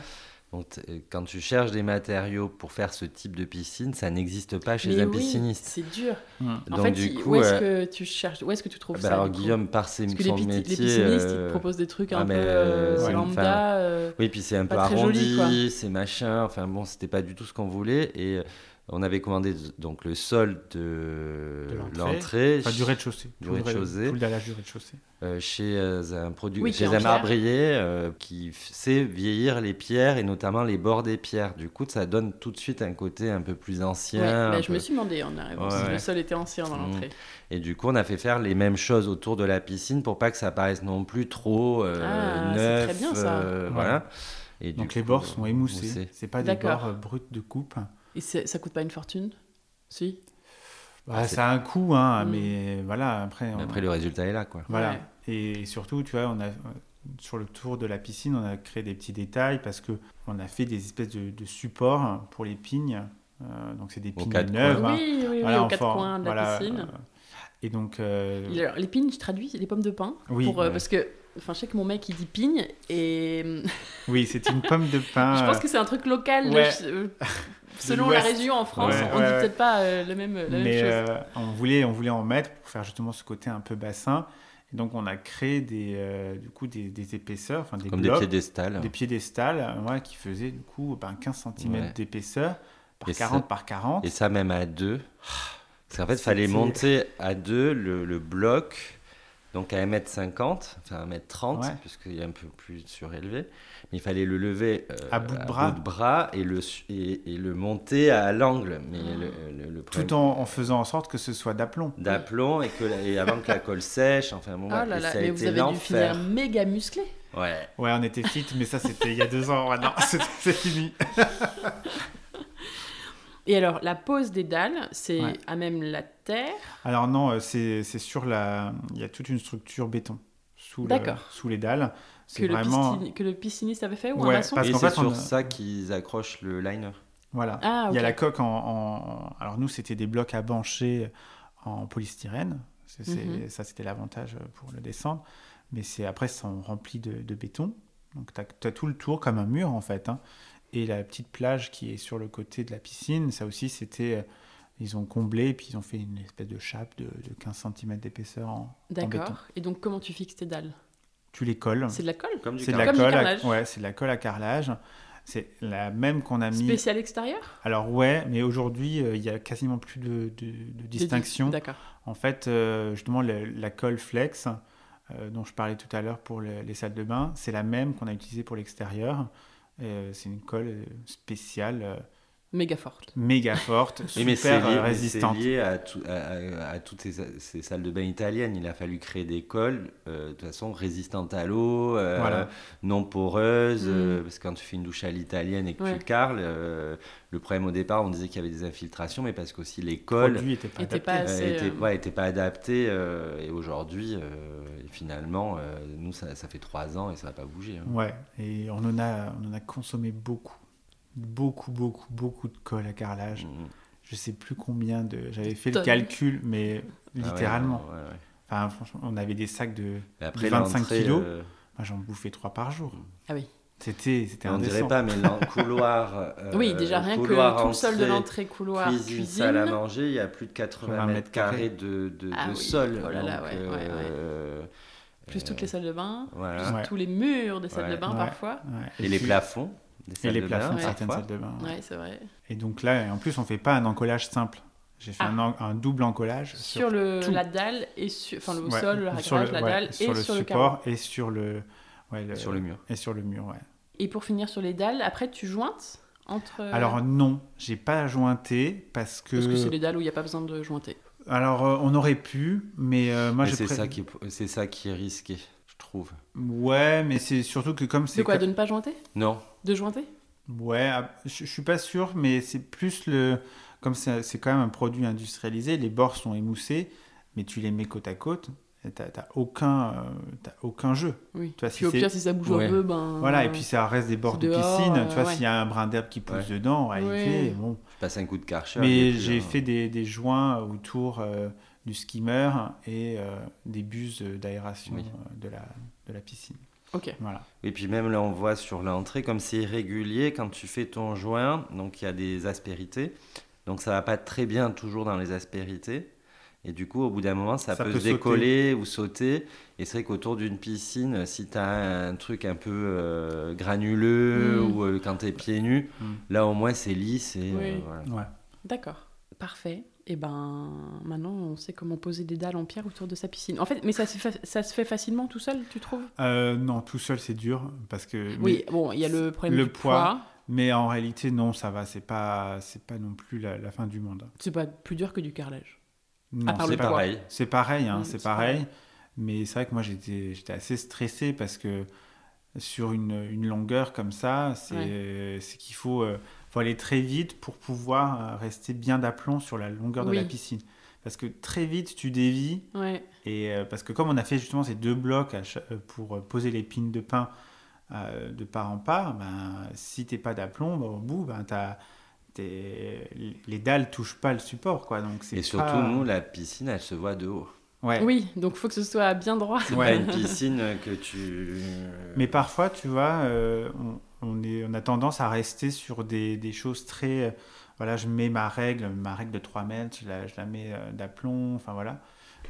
Euh, quand tu cherches des matériaux pour faire ce type de piscine, ça n'existe pas chez un pisciniste. C'est dur. Mmh. En fait, du coup, où est-ce euh, que tu cherches, où est-ce que tu trouves bah ça Alors Guillaume, par ses Parce que les, métier, les piscinistes, ils te proposent des trucs ah, un peu euh, lambda. oui, puis c'est un peu arrondi, c'est machin. Enfin bon, c'était pas du tout ce qu'on voulait et on avait commandé donc le sol de, l'entrée. Enfin, du rez-de-chaussée. Du rez-de-chaussée. Tout le du rez-de-chaussée. Euh, chez euh, un, produit, chez un marbrier euh, qui sait vieillir les pierres et notamment les bords des pierres. Du coup, ça donne tout de suite un côté un peu plus ancien. Ouais, Je me suis demandé en arrivant si le sol était ancien dans mmh. l'entrée. Et du coup, on a fait faire les mêmes choses autour de la piscine pour pas que ça paraisse non plus trop ah, neuf. Très bien ça. Voilà. Et donc les bords sont émoussés. C'est pas des bords bruts de coupe. Et ça coûte pas une fortune? Si? Bah, Ça a un coût, hein, mm. mais voilà, après... Après, le résultat est là, quoi. Voilà. Et surtout, tu vois, on a, sur le tour de la piscine, on a créé des petits détails parce que on a fait des espèces de, supports pour les pignes. Euh, donc, c'est des pignes neuves. Hein. Oui, oui, oui, aux quatre coins de la piscine. Euh, et donc... Euh, les pignes, je traduis, les pommes de pin. Oui. Pour, Parce que Enfin, je sais que mon mec il dit pigne et. Oui, c'est une pomme de pin. je pense que c'est un truc local. Selon la région en France, on ne dit peut-être pas euh, le même, la Mais, même chose. Euh, on, voulait, on voulait en mettre pour faire justement ce côté un peu bassin. Et donc, on a créé des, euh, du coup, des, des épaisseurs, enfin des Comme des piédestals. Des piédestals ouais, qui faisaient du coup ben, 15 cm d'épaisseur par 40 par 40. Et ça, même à deux. Parce qu'en fait, il fallait monter à deux le, le bloc donc à 1m50, enfin 1m30, puisqu'il est un peu plus surélevé. Mais il fallait le lever euh, à, bout de, bras. de bras, et le, et, le monter à l'angle. Mais le, Tout en, faisant en sorte que ce soit d'aplomb. D'aplomb, et, que, et avant que la colle sèche, enfin bon, oh là là, mais vous avez dû finir méga musclé. Ouais. Ouais, on était fit, mais ça c'était il y a deux ans. Maintenant, c'est fini. Et alors, la pose des dalles, c'est à même la terre? Alors non, euh, c'est sur la... Il y a toute une structure béton sous, sous les dalles. Que, vraiment... le que le pisciniste avait fait ou un maçon Parce Et c'est sur ça qu'ils accrochent le liner. Voilà. Ah, Il y a la coque en... Alors nous, c'était des blocs à bancher en polystyrène. Mhm. Ça, c'était l'avantage pour le descendre. Mais c'est après, ça sont remplis de, de béton. Donc tu as, tout le tour comme un mur en fait. Hein. Et la petite plage qui est sur le côté de la piscine, ça aussi, c'était. Euh, ils ont comblé, puis ils ont fait une espèce de chape de, 15 cm d'épaisseur en, béton. D'accord. Et donc, comment tu fixes tes dalles? Tu les colles. C'est de la colle Comme du, de la colle à, Ouais, c'est de la colle à carrelage. C'est la même qu'on a mis. Spécial extérieur? Alors, ouais, mais aujourd'hui, euh, il y a quasiment plus de, de, distinction. D'accord. En fait, euh, justement, la colle flex, dont je parlais tout à l'heure pour les salles de bain, c'est la même qu'on a utilisée pour l'extérieur. Euh, c'est une colle euh, spéciale. Euh, méga forte. Méga forte, super lié, résistante. C'est lié à, à, toutes ces, salles de bain italiennes. Il a fallu créer des colles, de toute façon, résistantes à l'eau, non poreuses. Mm. parce que quand tu fais une douche à l'italienne et que tu carles, le problème au départ, on disait qu'il y avait des infiltrations, mais parce qu'aussi les colles n'étaient pas, pas, pas adaptés. et aujourd'hui, finalement, nous, ça, fait trois ans et ça n'a pas bougé. Hein. Ouais, et on en, a, on en a consommé beaucoup. Beaucoup, beaucoup, beaucoup de colle à carrelage. Je mmh. Je sais plus combien de. J'avais fait le calcul, mais ah littéralement. Enfin, franchement, on avait des sacs de, 25 kilos. Euh, Moi, j'en bouffais trois par jour. Ah oui. C'était, c'était On dirait pas, mais le couloir. Euh, oui, déjà rien que tout le sol de l'entrée, couloir, cuisine, cuisine, salle à manger, il y a plus de 80 mètres carrés de, de, ah sol. Oh là là, ouais, euh, plus toutes les salles de bain, plus tous les murs des salles de bain parfois. Et, les plafonds. Et les plafonds de certaines salles de bain. Ouais, c'est vrai. Et donc là, en plus, on fait pas un encollage simple. J'ai fait ah. un, double encollage sur, le, la dalle et sur, enfin le sol, le réglage, la dalle et sur le, sur le support et sur le, sur le mur. Et sur le mur, ouais. Et pour finir sur les dalles, après tu jointes entre. Alors non, j'ai pas jointé parce que. Parce que c'est les dalles où il n'y a pas besoin de jointer. Alors, euh, on aurait pu, mais euh, moi, Mais je c'est pré- ça qui est- c'est ça qui est risqué, je trouve. Ouais, mais c'est surtout que comme c'est. De quoi De ne pas jointer? Non, De jointer? Ouais, ah, je, je suis pas sûr, mais c'est plus le. Comme c'est quand même un produit industrialisé, les bords sont émoussés, mais tu les mets côte à côte, t'as aucun, euh, t'as aucun jeu. Oui. Tu vois, Puis si au c'est- pire, si ça bouge Ouais. un peu, ben. Voilà, et puis ça reste des bords de dehors, piscine. euh, tu vois, ouais. s'il y a un brin d'herbe qui pousse Ouais. dedans, en réalité, Ouais. bon. je passe un coup de karcher. Mais j'ai un- fait des, des joints autour euh, du skimmer et euh, des buses d'aération Oui. euh, de, la, de la piscine. Ok. Voilà. Et puis même là, on voit sur l'entrée, comme c'est irrégulier, quand tu fais ton joint, donc il y a des aspérités. Donc ça va pas très bien toujours dans les aspérités. Et du coup, au bout d'un moment, ça, Ça peut, peut se décoller ou sauter. Et c'est vrai qu'autour d'une piscine, si tu as un truc un peu euh, granuleux Mm. ou euh, quand tu es pieds nus, Mm. là au moins c'est lisse. Et, Oui. euh, voilà. Ouais. D'accord. Parfait. Et ben maintenant, on sait comment poser des dalles en pierre autour de sa piscine. En fait, mais ça se fait, ça se fait facilement tout seul, tu trouves? Euh, non, tout seul, c'est dur. Parce que, Oui, bon, il y a le problème le du poids. poids. mais, en réalité, non, ça va. C'est pas, c'est pas non plus la, la fin du monde. C'est pas plus dur que du carrelage. Non, c'est pareil. C'est pareil, hein, c'est pareil. pareil. Mais c'est vrai que moi, j'étais j'étais assez stressé parce que sur une, une longueur comme ça, c'est c'est qu'il faut, euh, faut aller très vite pour pouvoir euh, rester bien d'aplomb sur la longueur de la piscine. Parce que très vite, tu dévis. Ouais. Et euh, parce que comme on a fait justement ces deux blocs euh, pour poser les pines de pin euh, de part en part, ben, si t'es pas d'aplomb, ben, au bout, ben, t'as- t'es- les dalles touchent pas le support. Quoi, donc c'est Et surtout, pas- nous, la piscine, elle se voit de haut. Ouais. Oui, donc faut que ce soit bien droit. C'est Ouais. pas une piscine que tu. Mais parfois, tu vois, euh, on, on est, on a tendance à rester sur des, des choses très... euh, voilà, je mets ma règle, ma règle de 3 mètres, je la, je la mets euh, d'aplomb, enfin voilà.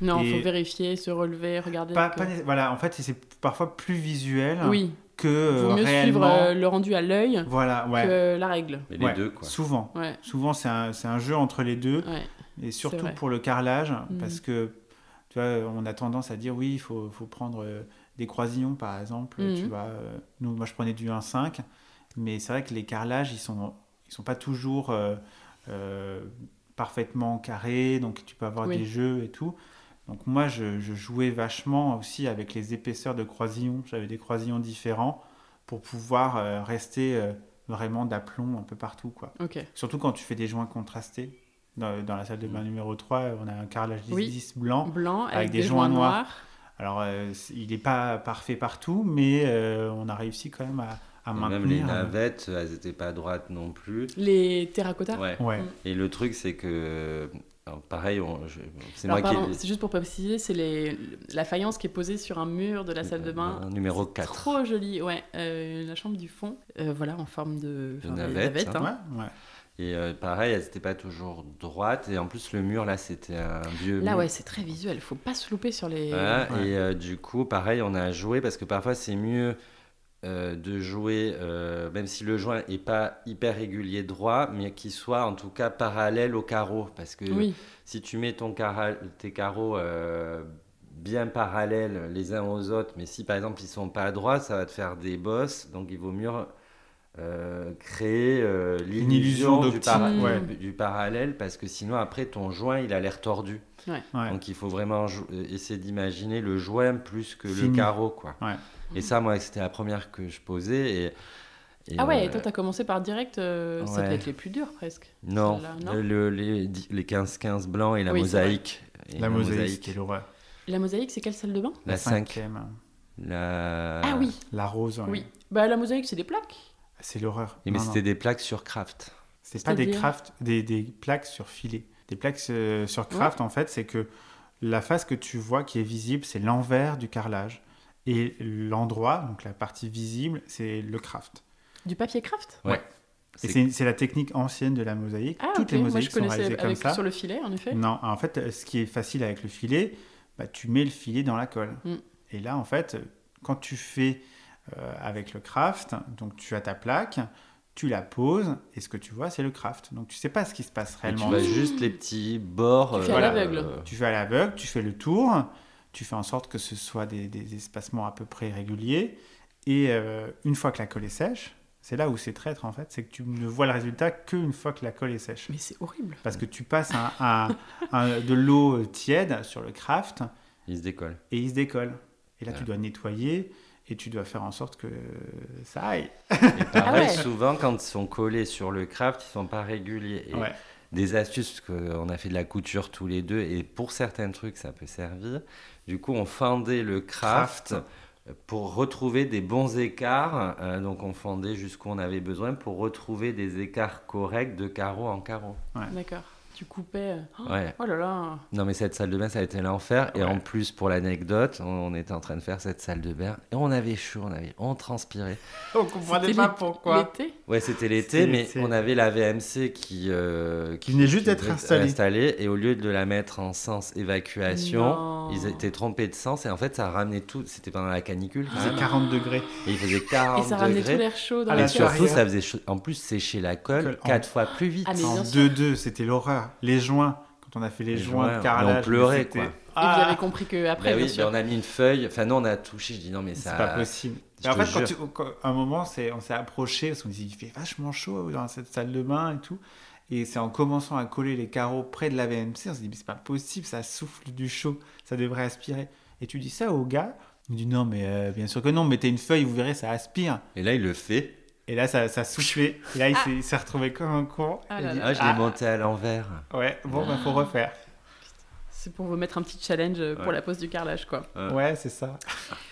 Non, Et- faut vérifier, se relever, regarder. Pas, que- pas né- voilà, en fait, c'est parfois plus visuel Oui, que euh, vaut mieux réellement... suivre euh, le rendu à l'œil Voilà, ouais. que la règle. Mais les Ouais, deux, quoi. Souvent. Ouais, Souvent, c'est un, jeu entre les deux, ouais. et surtout pour le carrelage, Mhm. parce que, tu vois, on a tendance à dire, oui, il faut, faut prendre euh, des croisillons, par exemple, Mhm. tu vois. euh, nous, moi, je prenais du 1,5, mais c'est vrai que les carrelages, ils sont, ils sont pas toujours euh, euh, parfaitement carrés, donc tu peux avoir Oui. des jeux et tout. Donc moi, je, je jouais vachement aussi avec les épaisseurs de croisillons. J'avais des croisillons différents pour pouvoir euh, rester vraiment d'aplomb un peu partout, quoi. Surtout quand tu fais des joints contrastés. Dans, dans la salle de bain Mm. numéro 3, on a un carrelage 10-10 Oui. blanc. Blanc avec, Avec des, des joints joints noirs. noirs. Alors, euh, il n'est pas parfait partout, mais euh, on a réussi quand même à, maintenir. même les euh, navettes, elles n'étaient pas droites non plus. Les terracotta. Ouais. Ouais. Mm. Et le truc, c'est que. alors, pareil, on- je- c'est Alors, moi qui. pardon, c'est juste pour préciser, c'est les... la faillance qui est posée sur un mur de la salle de bain. Numéro C'est 4. Trop joli, ouais. Euh, la chambre du fond, euh, voilà, en forme de, enfin, navette, navettes, hein. hein. Ouais, ouais. Et euh, pareil, elles n'étaient pas toujours droites. Et en plus, le mur, là, c'était un vieux Là, mur. ouais, c'est très visuel. Faut pas se louper sur les. Voilà, Ouais. Et euh, du coup, pareil, on a joué parce que parfois c'est mieux euh, de jouer, même si le joint est pas hyper régulier droit, mais qu'il soit en tout cas parallèle au carreau. Parce que Oui, si tu mets ton cara- tes carreaux bien parallèles les uns aux autres, mais si par exemple ils sont pas droits, ça va te faire des bosses. Donc il vaut mieux euh, créer euh, illusion l'illusion du, para- ouais. du- du parallèle, parce que sinon après ton joint il a l'air tordu. Ouais. Donc il faut vraiment euh, essayer d'imaginer le joint plus que le Fini. carreau. Quoi. Ouais. Et ça, moi, c'était la première que je posais. Et, et, Ah ouais, euh, toi, t'as commencé par direct, euh, devait être les plus durs presque. Non, le- les, les 15-15 blancs et la Oui, c'est mosaïque. Et La mosaïque, c'était l'horreur. La mosaïque, c'est quelle salle de bain? La 5. cinquième. La... Ah oui, La rose, ouais. oui. Bah, la mosaïque, c'est des plaques. C'est l'horreur. Et mais c'était des plaques sur craft. C'est pas des craft, des, des plaques sur filet. Des plaques euh, sur craft, en fait, c'est que la face que tu vois qui est visible, c'est l'envers du carrelage. Et l'endroit, donc la partie visible, c'est le craft. Du papier craft Et C'est- la technique ancienne de la mosaïque. Ah, Toutes ok. les Moi, je mosaïques sont connaissais réalisées comme avec, ça. sur le filet, en effet. Non, en fait, ce qui est facile avec le filet, bah, tu mets le filet dans la colle. Mm. Et là, en fait, quand tu fais euh, avec le craft, donc tu as ta plaque, tu la poses, et ce que tu vois, c'est le craft. Donc tu sais pas ce qui se passe Et tu réellement. vois juste les petits bords. Tu fais à l'aveugle. Tu fais à l'aveugle, tu fais le tour, tu fais en sorte que ce soit des, des espacements à peu près réguliers. Et euh, une fois que la colle est sèche, C'est là où c'est traître en fait, c'est que tu ne vois le résultat qu'une fois que la colle est sèche. Mais c'est horrible. Parce que tu passes un, un- de l'eau tiède sur le craft Il se décolle. et il se décolle. Et là, Ouais. tu dois nettoyer et tu dois faire en sorte que ça aille. Et pareil, Ah ouais. souvent, quand ils sont collés sur le craft, ils sont pas réguliers. Et Ouais. Des astuces, parce qu'on a fait de la couture tous les deux, et pour certains trucs, ça peut servir. Du coup, on fendait le craft, Craft. pour retrouver des bons écarts. Euh, donc, on fendait jusqu'où on avait besoin pour retrouver des écarts corrects de carreau en carreau. D'accord. Tu coupais. Oh, Ouais. oh là là. Non, mais cette salle de bain, ça a été l'enfer. Et en plus, pour l'anecdote, on, on était en train de faire cette salle de bain et on avait chaud, on avait, on transpirait. On comprenait pas pourquoi. L'été? Ouais, c'était l'été, mais l'été. on avait la VMC qui, euh, Qui venait juste d'être installée. et au lieu de la mettre en sens évacuation, Non. ils étaient trompés de sens et en fait, ça ramenait tout. C'était pendant la canicule, Il faisait même, 40 degrés. et il faisait Et 40 ça ramenait tout l'air chaud dans Et la surtout, ça faisait chaud- en plus sécher la colle Colle en- quatre fois plus vite. Ah, mais En bien sûr. 2-2, c'était l'horreur. Les joints, quand on a fait les, Les joints joints, de carrelage, on pleurait, quoi. Et vous Ah, avez compris que après, Bah bien oui, sûr. mais on a mis une feuille. Enfin, nous, on a touché. Je dis non, mais ça. c'est pas possible. Mais en fait, quand tu- quand- à un moment, c'est, on s'est approché, parce qu'on dit il fait vachement chaud dans cette salle de bain et tout. Et c'est en commençant à coller les carreaux près de la VMC, on s'est dit mais c'est pas possible, ça souffle du chaud, ça devrait aspirer. Et tu dis ça au gars, il dit non, mais euh, bien sûr que non, mettez une feuille, vous verrez, ça aspire. Et là, il le fait. Et là, ça, ça soufflait. Et là, il Ah. s'est, il retrouvé comme un con. Ah Il là dit, là. Ah, je l'ai monté à l'envers. Ouais, bon, bah, faut refaire. C'est pour vous mettre un petit challenge euh, pour Ouais. la pose du carrelage, quoi. Ouais. Ouais, c'est ça.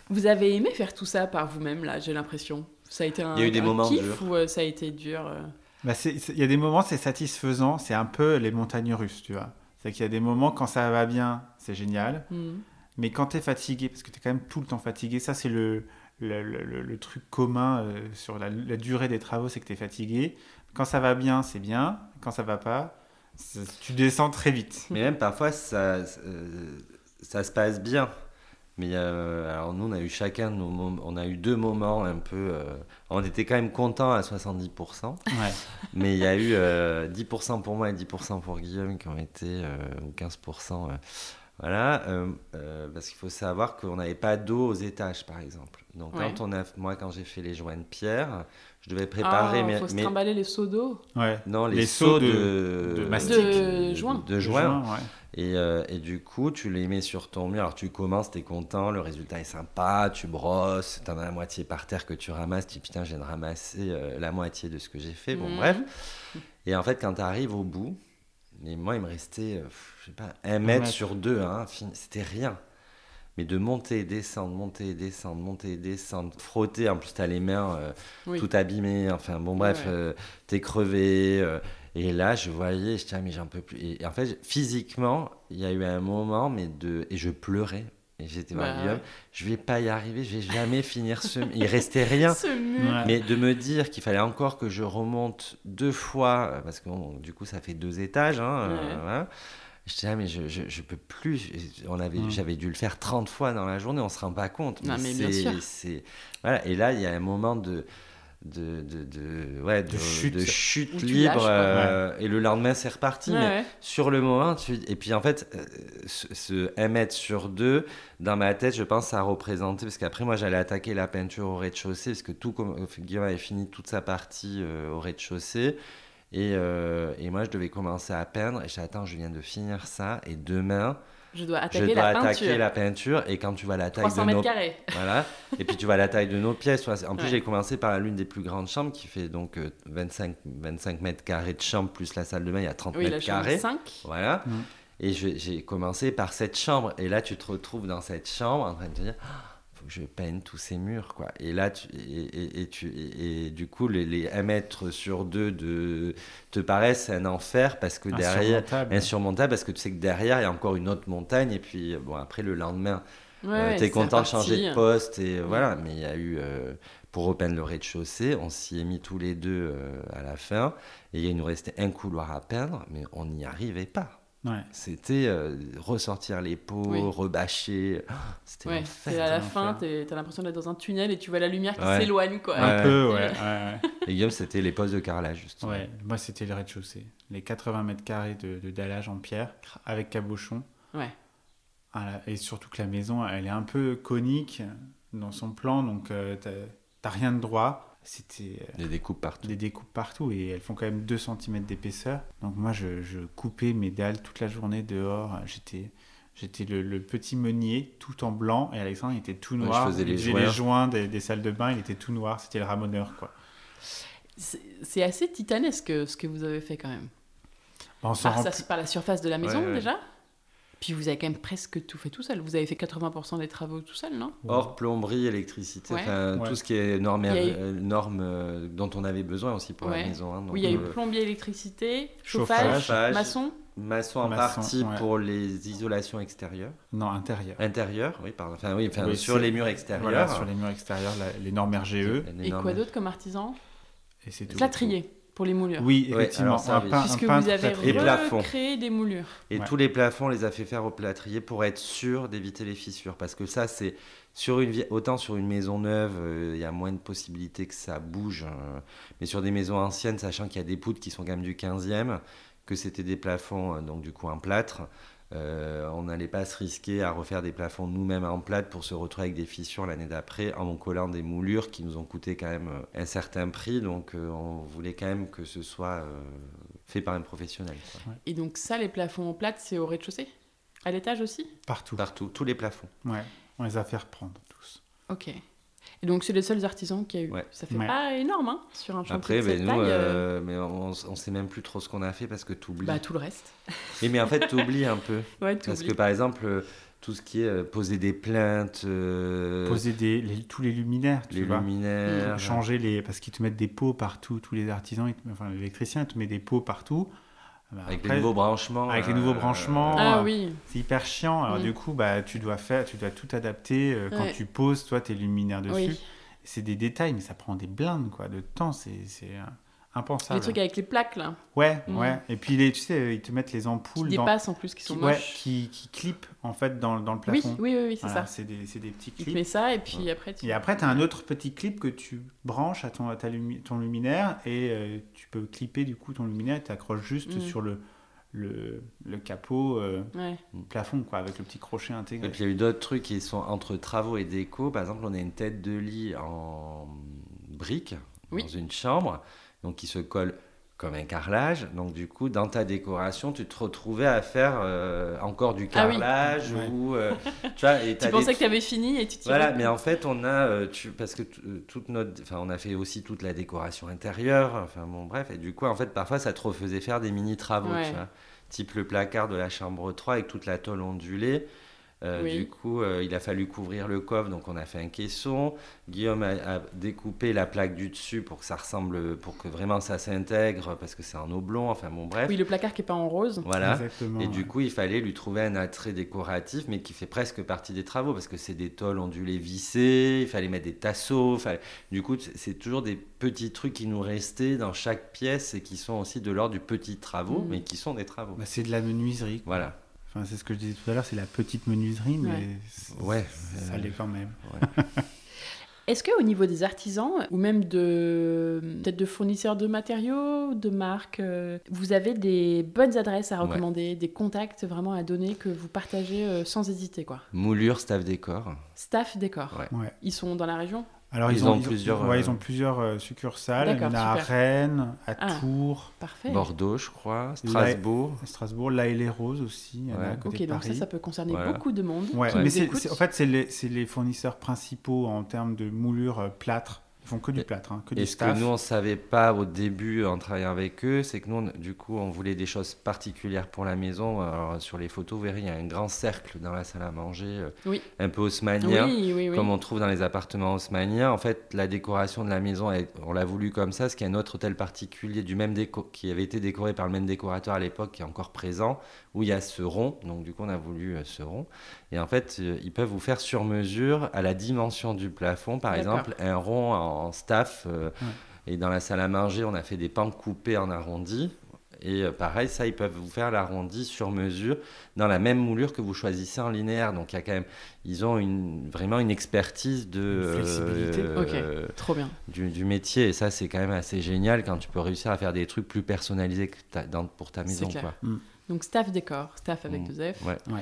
Vous avez aimé faire tout ça par vous-même, là, j'ai l'impression? Ça a été un, Il y a eu des un moments kiff durs. ou euh, ça a été dur euh? Bah, Il y a des moments, c'est satisfaisant. C'est un peu les montagnes russes, tu vois. C'est qu'il y a des moments, quand ça va bien, c'est génial. hmm. Mais quand tu es fatigué, parce que tu es quand même tout le temps fatigué, ça c'est le, le, le- le- le truc commun euh, sur la, la durée des travaux, c'est que tu es fatigué. Quand ça va bien, c'est bien. Quand ça va pas, tu descends très vite. Mais même parfois, ça, euh, ça se passe bien. Mais euh, alors nous, on a eu chacun nos moments, on a eu deux moments un peu. on était quand même contents à 70%, Ouais. mais il y a eu euh, 10% pour moi et 10% pour Guillaume qui ont été, ou 15%. Voilà, euh, euh, parce qu'il faut savoir qu'on n'avait pas d'eau aux étages, par exemple. Donc Ouais. quand on a, moi, quand j'ai fait les joints de pierre, je devais préparer Ah, mes, faut se mes- trimballer les seaux d'eau. Ouais. non, les, Les seaux seaux de, de- de mastic. De joint. de joint. ouais. Et, euh, et du coup, tu les mets sur ton mur. Alors, tu commences, tu es content, le résultat est sympa, tu brosses, tu en as la moitié par terre que tu ramasses. Tu dis putain, je viens de ramasser euh, la moitié de ce que j'ai fait. Bon, Mhm. bref. Et en fait, quand tu arrives au bout, et moi, il me restait, euh, je sais pas, un mètre mètre. sur deux, hein, c'était rien. Mais de monter, descendre, monter, descendre, monter, descendre, frotter. En plus, tu as les mains euh, Oui. tout abîmées. Enfin, bon, bref, Ouais. euh, t'es crevé. euh, et là, je voyais, je disais, ah, mais j'en peux plus. Et, et en fait, physiquement, il y a eu un moment, mais de. Et je pleurais. Et j'étais Bah, Guillaume, ouais. je vais pas y arriver, je vais jamais finir ce. Il restait rien. Ce mur. Ouais. Mais de me dire qu'il fallait encore que je remonte deux fois, euh, parce que bon, du coup, ça fait deux étages. Hein, euh, Ouais. voilà. Je disais, ah, mais je, je, je peux plus. On avait, Mm. J'avais dû le faire 30 fois dans la journée, on se rend pas compte. Non, mais bien c'est- sûr. c'est- Voilà. Et là, il y a un moment de. De, de, de- ouais, de, De chute. libre lâches, euh, et le lendemain c'est reparti Ouais, mais ouais. sur le moment tu... et puis en fait euh, ce, ce 1 mètre sur 2 dans ma tête je pense ça représentait parce qu'après moi j'allais attaquer la peinture au rez-de-chaussée parce que tout comme Guillaume avait fini toute sa partie euh, au rez-de-chaussée et, euh, et moi je devais commencer à peindre et j'ai attends je viens de finir ça et demain Je dois je attaquer dois la attaquer peinture. la peinture et quand tu vois la taille 300 de mètres nos carrés. voilà. Et puis tu vois la taille de nos pièces. En plus, Ouais. j'ai commencé par l'une des plus grandes chambres qui fait donc euh, 25, 25 mètres carrés de chambre plus la salle de bain, il y a 30 Oui, la mètres chambre carrés. 5. Voilà. Mm. Et je- j'ai commencé par cette chambre. Et là, tu te retrouves dans cette chambre en train de te dire. Je peigne tous ces murs quoi et là tu et, et- et tu et, et du coup les, les 1 mètre sur 2 de te paraissent un enfer parce que derrière Insurmontable. insurmontable parce que tu sais que derrière il y a encore une autre montagne et puis bon après le lendemain Ouais, euh, T'es c'est content de changer de poste et voilà, mais il y a eu euh, pour repeindre le rez-de-chaussée, on s'y est mis tous les deux euh, à la fin et il nous restait un couloir à peindre, mais on n'y arrivait pas. Ouais. C'était euh, ressortir les pots, Oui. rebâcher, Ah, c'était Ouais, l'enfer. c'est à la fin, t'es- t'as l'impression d'être dans un tunnel et tu vois la lumière qui s'éloigne, quoi. Ouais. Un peu, ouais. ouais, ouais. Et Guillaume, c'était les postes de carrelage justement. Ouais, moi c'était le rez-de-chaussée. Les 80 mètres carrés de, de dallage en pierre avec cabochon. Ouais. Ah, Et surtout que la maison, elle est un peu conique dans son plan, donc euh, t'as rien de droit. C'était euh, Des découpes partout. des découpes partout et elles font quand même 2 cm d'épaisseur. Donc moi, je, je coupais mes dalles toute la journée dehors. J'étais j'étais le, le petit meunier tout en blanc et Alexandre il était tout Ouais, je noir. faisais les les joints des, des salles de bain, il était tout noir. C'était le ramoneur quoi. C'est assez titanesque ce que vous avez fait quand même. Bon, on s'en Par, par la surface de la maison Ouais, ouais. déjà Puis vous avez quand même presque tout fait tout seul. Vous avez fait 80% des travaux tout seul, non? Hors plomberie, électricité, Ouais. enfin Ouais. tout ce qui est normes, eu- euh, normes euh, dont on avait besoin aussi pour Ouais. la maison. hein. Donc, Oui, il y a eu euh, plombier, électricité, Chauffage. maçon. maçon en Maçon, partie ouais. pour les isolations extérieures. Non, intérieur. Intérieures, oui, pardon. Enfin, oui, enfin, Oui, sur les murs extérieurs. Voilà, sur les murs extérieurs, la- les normes RGE. Les Et normes- quoi d'autre comme artisan? Et c'est tout. Plâtrier pour les moulures. Oui, Ouais, effectivement. alors ça, un un Puisque peintre vous avez recréé des moulures. Et Ouais. tous les plafonds, on les a fait faire au plâtrier pour être sûr d'éviter les fissures. Parce que ça, c'est sur une vie- autant sur une maison neuve, euh, il y a moins de possibilités que ça bouge. euh, mais sur des maisons anciennes, sachant qu'il y a des poutres qui sont quand même du 15e, que c'était des plafonds, euh, donc du coup en plâtre, euh, on n'allait pas se risquer à refaire des plafonds nous-mêmes en plâtre pour se retrouver avec des fissures l'année d'après en collant des moulures qui nous ont coûté quand même euh, un certain prix. Donc euh, on voulait quand même que ce soit euh, fait par un professionnel. quoi. Et donc ça, les plafonds en plate, c'est au rez-de-chaussée? À l'étage aussi? Partout. Partout, tous les plafonds. Ouais, on les a fait reprendre tous. Ok. Et donc c'est les seuls artisans qu'il y a eu. Ouais. Ça fait Ouais. pas énorme, hein, sur un chantier Après, de cette ben, nous, taille. euh, euh, mais on, on sait même plus trop ce qu'on a fait parce que tu oublies. Bah tout le reste. mais en fait, tu oublies un peu. Ouais, parce que par exemple, euh, tout ce qui est euh, poser des plaintes, euh, Poser des, les- tous les luminaires, tu les vois. luminaires, Changer les. Parce qu'ils te mettent des pots partout, tous les artisans, ils te- enfin l'électricien, te met des pots partout. Bah, avec après, les nouveaux branchements. avec les euh, nouveaux branchements. Ah euh, oui. C'est hyper chiant. Alors Mm. du coup, bah, tu dois faire, tu dois tout adapter euh, quand Ouais. tu poses, toi, tes luminaires dessus. Oui. C'est des détails, mais ça prend des blindes quoi, de temps. C'est c'est, euh, impensable. Les trucs avec les plaques là, Ouais, Mm. ouais. Et puis les, tu sais, ils te mettent les qui ampoules dans, dépassent en plus, qui sont qui, ouais, moches. qui, qui clippent en fait dans, dans le plafond. oui, oui, oui, c'est Voilà, ça. C'est des, c'est des petits Tu clips. mets ça et puis après tu. Et après, tu as un autre petit clip que tu branches à ton, à ta lumi- ton luminaire et euh, tu peux clipper du coup ton luminaire et tu accroches juste Mm. sur le, le, le capot euh, Ouais. plafond quoi, avec le petit crochet intégré. Et puis il y a eu d'autres trucs qui sont entre travaux et déco. Par exemple, on a une tête de lit en briques Oui. dans une chambre, donc qui se colle comme un carrelage. Donc du coup, dans ta décoration, tu te retrouvais à faire euh, encore du Ah oui. carrelage ou euh, tu vois. Et Tu t'as des pensais que tu avais fini et tu. Voilà, mais en fait, on a, euh, tu, parce que toute notre, enfin, on a fait aussi toute la décoration intérieure, enfin bon, bref, et du coup, en fait, parfois, ça te refaisait faire des mini travaux, Ouais. tu vois, type le placard de la chambre 3 avec toute la tôle ondulée. Euh, Oui. Du coup, euh, il a fallu couvrir le coffre, donc on a fait un caisson. Guillaume a, a découpé la plaque du dessus pour que ça ressemble, pour que vraiment ça s'intègre, parce que c'est en oblong, enfin bon, bref. Oui, le placard qui est pas en rose. Voilà. Exactement. Et ouais. du coup, il fallait lui trouver un attrait décoratif, mais qui fait presque partie des travaux, parce que c'est des tôles ondulées vissées, il fallait mettre des tasseaux. fallait- Du coup, c'est toujours des petits trucs qui nous restaient dans chaque pièce et qui sont aussi de l'ordre du petit travaux, Mm. mais qui sont des travaux. Bah, c'est de la menuiserie. quoi. Voilà. Enfin, c'est ce que je disais tout à l'heure, c'est la petite menuiserie, mais Ouais. ça Euh, l'est quand même. Est-ce qu'au niveau des artisans, ou même de peut-être de fournisseurs de matériaux, de marques, euh, vous avez des bonnes adresses à Ouais. recommander, des contacts vraiment à donner que vous partagez euh, sans hésiter quoi? Moulure, staff décor. Staff décor. Ouais. Ouais. Ils sont dans la région? Alors, Ils ils, ont ont, plusieurs, ouais, euh, ils ont plusieurs euh, succursales. Il y en a à. Rennes, à Ah. Tours, Parfait. Bordeaux, je crois. Strasbourg. à Strasbourg, là et les Roses aussi. Ouais. à côté Ok, de donc ça, ça peut concerner Voilà. beaucoup de monde. Ouais, qui mais c'est- en fait, c'est les, c'est les fournisseurs principaux en termes de moulure euh, plâtre. Font que du plâtre, hein, que Et du ce que nous, on ne savait pas au début en travaillant avec eux, c'est que nous, on- du coup, on voulait des choses particulières pour la maison. Alors, sur les photos, vous verrez, il y a un grand cercle dans la salle à manger, euh, Oui. un peu haussmannien. Oui, oui, oui. comme on trouve dans les appartements haussmanniens. En fait, la décoration de la maison, elle- on l'a voulu comme ça, parce qu'il y a un autre hôtel particulier du même déco qui avait été décoré par le même décorateur à l'époque, qui est encore présent, où il y a ce rond. Donc, du coup, on a voulu euh, ce rond. Et en fait, euh, ils peuvent vous faire sur mesure à la dimension du plafond, par exemple, un rond en, staff. euh, Et dans la salle à manger, on a fait des pans coupés en arrondi. Et euh, pareil, ça, ils peuvent vous faire l'arrondi sur mesure dans la même moulure que vous choisissez en linéaire. Donc, il y a quand même, ils ont une, vraiment une expertise de, Une flexibilité. euh, Trop bien. du, du métier. Et ça, c'est quand même assez génial quand tu peux réussir à faire des trucs plus personnalisés que ta- dans- pour ta maison. clair. Quoi. Donc staff décor, staff avec Mm. deux F. Ouais. Ouais.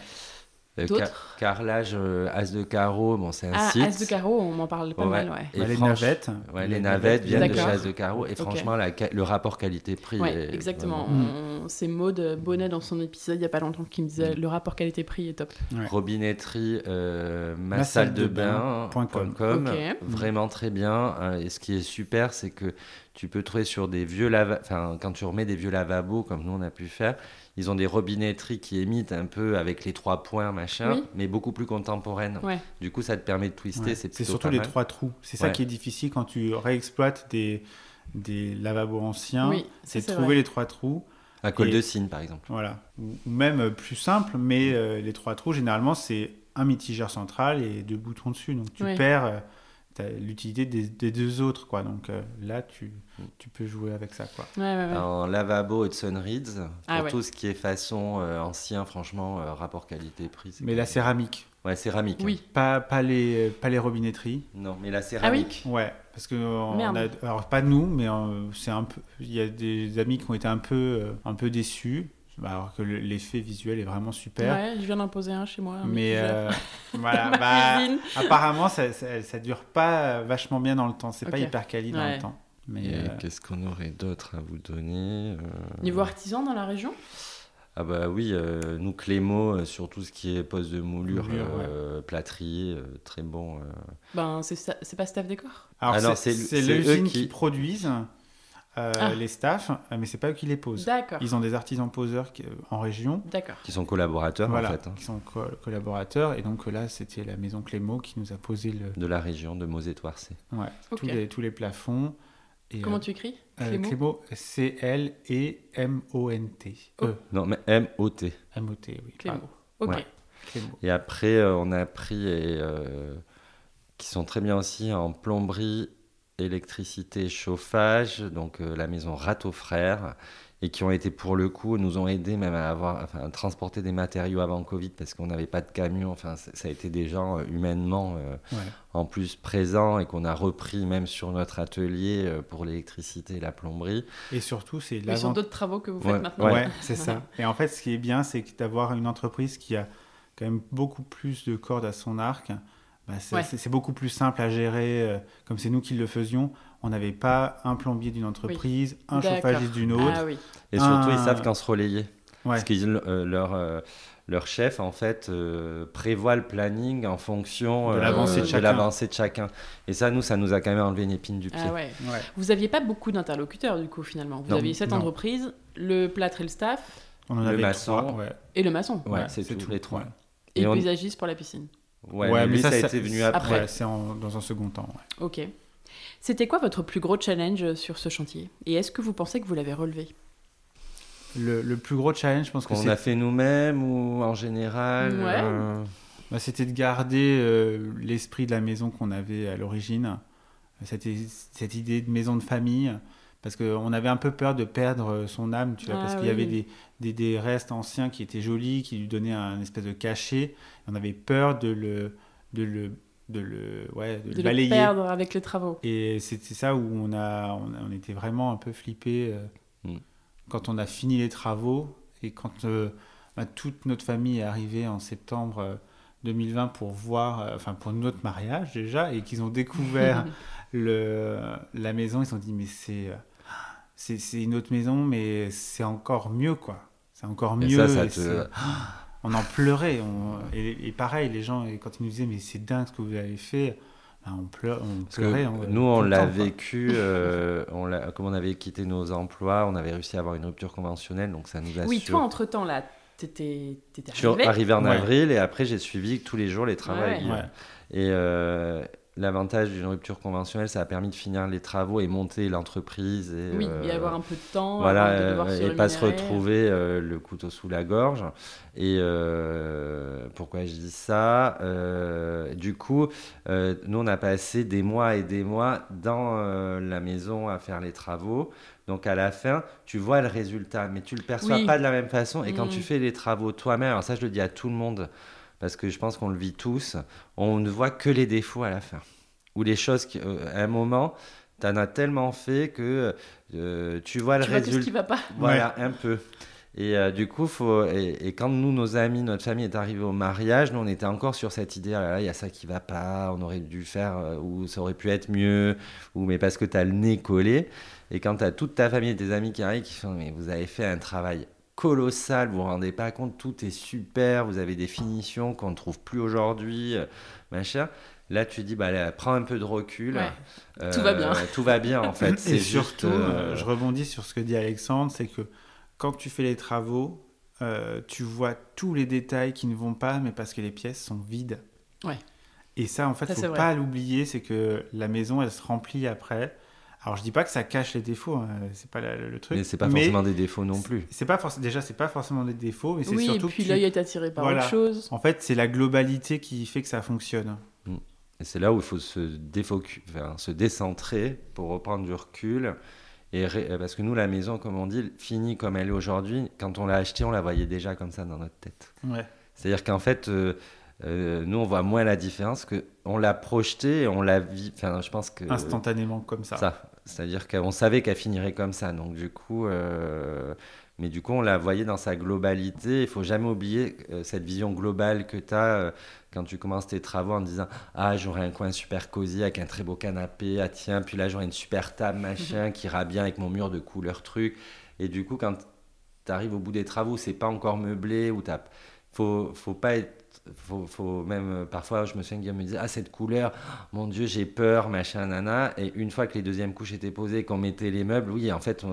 Euh, Carrelage, euh, As de carreau, bon, c'est un Ah, site. As de carreau, on m'en parle pas Ouais. mal, ouais. Et Bah, les navettes. Ouais, les navettes viennent de chez. As de carreau. Et franchement, la le rapport qualité-prix. Ouais, est exactement. vraiment- On- C'est Maude Bonnet dans son épisode il y a pas longtemps qui me disait Mm. le rapport qualité-prix est top. Ouais. Robinetterie, euh, ma Ma salle de de bain, com. Vraiment très bien. Euh, Et ce qui est super, c'est que tu peux trouver sur des vieux lavabos, enfin quand tu remets des vieux lavabos comme nous on a pu faire, ils ont des robinetteries qui émitent un peu avec les trois points machin, Oui. mais beaucoup plus contemporaines. Ouais. Du coup, ça te permet de twister. Ouais. C'est surtout pas les mal. trois trous. C'est ça Ouais. qui est difficile quand tu réexploites des, des lavabos anciens. Oui, c'est trouver vrai. les trois trous. À col Et- de cygne, par exemple. Voilà. Ou, ou même euh, plus simple, mais euh, les trois trous, généralement, c'est un mitigeur central et deux boutons dessus. Donc tu Ouais. perds euh, l'utilité des, des deux autres. Quoi. Donc euh, là, tu, tu peux jouer avec ça. Quoi. Ouais, ouais, ouais. En lavabo Hudson Reeds, pour Ah ouais. tout ce qui est façon euh, ancien, franchement, euh, rapport qualité-prix. Mais la céramique, Ouais, céramique. hein. Oui. pas, pas, les, pas les robinetteries. Non, mais la céramique. Ouais, parce que euh, on Merde. a, alors pas nous, mais euh, c'est un peu, il y a des amis qui ont été un peu, euh, un peu déçus, alors que le- l'effet visuel est vraiment super. Ouais, je viens d'en poser un chez moi. un Mais euh, voilà, Ma bah, apparemment ça, ça, ça dure pas euh, vachement bien dans le temps. C'est pas Ok. hyper quali dans Ouais. le temps. Mais euh, qu'est-ce qu'on aurait d'autre à vous donner euh, Niveau artisan dans la région? Ah bah oui, euh, nous euh, sur tout ce qui est poste de moulure, Moulure, euh, plâtrier, euh, très bon. euh. Ben, c'est pas Staff Décor? Alors Ah non, c'est l'usine eux qui... qui- produisent euh, Ah. les staffs, euh, mais c'est pas eux qui les posent. D'accord. Ils ont des artisans poseurs qui- euh, en région. D'accord. qui sont collaborateurs Voilà, en fait, hein, qui sont co- collaborateurs. Et donc là, c'était la maison Clément qui nous a posé le, de la région de Mosée-Toircé. ouais, tous, les, tous les plafonds. Et, Comment euh, tu écris euh, Clément Clément, C-L-E-M-O-N-T. Oh. E, Non, mais M-O-T. M-O-T, oui. Clément. pardon, Ok. Ouais. Clément. Et après, euh, on a pris et, euh, qui sont très bien aussi en plomberie, électricité, chauffage, donc euh, la maison Râteau Frères, et qui ont été pour le coup, nous ont aidés même à avoir, enfin, à transporter des matériaux avant Covid parce qu'on n'avait pas de camion. Enfin, ça a été des gens euh, humainement euh, Ouais. en plus présents et qu'on a repris même sur notre atelier euh, pour l'électricité et la plomberie. Et surtout, c'est Mais sur l'avantage. d'autres travaux que vous faites Ouais, maintenant. Ouais, c'est ça. Et en fait, ce qui est bien, c'est d'avoir une entreprise qui a quand même beaucoup plus de cordes à son arc. Bah, c'est Ouais. beaucoup plus simple à gérer. euh, comme c'est nous qui le faisions, on n'avait pas un plombier d'une entreprise, un chauffagiste d'une autre. Ah oui. Et surtout, ils savent quand se relayer. Ouais. Parce que leur, euh, leur chef, en fait, euh, prévoit le planning en fonction De euh, l'avancée de chacun. l'avancée de chacun. Et ça, nous, ça nous a quand même enlevé une épine du pied. Ah ouais. Ouais. Vous aviez pas beaucoup d'interlocuteurs du coup finalement. Vous Non. aviez cette Non. entreprise, le plâtre et le staff, On en Le avait maçon. trois, ouais. et le maçon. Ouais, c'est tout, les trois. ouais. Et, Et le on- paysagiste pour la piscine. Ouais, Ouais, mais mais lui, ça, ça, a ça- été venu c'est- après. Ouais, c'est dans un second temps. ouais. Ok. C'était quoi votre plus gros challenge sur ce chantier? Et est-ce que vous pensez que vous l'avez relevé? Le, le plus gros challenge, je pense que Qu'on c'est- a fait nous-mêmes ou en général Ouais. euh, bah, c'était de garder euh, l'esprit de la maison qu'on avait à l'origine, cette, cette idée de maison de famille, parce qu'on avait un peu peur de perdre son âme, tu vois, Ah parce qu'il y avait des, des, des restes anciens qui étaient jolis, qui lui donnaient un espèce de cachet. On avait peur de le, de le, de le, ouais, de De le le balayer. perdre avec les travaux. Et c'est c'est ça où on, a, on, a- on était vraiment un peu flippé Mm. quand on a fini les travaux et quand euh, bah, toute notre famille est arrivée en septembre euh, 2020 pour voir, euh, enfin pour notre mariage déjà, et qu'ils ont découvert le, la maison, ils se sont dit mais c'est euh, c'est c'est une autre maison, mais c'est encore mieux quoi. C'est encore Et mieux. ça, ça et te- c'est- on en pleurait. on- et, et pareil, les gens, quand ils nous disaient mais c'est dingue ce que vous avez fait, ben, on, pleur, pleurait. on- nous, on l'a vécu, euh, on l'a- comme on avait quitté nos emplois, on avait réussi à avoir une rupture conventionnelle, donc ça nous a Oui, sur- toi entre-temps là, t'étais t'étais Je suis arrivé. arrivé en Ouais. avril et après j'ai suivi tous les jours les travaux. Ouais. Ouais. Et euh, l'avantage d'une rupture conventionnelle, ça a permis de finir les travaux et monter l'entreprise. Et, Oui, euh, et avoir un peu de temps. voilà, de euh, et pas se retrouver euh, le couteau sous la gorge. Et euh, pourquoi je dis ça Du coup, nous, on a passé des mois et des mois dans la maison à faire les travaux. Donc à la fin, tu vois le résultat, mais tu le perçois Oui. pas de la même façon. Et quand Mm. tu fais les travaux toi-même, alors ça, je le dis à tout le monde, parce que je pense qu'on le vit tous, on ne voit que les défauts à la fin. Ou les choses, qui, euh, à un moment, tu en as tellement fait que euh, tu vois le Tu vois tout ce résultat. qui va pas. Voilà, un peu. Et euh, du coup, faut, et, quand nous, nos amis, notre famille est arrivée au mariage, nous, on était encore sur cette idée, ah il y a ça qui va pas, on aurait dû faire, euh, ou ça aurait pu être mieux, ou mais parce que tu as le nez collé. Et quand tu as toute ta famille et tes amis qui arrivent, qui font, mais vous avez fait un travail colossal, vous vous rendez pas compte, tout est super, vous avez des finitions qu'on ne trouve plus aujourd'hui, euh, machin. Là, tu dis, bah, prends un peu de recul. tout va bien. Tout va bien, en fait. Et surtout, je rebondis sur ce que dit Alexandre, c'est que quand tu fais les travaux, euh, tu vois tous les détails qui ne vont pas, mais parce que les pièces sont vides. Ouais. Et ça, en fait, il ne faut pas l'oublier, c'est que la maison, elle se remplit après. Alors, je dis pas que ça cache les défauts, hein, c'est pas le, truc. Mais c'est pas forcément des défauts non plus. C'est pas forcément déjà, c'est pas forcément des défauts, mais c'est oui, surtout. Oui, puis l'œil est attiré par autre chose. En fait, c'est la globalité qui fait que ça fonctionne. Mm. Et c'est là où il faut se, enfin, se décentrer pour reprendre du recul et parce que nous, la maison, comme on dit, finie comme elle est aujourd'hui, quand on l'a achetée, on la voyait déjà comme ça dans notre tête. Ouais. C'est-à-dire qu'en fait, euh, euh, nous, on voit moins la différence que on l'a projetée et on l'a vu. Enfin, je pense que instantanément comme ça. Ça. C'est-à-dire qu'on savait qu'elle finirait comme ça. Donc du coup, euh, mais du coup, on la voyait dans sa globalité. Il faut jamais oublier cette vision globale que tu as quand tu commences tes travaux en disant Ah, j'aurai un coin super cosy avec un très beau canapé, ah tiens, puis là j'aurai une super table, machin, qui ira bien avec mon mur de couleur truc. Et du coup, quand tu arrives au bout des travaux, c'est pas encore meublé, ou t'as. Faut, faut pas être. Faut, faut même parfois je me souviens Guillaume me disait ah cette couleur mon dieu j'ai peur machin nana et une fois que les deuxièmes couches étaient posées qu'on mettait les meubles oui en fait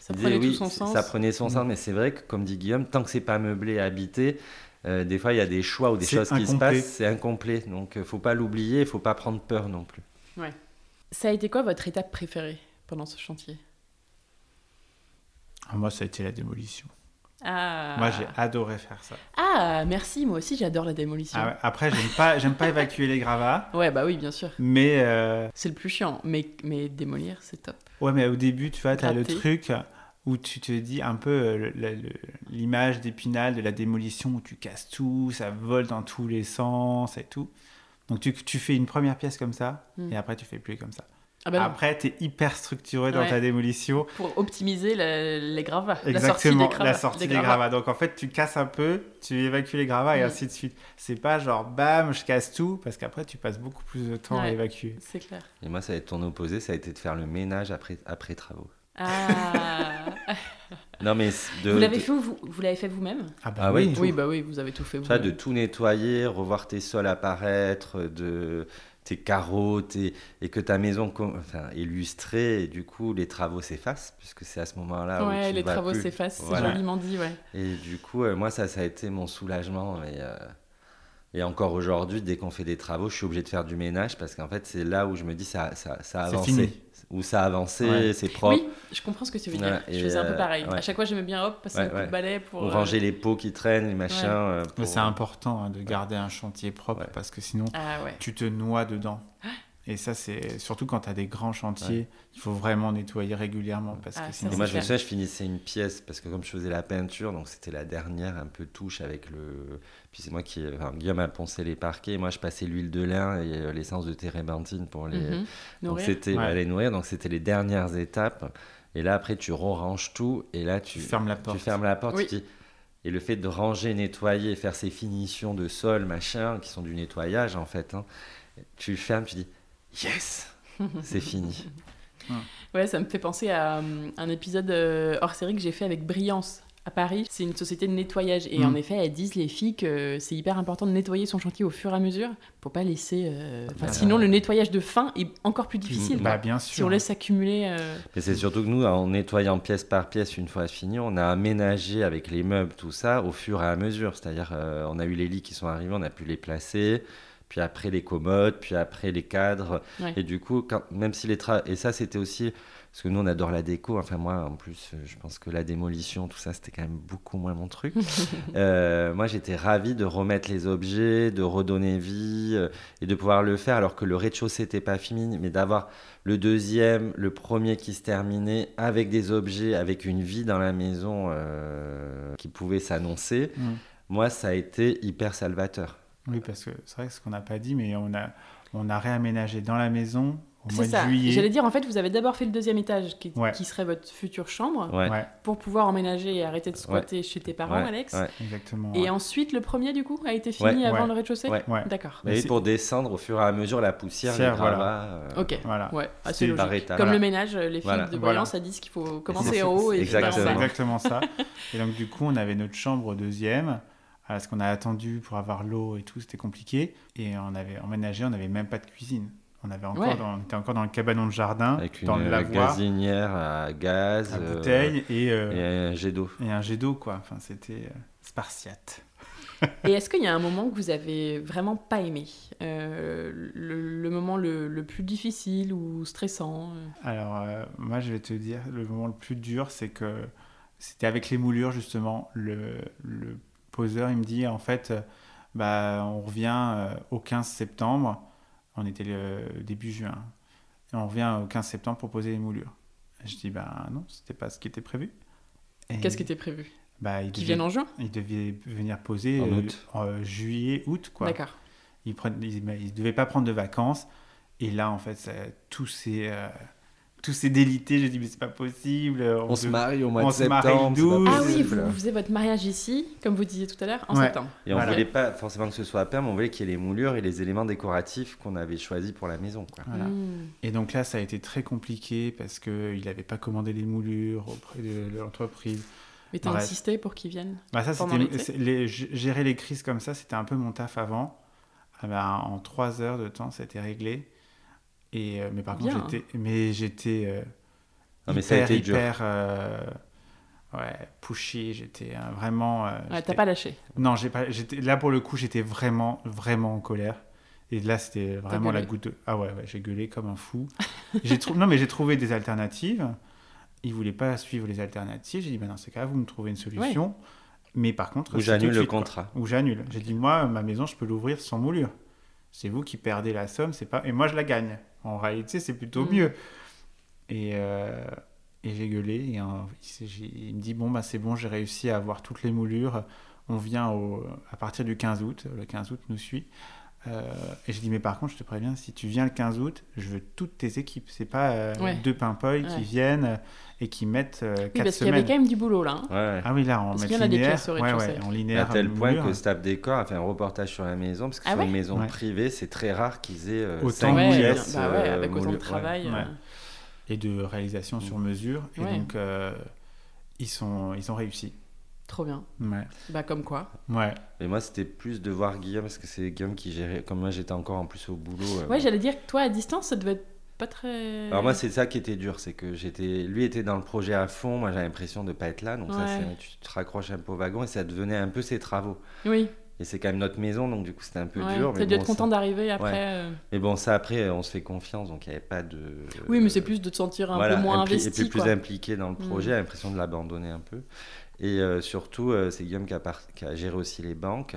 ça prenait tout son sens ça prenait son sens mais c'est vrai que comme dit Guillaume tant que c'est pas meublé habité euh, des fois, il y a des choix ou des choses qui se passent, c'est incomplet. Donc, il ne faut pas l'oublier, il ne faut pas prendre peur non plus. Ouais. Ça a été quoi votre étape préférée pendant ce chantier? Ah, Moi, ça a été la démolition. Ah. Moi, j'ai adoré faire ça. Ah, merci. Moi aussi, j'adore la démolition. Ah après, j'aime pas, j'aime pas évacuer les gravats. Ouais, bah oui, bien sûr. Mais euh, c'est le plus chiant. Mais, mais démolir, c'est top. Ouais, mais au début, tu vois, tu as le truc où tu te dis un peu euh, l'image d'Épinal de la démolition où tu casses tout, ça vole dans tous les sens et tout. Donc tu, tu fais une première pièce comme ça hmm. et après tu fais plus comme ça. Ah bah après, tu es hyper structuré dans ta démolition. Pour optimiser les gravats. Exactement, la sortie des gravats. Donc en fait, tu casses un peu, tu évacues les gravats et hmm. ainsi de suite. C'est pas genre bam, je casse tout, parce qu'après, tu passes beaucoup plus de temps à évacuer. C'est clair. Et moi, ça a été ton opposé, ça a été de faire le ménage après, après travaux. Ah. non mais vous l'avez fait vous, vous l'avez fait vous-même? Ah bah ah oui. Oui bah oui vous avez tout fait vous. Ça de tout nettoyer, revoir tes sols apparaître, de tes carreaux, et que ta maison enfin, illustrée, et du coup les travaux s'effacent, puisque c'est à ce moment-là ouais, où tu les travaux s'effacent, c'est joliment dit, ouais. Et du coup, euh, moi ça, ça a été mon soulagement, et, euh, et encore aujourd'hui, dès qu'on fait des travaux, je suis obligé de faire du ménage, parce qu'en fait c'est là où je me dis ça, ça, ça a avancé. Fini où ça a avancé, c'est propre. Oui, je comprends ce que tu veux dire. je faisais un peu euh, pareil. À chaque fois, j'aimais bien hop, passer un coup de balai pour. Ou ranger euh, les pots qui traînent, les machins. Euh, c'est important hein, de garder un chantier propre parce que sinon, ah, tu te noies dedans. Et ça, c'est surtout quand tu as des grands chantiers, il faut vraiment nettoyer régulièrement. Parce que ah, sinon... moi, je me souviens, je finissais une pièce parce que comme je faisais la peinture, donc c'était la dernière un peu touche avec le. Puis c'est moi qui. Enfin, Guillaume a poncé les parquets, moi je passais l'huile de lin et euh, l'essence de térébenthine pour les. Mhm. Donc c'était les nourrir, donc c'était les dernières étapes. Et là, après, tu ranges tout et là, tu, tu fermes la porte. Tu fermes la porte. Et le fait de ranger, nettoyer, faire ces finitions de sol, machin, qui sont du nettoyage en fait, hein, tu fermes, tu dis yes, c'est fini. Ouais, ça me fait penser à euh, un épisode euh, hors série que j'ai fait avec Brillance à Paris. C'est une société de nettoyage. Et en mm. effet, elles disent, les filles, que c'est hyper important de nettoyer son chantier au fur et à mesure pour pas laisser. Euh, bah, sinon, le nettoyage de fin est encore plus difficile. Bah, bien sûr. Si on laisse accumuler. Mais c'est surtout que nous, en nettoyant pièce par pièce, une fois fini, on a aménagé avec les meubles, tout ça, au fur et à mesure. C'est-à-dire, on a eu les lits qui sont arrivés, on a pu les placer puis après les commodes, puis après les cadres. Et du coup, quand, même si les tra et ça c'était aussi parce que nous on adore la déco. Enfin moi en plus, je pense que la démolition, tout ça, c'était quand même beaucoup moins mon truc. euh, moi j'étais ravi de remettre les objets, de redonner vie euh, et de pouvoir le faire alors que le rez-de-chaussée n'était pas fini, mais d'avoir le deuxième, le premier qui se terminait avec des objets, avec une vie dans la maison euh, qui pouvait s'annoncer. Moi ça a été hyper salvateur. Oui, parce que c'est vrai que ce qu'on n'a pas dit, mais on a, on a réaménagé dans la maison C'est ça. J'allais dire, en fait, vous avez d'abord fait le deuxième étage, qui, Ouais. qui serait votre future chambre, Ouais. Ouais, pour pouvoir emménager et arrêter de squatter chez tes parents, Ouais, Alex. ouais. exactement. Et ouais. ensuite, le premier, du coup, a été fini Ouais. avant Ouais. le rez-de-chaussée Ouais. Ouais. D'accord. Mais pour descendre au fur et à mesure la poussière, les Poussière, voilà. gravats. euh, Ok. Voilà. Ouais, assez C'est logique. étapes. Comme Voilà. le ménage, les filles Voilà. de Voilà. voyance, ça disent qu'il faut commencer en haut et. Exactement. exactement ça. Et donc, du coup, on avait notre chambre au deuxième. Parce qu'on a attendu pour avoir l'eau et tout, c'était compliqué. Et on avait emménagé, on n'avait même pas de cuisine. On, avait encore Ouais. dans- on était encore dans le cabanon de jardin, Avec une dans le lavoir, gazinière à gaz. à euh, bouteille et, euh, et un jet d'eau. et un jet d'eau, quoi. Enfin, c'était euh, spartiate. Et est-ce qu'il y a un moment que vous avez vraiment pas aimé Euh, le, le moment le, le plus difficile ou stressant Alors, euh, moi, je vais te dire, le moment le plus dur, c'est que c'était avec les moulures, justement. Le, le poseur, il me dit, en fait, bah, on revient euh, au 15 septembre. On était le début juin. Et on revient au 15 septembre pour poser les moulures. Je dis, bah non, c'était pas ce qui était prévu. Et, Qu'est-ce qui était prévu? Bah, il, Qui devait, viennent en juin? il devait venir poser En euh, août. en, juillet, août, quoi. D'accord. Il ne devait pas prendre de vacances. Et là, en fait, ça, tout s'est euh, tout s'est délité. J'ai dit, mais c'est pas possible. On se marie au mois on de se marie septembre. le c'est pas 12. Ah oui, vous, vous faisiez votre mariage ici, comme vous disiez tout à l'heure, en Ouais. septembre. Et on Voilà. voulait pas forcément que ce soit à perme, on voulait qu'il y ait les moulures et les éléments décoratifs qu'on avait choisis pour la maison. Quoi. Voilà. Hmm. Et donc là, ça a été très compliqué parce qu'il n'avait pas commandé les moulures auprès de l'entreprise. Mais t'as insisté pour qu'ils viennent Bah, ça, Pendant c'était gérer les crises comme ça, c'était un peu mon taf avant. Ah bah, en trois heures de temps, c'était réglé. Et euh, mais par Bien. contre, j'étais, mais j'étais euh, Non, mais ça a hyper, été dur. hyper, euh, ouais, pushy. J'étais vraiment. euh, Ouais, T'as pas lâché. Non, j'ai pas. J'étais là pour le coup, j'étais vraiment, vraiment en colère. Et là, c'était vraiment la goutte. de- Ah ouais, ouais, j'ai gueulé comme un fou. j'ai trou- Non, mais j'ai trouvé des alternatives. Ils voulaient pas suivre les alternatives. J'ai dit, ben dans ces cas, vous me trouvez une solution. Mais par contre, Ou j'annule le suite, quoi. contrat. Ou j'annule. J'ai dit, moi, ma maison, je peux l'ouvrir sans moulure. C'est vous qui perdez la somme, c'est pas. Et moi, je la gagne. En réalité, c'est plutôt Mm. mieux. Et, euh, et j'ai gueulé. Et euh, il, il me dit, bon, bah, c'est bon, j'ai réussi à avoir toutes les moulures. On vient au, à partir du 15 août. Le 15 août nous suit. Euh, et je dis, mais par contre, je te préviens, si tu viens le 15 août, je veux toutes tes équipes. C'est pas euh, Ouais. deux pimpoils Ouais. qui viennent euh, et qui mettent euh, Oui, quatre parce qu'il y avait quand même du boulot là. hein. Ouais. Ah oui, là, on Parce met qu'il y en a des linéaire. pièces ouais, ouais, en À linéaire. tel point que Staff Décor a fait un reportage sur la maison, parce que Ah sur ouais une maison Ouais. privée, c'est très rare qu'ils aient euh, Autant cinq de Ouais, pièces, bien- bah ouais, euh, avec autant de travail. Ouais. et de réalisation sur mesure. Et Ouais. donc, euh, ils, sont, ils ont réussi. Trop bien. Ouais. Bah comme quoi. Ouais. Mais moi, c'était plus de voir Guillaume, parce que c'est Guillaume qui gérait. Comme moi, j'étais encore en plus au boulot. euh, Ouais, j'allais dire que toi à distance, ça devait être pas très. Alors moi c'est ça qui était dur, c'est que j'étais, lui était dans le projet à fond, moi j'avais l'impression de pas être là, donc ça Ouais. c'est, tu te raccroches un peu au wagon et ça devenait un peu ses travaux. Oui. Et c'est quand même notre maison, donc du coup c'était un peu Ouais. dur. T'as dû bon, être content ça... d'arriver après. Ouais. euh, mais bon ça après on se fait confiance, donc il n'y avait pas de. Oui, mais c'est plus de te sentir un Voilà, peu moins impli- investi. Et puis plus impliqué dans le Mm. projet, l'impression de l'abandonner un peu. Et euh, surtout, euh, c'est Guillaume qui a, par- qui a géré aussi les banques.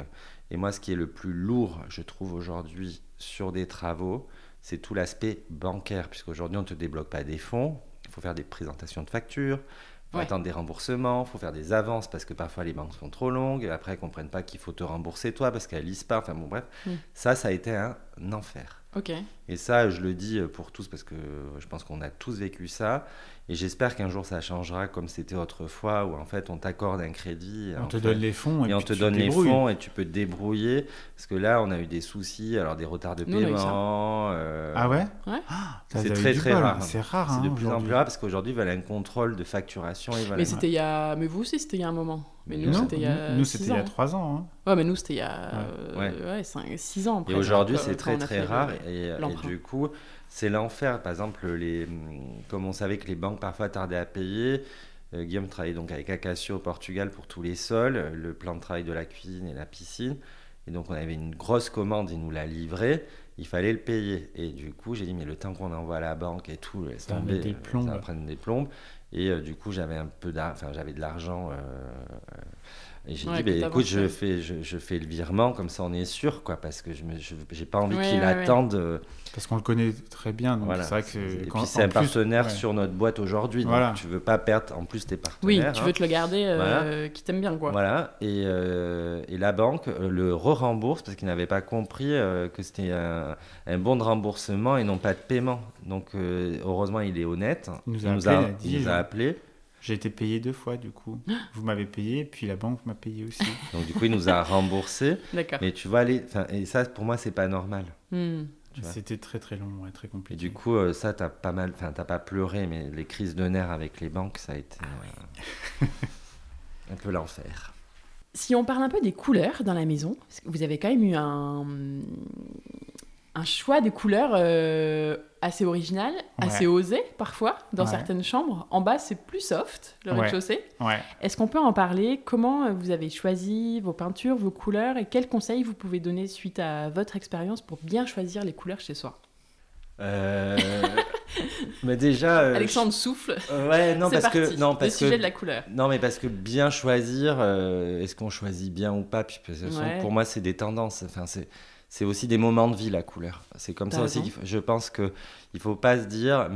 Et moi, ce qui est le plus lourd, je trouve, aujourd'hui, sur des travaux, c'est tout l'aspect bancaire. Puisqu'aujourd'hui, on ne te débloque pas des fonds. Il faut faire des présentations de factures. Il faut Ouais. attendre des remboursements, il faut faire des avances parce que parfois les banques sont trop longues et après elles comprennent pas qu'il faut te rembourser toi parce qu'elles lisent pas. Enfin bon, bref, Mm. ça, ça a été un enfer. Et ça, je le dis pour tous parce que je pense qu'on a tous vécu ça. Et j'espère qu'un jour ça changera comme c'était autrefois où en fait on t'accorde un crédit. On te fait, donne les fonds et, et on te tu donne les fonds et tu peux te débrouiller. Parce que là, on a eu des soucis, alors des retards de Nous, paiement. euh, Ah ouais? Ouais. Ah, C'est très très bol. rare. C'est rare. C'est hein, de plus en plus rare parce qu'aujourd'hui, ils veulent un contrôle de facturation. Ils Mais c'était il y a. Mais vous aussi, c'était il y a un moment. Mais nous, c'était il y a. nous, six c'était il y a ans. trois ans. hein. Ouais, mais nous, c'était il y a. Ouais. euh, Ouais, 6 ans. Et aujourd'hui, c'est très très rare. Et, du coup, c'est l'enfer. Par exemple, les, comme on savait que les banques parfois tardaient à payer, euh, Guillaume travaillait donc avec Acacio au Portugal pour tous les sols, le plan de travail de la cuisine et la piscine. Et donc, on avait une grosse commande, il nous l'a livré, il fallait le payer. Et du coup, j'ai dit, mais le temps qu'on envoie à la banque et tout, laisse Ça va tomber, des plombes. ça va prendre des plombes. Et euh, du coup, j'avais un peu enfin, j'avais de l'argent euh, Et j'ai dit, bah, écoute, je fais, je, fais le virement, comme ça on est sûr, quoi, parce que je n'ai pas envie qu'il attende. Euh, parce qu'on le connaît très bien. Donc c'est vrai que et puis c'est un partenaire sur notre boîte aujourd'hui. Voilà. Donc tu veux pas perdre en plus tes partenaires. Oui, tu veux hein. te le garder, euh, qui t'aime bien, quoi. Voilà. Et, euh, et la banque le re-rembourse parce qu'il n'avait pas compris que c'était un, un, bon de remboursement et non pas de paiement. Donc heureusement, il est honnête. Il nous a, nous a, il nous a appelé. J'ai été payé deux fois, du coup. Vous m'avez payé, puis la banque m'a payé aussi. Donc, du coup, il nous a remboursé. D'accord. Mais tu vois. Et ça, pour moi, c'est pas normal. Hmm. C'était très très long et très compliqué. Et du coup, euh, ça, t'as pas mal. Enfin, t'as pas pleuré, mais les crises de nerfs avec les banques, ça a été ah euh, un peu l'enfer. Si on parle un peu des couleurs dans la maison, vous avez quand même eu un, un choix de couleurs euh, assez original, assez osé parfois dans certaines chambres. En bas, c'est plus soft, le rez-de-chaussée. Est-ce qu'on peut en parler? Comment vous avez choisi vos peintures, vos couleurs et quels conseils vous pouvez donner suite à votre expérience pour bien choisir les couleurs chez soi? Euh... mais déjà euh, Alexandre souffle. Ouais non parce que non parce le sujet de la couleur. non mais parce que bien choisir est-ce qu'on choisit bien ou pas? Puis pour moi c'est des tendances. Enfin c'est c'est aussi des moments de vie la couleur. C'est comme ça aussi. Je pense que il faut pas se dire,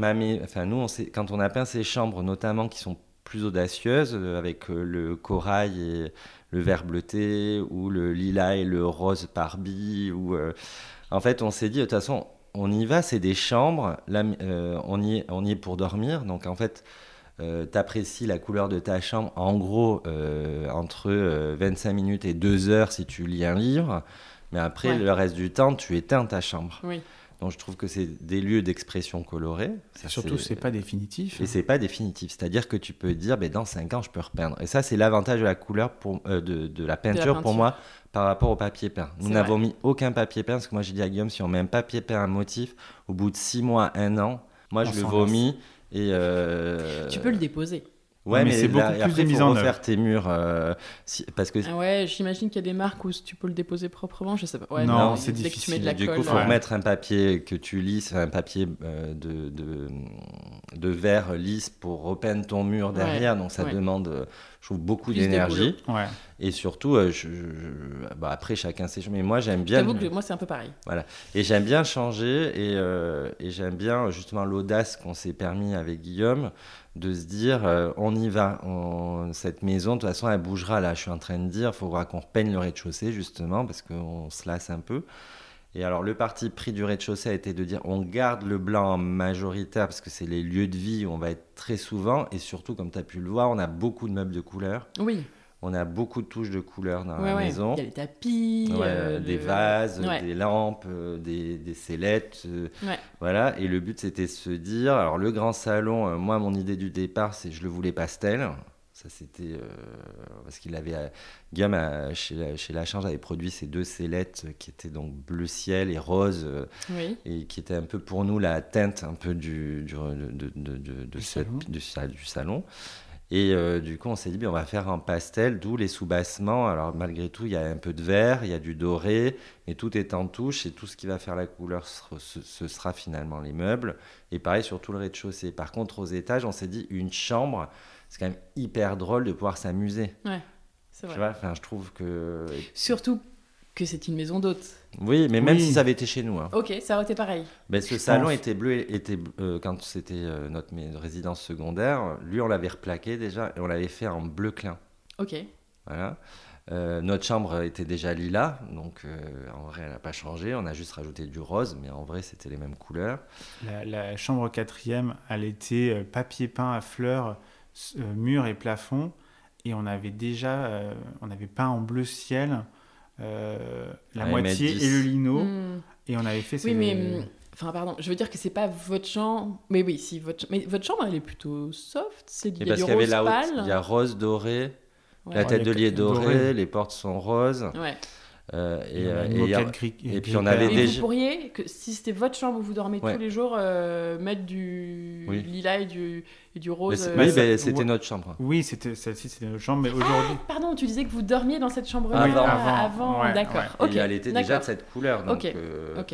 enfin nous, on quand on a peint ces chambres, notamment qui sont plus audacieuses, euh, avec euh, le corail et le vert bleuté, ou le lilas et le rose parbi, ou euh, en fait, on s'est dit de toute façon, on y va, c'est des chambres, là, on y est, on y est pour dormir, donc en fait. Euh, t'apprécies la couleur de ta chambre en gros entre 25 minutes et 2 heures si tu lis un livre. Mais après, le reste du temps, tu éteins ta chambre. Oui. Donc je trouve que c'est des lieux d'expression colorée. Ça, surtout, c'est pas définitif. Et c'est pas définitif. C'est-à-dire que tu peux dire, ben, dans 5 ans, je peux repeindre. Et ça, c'est l'avantage de la couleur, pour, euh, de, la peinture, pour moi, par rapport au papier peint. Nous n'avons mis aucun papier peint, parce que moi, j'ai dit à Guillaume, si on met un papier peint, un motif, au bout de 6 mois, 1 an, moi, je le vomis. Et euh... Tu peux le déposer. Ouais, mais, c'est beaucoup plus de mise en refaire tes murs euh, parce que ah ouais, j'imagine qu'il y a des marques où tu peux le déposer proprement, je sais pas. Ouais, non, c'est difficile. de la du coup, il faut mettre un papier que tu lis, un papier euh, de, de, de verre lisse pour repeindre ton mur derrière, donc ça demande je trouve beaucoup d'énergie. Ouais. Et surtout, euh, je, bah, après chacun ses choses, mais moi j'aime bien. J'avoue que moi c'est un peu pareil. Voilà. Et j'aime bien changer et, et j'aime bien justement l'audace qu'on s'est permis avec Guillaume de se dire euh, on y va, cette maison de toute façon elle bougera là. Je suis en train de dire il faudra qu'on repeigne le rez-de-chaussée justement parce qu'on se lasse un peu. Et alors le parti pris du rez-de-chaussée a été de dire on garde le blanc majoritaire parce que c'est les lieux de vie où on va être très souvent et surtout comme tu as pu le voir on a beaucoup de meubles de couleur. Oui. On a beaucoup de touches de couleurs dans la maison. Il y a des tapis, euh, des vases, des lampes, euh, des, des sellettes. Euh, voilà. Et le but, c'était de se dire. Alors, le grand salon, moi, mon idée du départ, c'est je le voulais pastel. Ça, c'était. parce qu'il avait. Guillaume, chez, la, chez La Change, avait produit ces deux sellettes qui étaient donc bleu ciel et rose. Et qui étaient un peu pour nous la teinte un peu du, du, de, de, de, du, salon. du salon. Et euh, du coup, on s'est dit, bien, on va faire un pastel, d'où les sous-bassements. Alors, malgré tout, il y a un peu de vert, il y a du doré, mais tout est en touche et tout ce qui va faire la couleur, ce, sera finalement les meubles. Et pareil sur tout le rez-de-chaussée. Par contre, aux étages, on s'est dit, une chambre, c'est quand même hyper drôle de pouvoir s'amuser. Ouais, c'est vrai. Tu vois, enfin, je trouve que. Surtout que c'est une maison d'hôte. Oui, mais même si ça avait été chez nous. Hein. Ok, ça aurait été pareil. Ben, ce salon était bleu, était, euh, quand c'était euh, notre résidence secondaire, lui on l'avait replaqué déjà et on l'avait fait en bleu clin. Ok. Voilà. Euh, notre chambre était déjà lilas, donc en vrai elle n'a pas changé, on a juste rajouté du rose, mais en vrai c'était les mêmes couleurs. La, la, chambre quatrième, elle était papier peint à fleurs, mur et plafond, et on avait déjà, on avait peint en bleu ciel euh, la moitié et le lino. Hmm. Et on avait fait. Oui, mais. Enfin, pardon, je veux dire que c'est pas votre chambre. Mais oui, si votre, mais votre chambre, elle est plutôt soft. C'est il y a du rose pâle. Il y a rose doré, la tête de lit est dorée, les portes sont roses. Ouais. Euh, et, et, puis on avait déjà. Vous pourriez, que, si c'était votre chambre où vous dormez tous les jours, euh, mettre du lilas et du, et du rose. oui, euh, ben, c'était notre chambre. Oui, c'était celle-ci, c'était notre chambre, mais aujourd'hui. Ah, pardon, tu disais que vous dormiez dans cette chambre-là avant, avant, d'accord. Et elle était déjà de cette couleur. Donc, ok.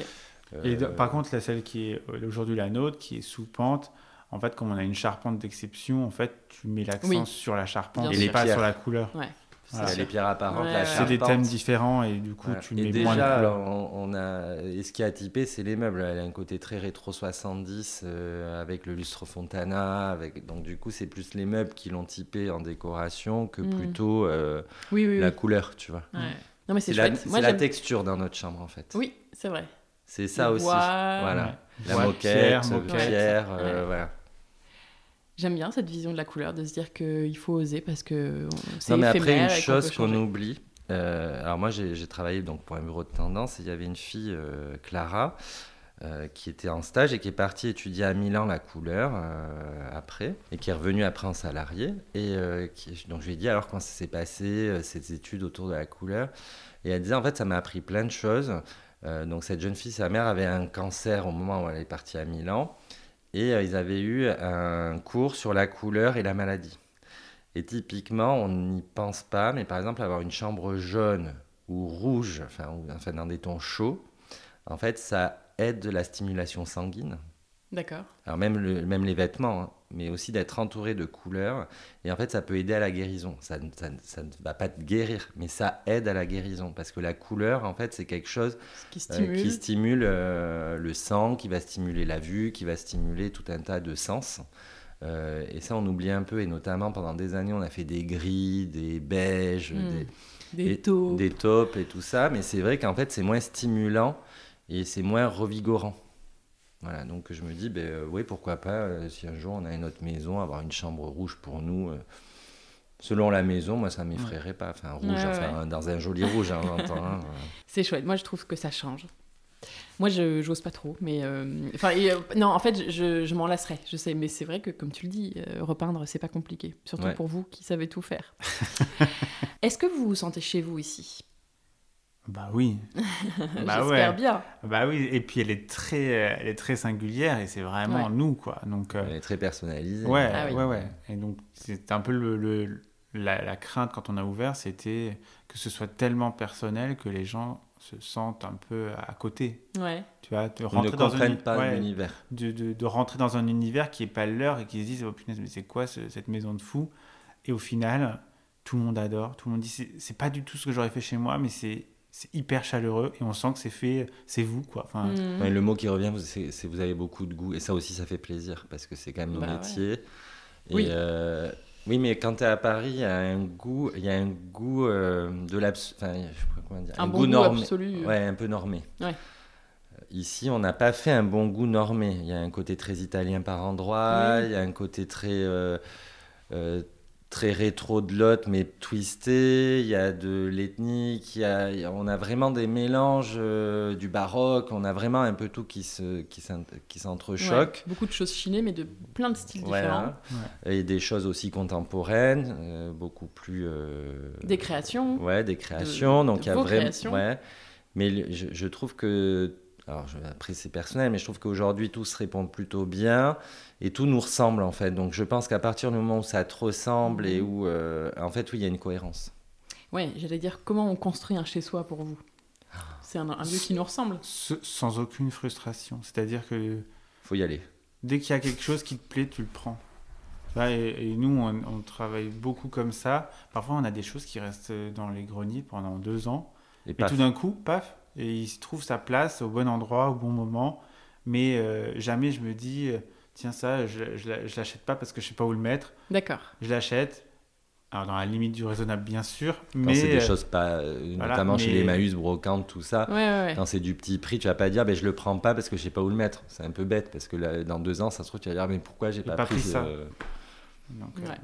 et par contre, la celle qui est aujourd'hui la nôtre, qui est sous pente, en fait, comme on a une charpente d'exception, en fait, tu mets l'accent sur la charpente et pas sur la couleur. Ouais. C'est les pierres apparentes, Ouais. C'est des thèmes différents et du coup, Voilà. tu et mets déjà, moins de couleurs. on, on a, et ce qui a typé, c'est les meubles. Elle a un côté très rétro 70 euh, avec le lustre Fontana. Avec, donc, du coup, c'est plus les meubles qui l'ont typé en décoration que Mm. plutôt euh, Oui, oui, la oui. couleur, tu vois. Ouais. Non, mais c'est la, Moi, la texture dans notre chambre, en fait. Oui, c'est vrai. C'est ça Le aussi. bois. Voilà. Ouais. La moquette, pierre, euh, Ouais. voilà. J'aime bien cette vision de la couleur, de se dire qu'il faut oser parce que c'est Non, mais après, une chose qu'on oublie. euh, alors, moi, j'ai travaillé donc, pour un bureau de tendance et il y avait une fille, euh, Clara, euh, qui était en stage et qui est partie étudier à Milan la couleur après et qui est revenue après en salarié. Et qui- donc, je lui ai dit alors comment ça s'est passé, ces études autour de la couleur? Et elle disait en fait, ça m'a appris plein de choses. Donc, cette jeune fille, sa mère avait un cancer au moment où elle est partie à Milan. Et euh, ils avaient eu un cours sur la couleur et la maladie. Et typiquement, on n'y pense pas, mais par exemple, avoir une chambre jaune ou rouge, enfin, ou, enfin dans des tons chauds, en fait, ça aide la stimulation sanguine. D'accord. Alors même, le- même les vêtements, hein, mais aussi d'être entouré de couleurs. Et en fait, ça peut aider à la guérison. Ça, ne- ça ne- ça ne va pas te guérir, mais ça aide à la guérison. Parce que la couleur, en fait, c'est quelque chose euh, stimule. qui stimule euh, le sang, qui va stimuler la vue, qui va stimuler tout un tas de sens. Euh, et ça, on oublie un peu, et notamment pendant des années, on a fait des gris, des beiges, Mm. des, Des des taupes et tout ça. Mais c'est vrai qu'en fait, c'est moins stimulant et c'est moins revigorant. Voilà, donc je me dis, ben, euh, oui, pourquoi pas, euh, si un jour on a une autre maison, avoir une chambre rouge pour nous. euh, selon la maison, moi, ça ne m'effraierait pas. Enfin, rouge, Ouais, enfin, dans un joli rouge, hein, j'entends. hein. C'est chouette. Moi, je trouve que ça change. Moi, je j'ose pas trop, mais euh, enfin, et, euh, non, en fait, je, je m'en lasserais. Je sais, mais c'est vrai que, comme tu le dis, euh, repeindre, c'est pas compliqué, surtout Ouais. pour vous qui savez tout faire. Est-ce que vous vous sentez chez vous ici? Bah oui. bah J'espère ouais. bien. Bah oui. Et puis elle est très, euh, elle est très singulière et c'est vraiment Ouais. nous quoi. Donc euh, Elle est très personnalisée. ouais, Ah oui. ouais, ouais. Et donc c'est un peu le, le- la, la crainte quand on a ouvert, c'était que ce soit tellement personnel que les gens se sentent un peu à côté. Ouais. Tu vois, de ne rentrer dans un pas ouais, l'univers. de, de- de rentrer dans un univers qui est pas leur et qui se disent oh punaise mais c'est quoi ce- cette maison de fou et au final tout le monde adore tout le monde dit c'est c'est pas du tout ce que j'aurais fait chez moi mais c'est c'est hyper chaleureux et on sent que c'est fait c'est vous quoi enfin. Ouais, le mot qui revient, c'est vous avez beaucoup de goût. Et ça aussi, ça fait plaisir parce que c'est quand même nos Bah ouais. métiers. Et, Oui. euh, oui, mais quand tu es à Paris, il y a un goût, il y a un goût euh, de l'abs... Enfin, je sais pas comment dire. Un, bon goût goût normé. absolu. Ouais, un peu normé. Ouais. Euh, Ici, on n'a pas fait un bon goût normé. Il y a un côté très italien par endroit, Oui. il y a un côté très, euh, euh, très rétro de l'autre, mais twisté. Il y a de l'ethnique, il y a- on a vraiment des mélanges euh, du baroque, on a vraiment un peu tout qui se, qui qui Ouais. s'entrechoque. Beaucoup de choses chinées, mais de plein de styles Voilà. différents. Et des choses aussi contemporaines, euh, beaucoup plus. euh, Des créations. Ouais, des créations. de donc il y a vraiment. Ouais. Mais le- je, je trouve que. Alors je- après c'est personnel, mais je trouve qu'aujourd'hui tout se répond plutôt bien et tout nous ressemble en fait. Donc je pense qu'à partir du moment où ça te ressemble et où. euh, en fait, oui, il y a une cohérence. Ouais, j'allais dire comment on construit un chez-soi pour vous? C'est un, un lieu qui nous ressemble. ce- sans aucune frustration c'est à dire que faut y aller. dès qu'il y a quelque chose qui te plaît tu le prends et, et nous on, on travaille beaucoup comme ça parfois on a des choses qui restent dans les greniers pendant deux ans Et Et tout d'un coup, paf, et il se trouve sa place au bon endroit, au bon moment. Mais euh, jamais je me dis, euh, tiens, ça, je, je, l'a- je l'achète pas parce que je sais pas où le mettre. D'accord. Je l'achète, alors dans la limite du raisonnable, bien sûr. Quand mais c'est des euh, choses pas. euh, voilà, notamment chez les Emmaüs, brocantes, tout ça. Ouais, ouais, ouais. Quand c'est du petit prix, tu vas pas dire ben, je le prends pas parce que je sais pas où le mettre. C'est un peu bête parce que là, dans deux ans, ça se trouve, tu vas dire mais pourquoi j'ai pas, pas pris, ça. donc, euh, Ouais.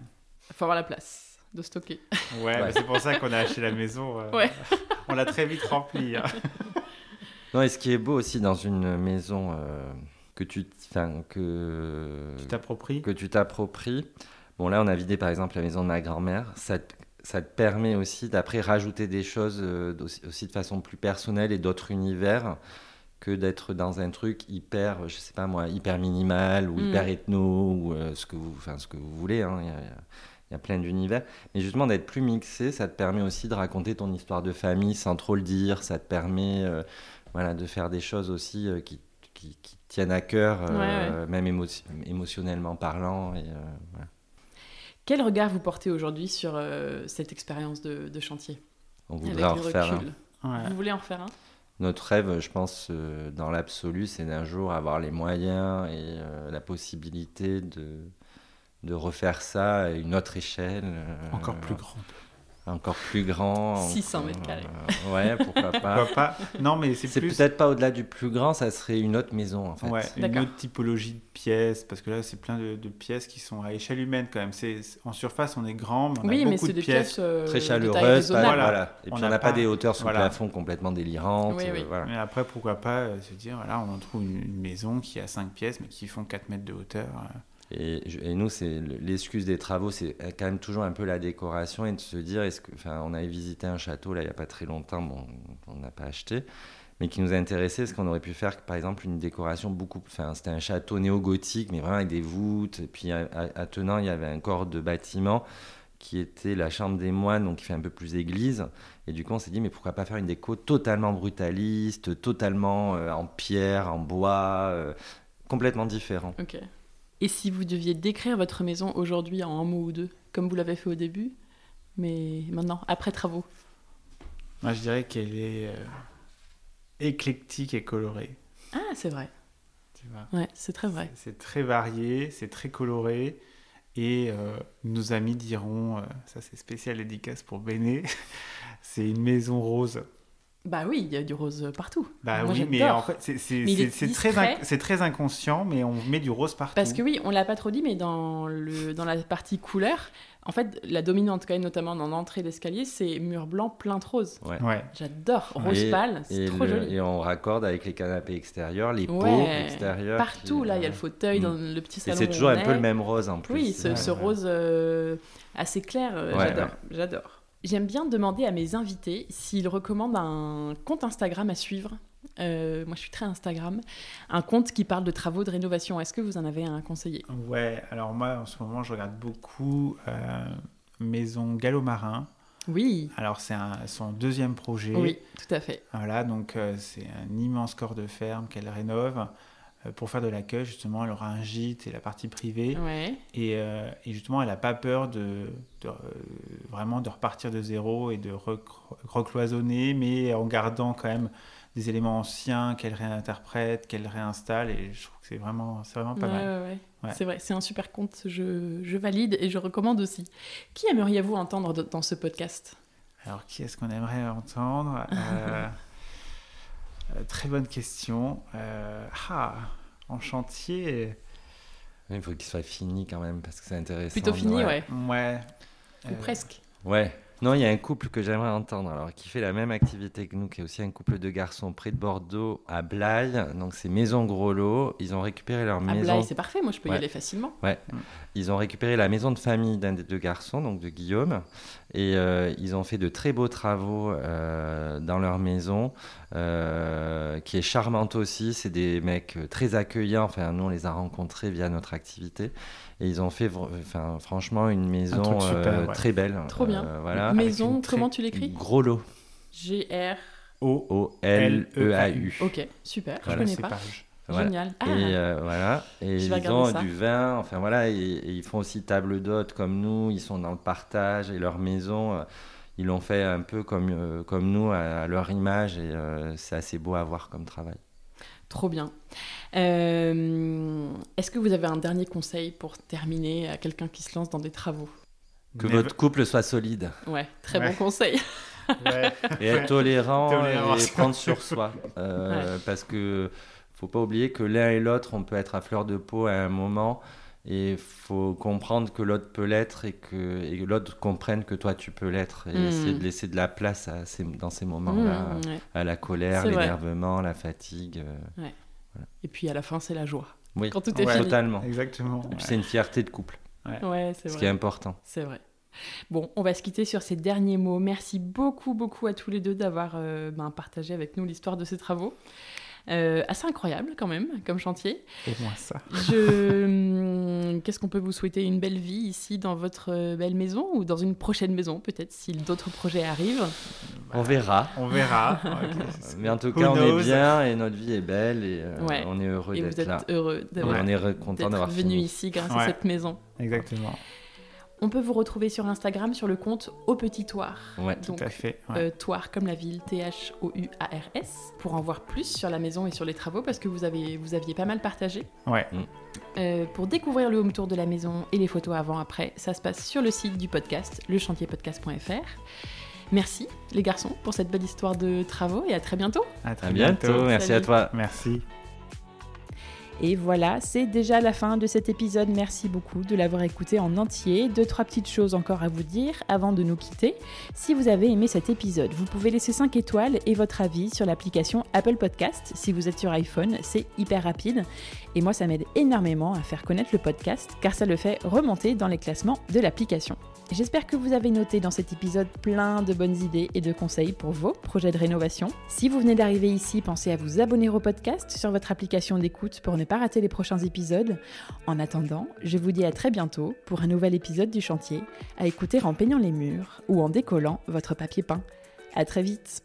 Faut avoir la place de stocker. ouais, Ouais. bah, c'est pour ça qu'on a acheté la maison. euh, Ouais. on l'a très vite remplie. hein. Non, et ce qui est beau aussi dans une maison euh, que tu enfin, que, Tu t'appropries. que tu t'appropries. Bon, là, on a vidé par exemple la maison de ma grand-mère. Ça, te- ça te permet aussi d'après rajouter des choses euh, aussi, aussi de façon plus personnelle et d'autres univers que d'être dans un truc hyper, je sais pas moi, hyper minimal ou Mm. hyper ethno ou euh, ce, que vous, enfin, ce que vous voulez. hein. A- y a- il y a plein d'univers. Mais justement, d'être plus mixé, ça te permet aussi de raconter ton histoire de famille sans trop le dire. Ça te permet euh, voilà, de faire des choses aussi euh, qui, qui, qui tiennent à cœur, euh, même émo- émotionnellement parlant. Et, euh, voilà. Quel regard vous portez aujourd'hui sur euh, cette expérience de, de chantier? On voudrait en refaire un. Ouais. Vous voulez en refaire un? Notre rêve, je pense, euh, dans l'absolu, c'est d'un jour avoir les moyens et euh, la possibilité de, de refaire ça à une autre échelle. euh, Encore plus grand. Encore plus grand. 600 encore- mètres carrés. euh, ouais, pourquoi pas. Pourquoi pas Non, mais c'est plus. peut-être pas au-delà du plus grand, ça serait une autre maison en fait. Ouais, une autre typologie de pièces, parce que là, c'est plein de, de pièces qui sont à échelle humaine quand même. C'est, en surface, on est grand, mais on Oui, a mais beaucoup de des pièces. pièces euh, Très de taille chaleureuse, pas- raisonnable. voilà. Voilà. Et puis on n'a pas, pas- des hauteurs sous voilà. plafond complètement délirantes. Oui, oui. euh, voilà. Mais après, pourquoi pas euh, se dire, voilà, on en trouve une, une maison qui a 5 pièces, mais qui font 4 mètres de hauteur. Euh. Et, nous, c'est le- l'excuse des travaux, c'est quand même toujours un peu la décoration et de se dire, est-ce enfin, on avait visité un château là il y a pas très longtemps, bon, on n'a pas acheté, mais qui nous a intéressé, parce qu'on aurait pu faire par exemple une décoration beaucoup, enfin, c'était un château néo-gothique, mais vraiment avec des voûtes, et puis à- il y avait un corps de bâtiment qui était la chambre des moines, donc qui fait un peu plus église. Et du coup, on s'est dit, mais pourquoi pas faire une déco totalement brutaliste, totalement euh, en pierre, en bois, euh, complètement différent. Ok. Et si vous deviez décrire votre maison aujourd'hui en un mot ou deux, comme vous l'avez fait au début, mais maintenant, après travaux? Moi, je dirais qu'elle est euh, éclectique et colorée. Ah, c'est vrai. Tu vois? Ouais, c'est très vrai. C'est très varié, c'est très coloré. Et euh, nos amis diront, euh, ça c'est spécial dédicace pour Béné, c'est une maison rose. Bah oui, il y a du rose partout. Bah Moi, oui, mais en fait, c'est très, inc- c'est très inconscient, mais on met du rose partout. Parce que oui, on l'a pas trop dit, mais dans, le, dans la partie couleur, en fait, la dominante, quand même, notamment dans l'entrée d'escalier, c'est mur blanc plein de rose. Ouais. Ouais. J'adore. Rose Et- pâle, c'est trop le- joli. et on raccorde avec les canapés extérieurs, les pots Ouais, extérieurs. Partout, qui- là, il y a le fauteuil Mm. dans le petit Et salon. c'est où toujours on un peu le même rose en plus. Oui, ce, Ouais, ce ouais. rose euh, assez clair, euh, Ouais, j'adore. ouais. J'adore. J'aime bien demander à mes invités s'ils recommandent un compte Instagram à suivre. Euh, moi, je suis très Instagram. Un compte qui parle de travaux de rénovation. Est-ce que vous en avez un conseiller? Ouais, alors moi en ce moment je regarde beaucoup euh, Maison Gallo-Marin. Oui, Alors c'est son deuxième projet. oui, tout à fait. Voilà, donc euh, c'est un immense corps de ferme qu'elle rénove. Euh, pour faire de l'accueil, justement, elle aura un gîte et la partie privée. Ouais. Et, euh, et justement, elle n'a pas peur de, de, euh, vraiment de repartir de zéro et de recloisonner, mais en gardant quand même des éléments anciens qu'elle réinterprète, qu'elle réinstalle. Et je trouve que c'est vraiment, vraiment pas Ouais, mal. ouais. C'est vrai, c'est un super compte. Je, je valide et je recommande aussi. Qui aimeriez-vous entendre dans ce podcast? Alors, qui est-ce qu'on aimerait entendre? Euh, Très bonne question. Euh, ah, en chantier. Il faut qu'il soit fini quand même parce que c'est intéressant. Plutôt fini, ouais. Ouais. Ou Euh, presque. Ouais. Non, il y a un couple que j'aimerais entendre, alors qui fait la même activité que nous, qui est aussi un couple de garçons près de Bordeaux, à Blaye. Donc c'est Maison Groslo. Ils ont récupéré leur À maison. Blaye, c'est parfait. Moi, je peux y Ouais. aller facilement. Ils ont récupéré la maison de famille d'un des deux garçons, donc de Guillaume, et euh, ils ont fait de très beaux travaux euh, dans leur maison, euh, qui est charmante aussi. C'est des mecs très accueillants. Enfin, nous on les a rencontrés via notre activité, et ils ont fait, enfin, franchement, une maison truc super, euh, ouais. très belle. Trop bien. Euh, voilà. Maison, comment tu l'écris Gros lot. G-R. O. O L E A U. Ok, super. Voilà, je connais c'est pas. page. Voilà. Génial. Ah, Et euh, voilà, et Je ils ont ça. du vin, enfin voilà, et, et ils font aussi table d'hôte comme nous, ils sont dans le partage et leur maison, euh, ils l'ont fait un peu comme, euh, comme nous à, à leur image et euh, c'est assez beau à voir comme travail. Trop bien. Euh, Est-ce que vous avez un dernier conseil pour terminer à quelqu'un qui se lance dans des travaux? Que Never- votre couple soit solide Ouais, très Ouais. bon conseil. Ouais. et être tolérant et prendre sur soi, Euh, parce que faut pas oublier que l'un et l'autre on peut être à fleur de peau à un moment. Et faut comprendre que l'autre peut l'être et que, et l'autre comprenne que toi tu peux l'être et Mm. essayer de laisser de la place à ces- dans ces moments-là. Mmh, ouais. à la colère, l'énervement, la fatigue. euh, Et puis à la fin, c'est la joie. Oui, Quand tout est Ouais. fini. totalement. Exactement. Et puis c'est une fierté de couple, Ouais, c'est ce vrai. qui est important. C'est vrai. Bon, on va se quitter sur ces derniers mots. Merci beaucoup, beaucoup à tous les deux d'avoir euh, ben, partagé avec nous l'histoire de ces travaux. Euh, assez incroyable quand même, comme chantier. Au moins ça. Je... hum, Qu'est-ce qu'on peut vous souhaiter Une belle vie ici dans votre euh, belle maison ou dans une prochaine maison peut-être si d'autres projets arrivent? On verra. On verra. Ok. Mais en tout Who cas, on knows? est bien et notre vie est belle et euh, Ouais. on est heureux Et vous d'être êtes là. heureux Et d'avoir on est content d'avoir venu ici grâce à cette maison. Exactement. On peut vous retrouver sur Instagram sur le compte Au Petit Toir. Ouais, Tout à fait. ouais. Euh, Toire comme la ville, T-H-O-U-A-R-S, pour en voir plus sur la maison et sur les travaux parce que vous, avez, vous aviez pas mal partagé. Ouais. Euh, pour découvrir le home tour de la maison et les photos avant-après, ça se passe sur le site du podcast, lechantierpodcast.fr. Merci les garçons pour cette belle histoire de travaux et à très bientôt. À très À bientôt. Merci Salut. à toi. Merci. Et voilà, c'est déjà la fin de cet épisode. Merci beaucoup de l'avoir écouté en entier. Deux, trois petites choses encore à vous dire avant de nous quitter. Si vous avez aimé cet épisode, vous pouvez laisser 5 étoiles et votre avis sur l'application Apple Podcast. Si vous êtes sur iPhone, c'est hyper rapide. Et moi, ça m'aide énormément à faire connaître le podcast car ça le fait remonter dans les classements de l'application. J'espère que vous avez noté dans cet épisode plein de bonnes idées et de conseils pour vos projets de rénovation. Si vous venez d'arriver ici, pensez à vous abonner au podcast sur votre application d'écoute pour ne rater les prochains épisodes. En attendant, je vous dis à très bientôt pour un nouvel épisode du chantier, à écouter en peignant les murs ou en décollant votre papier peint. À très vite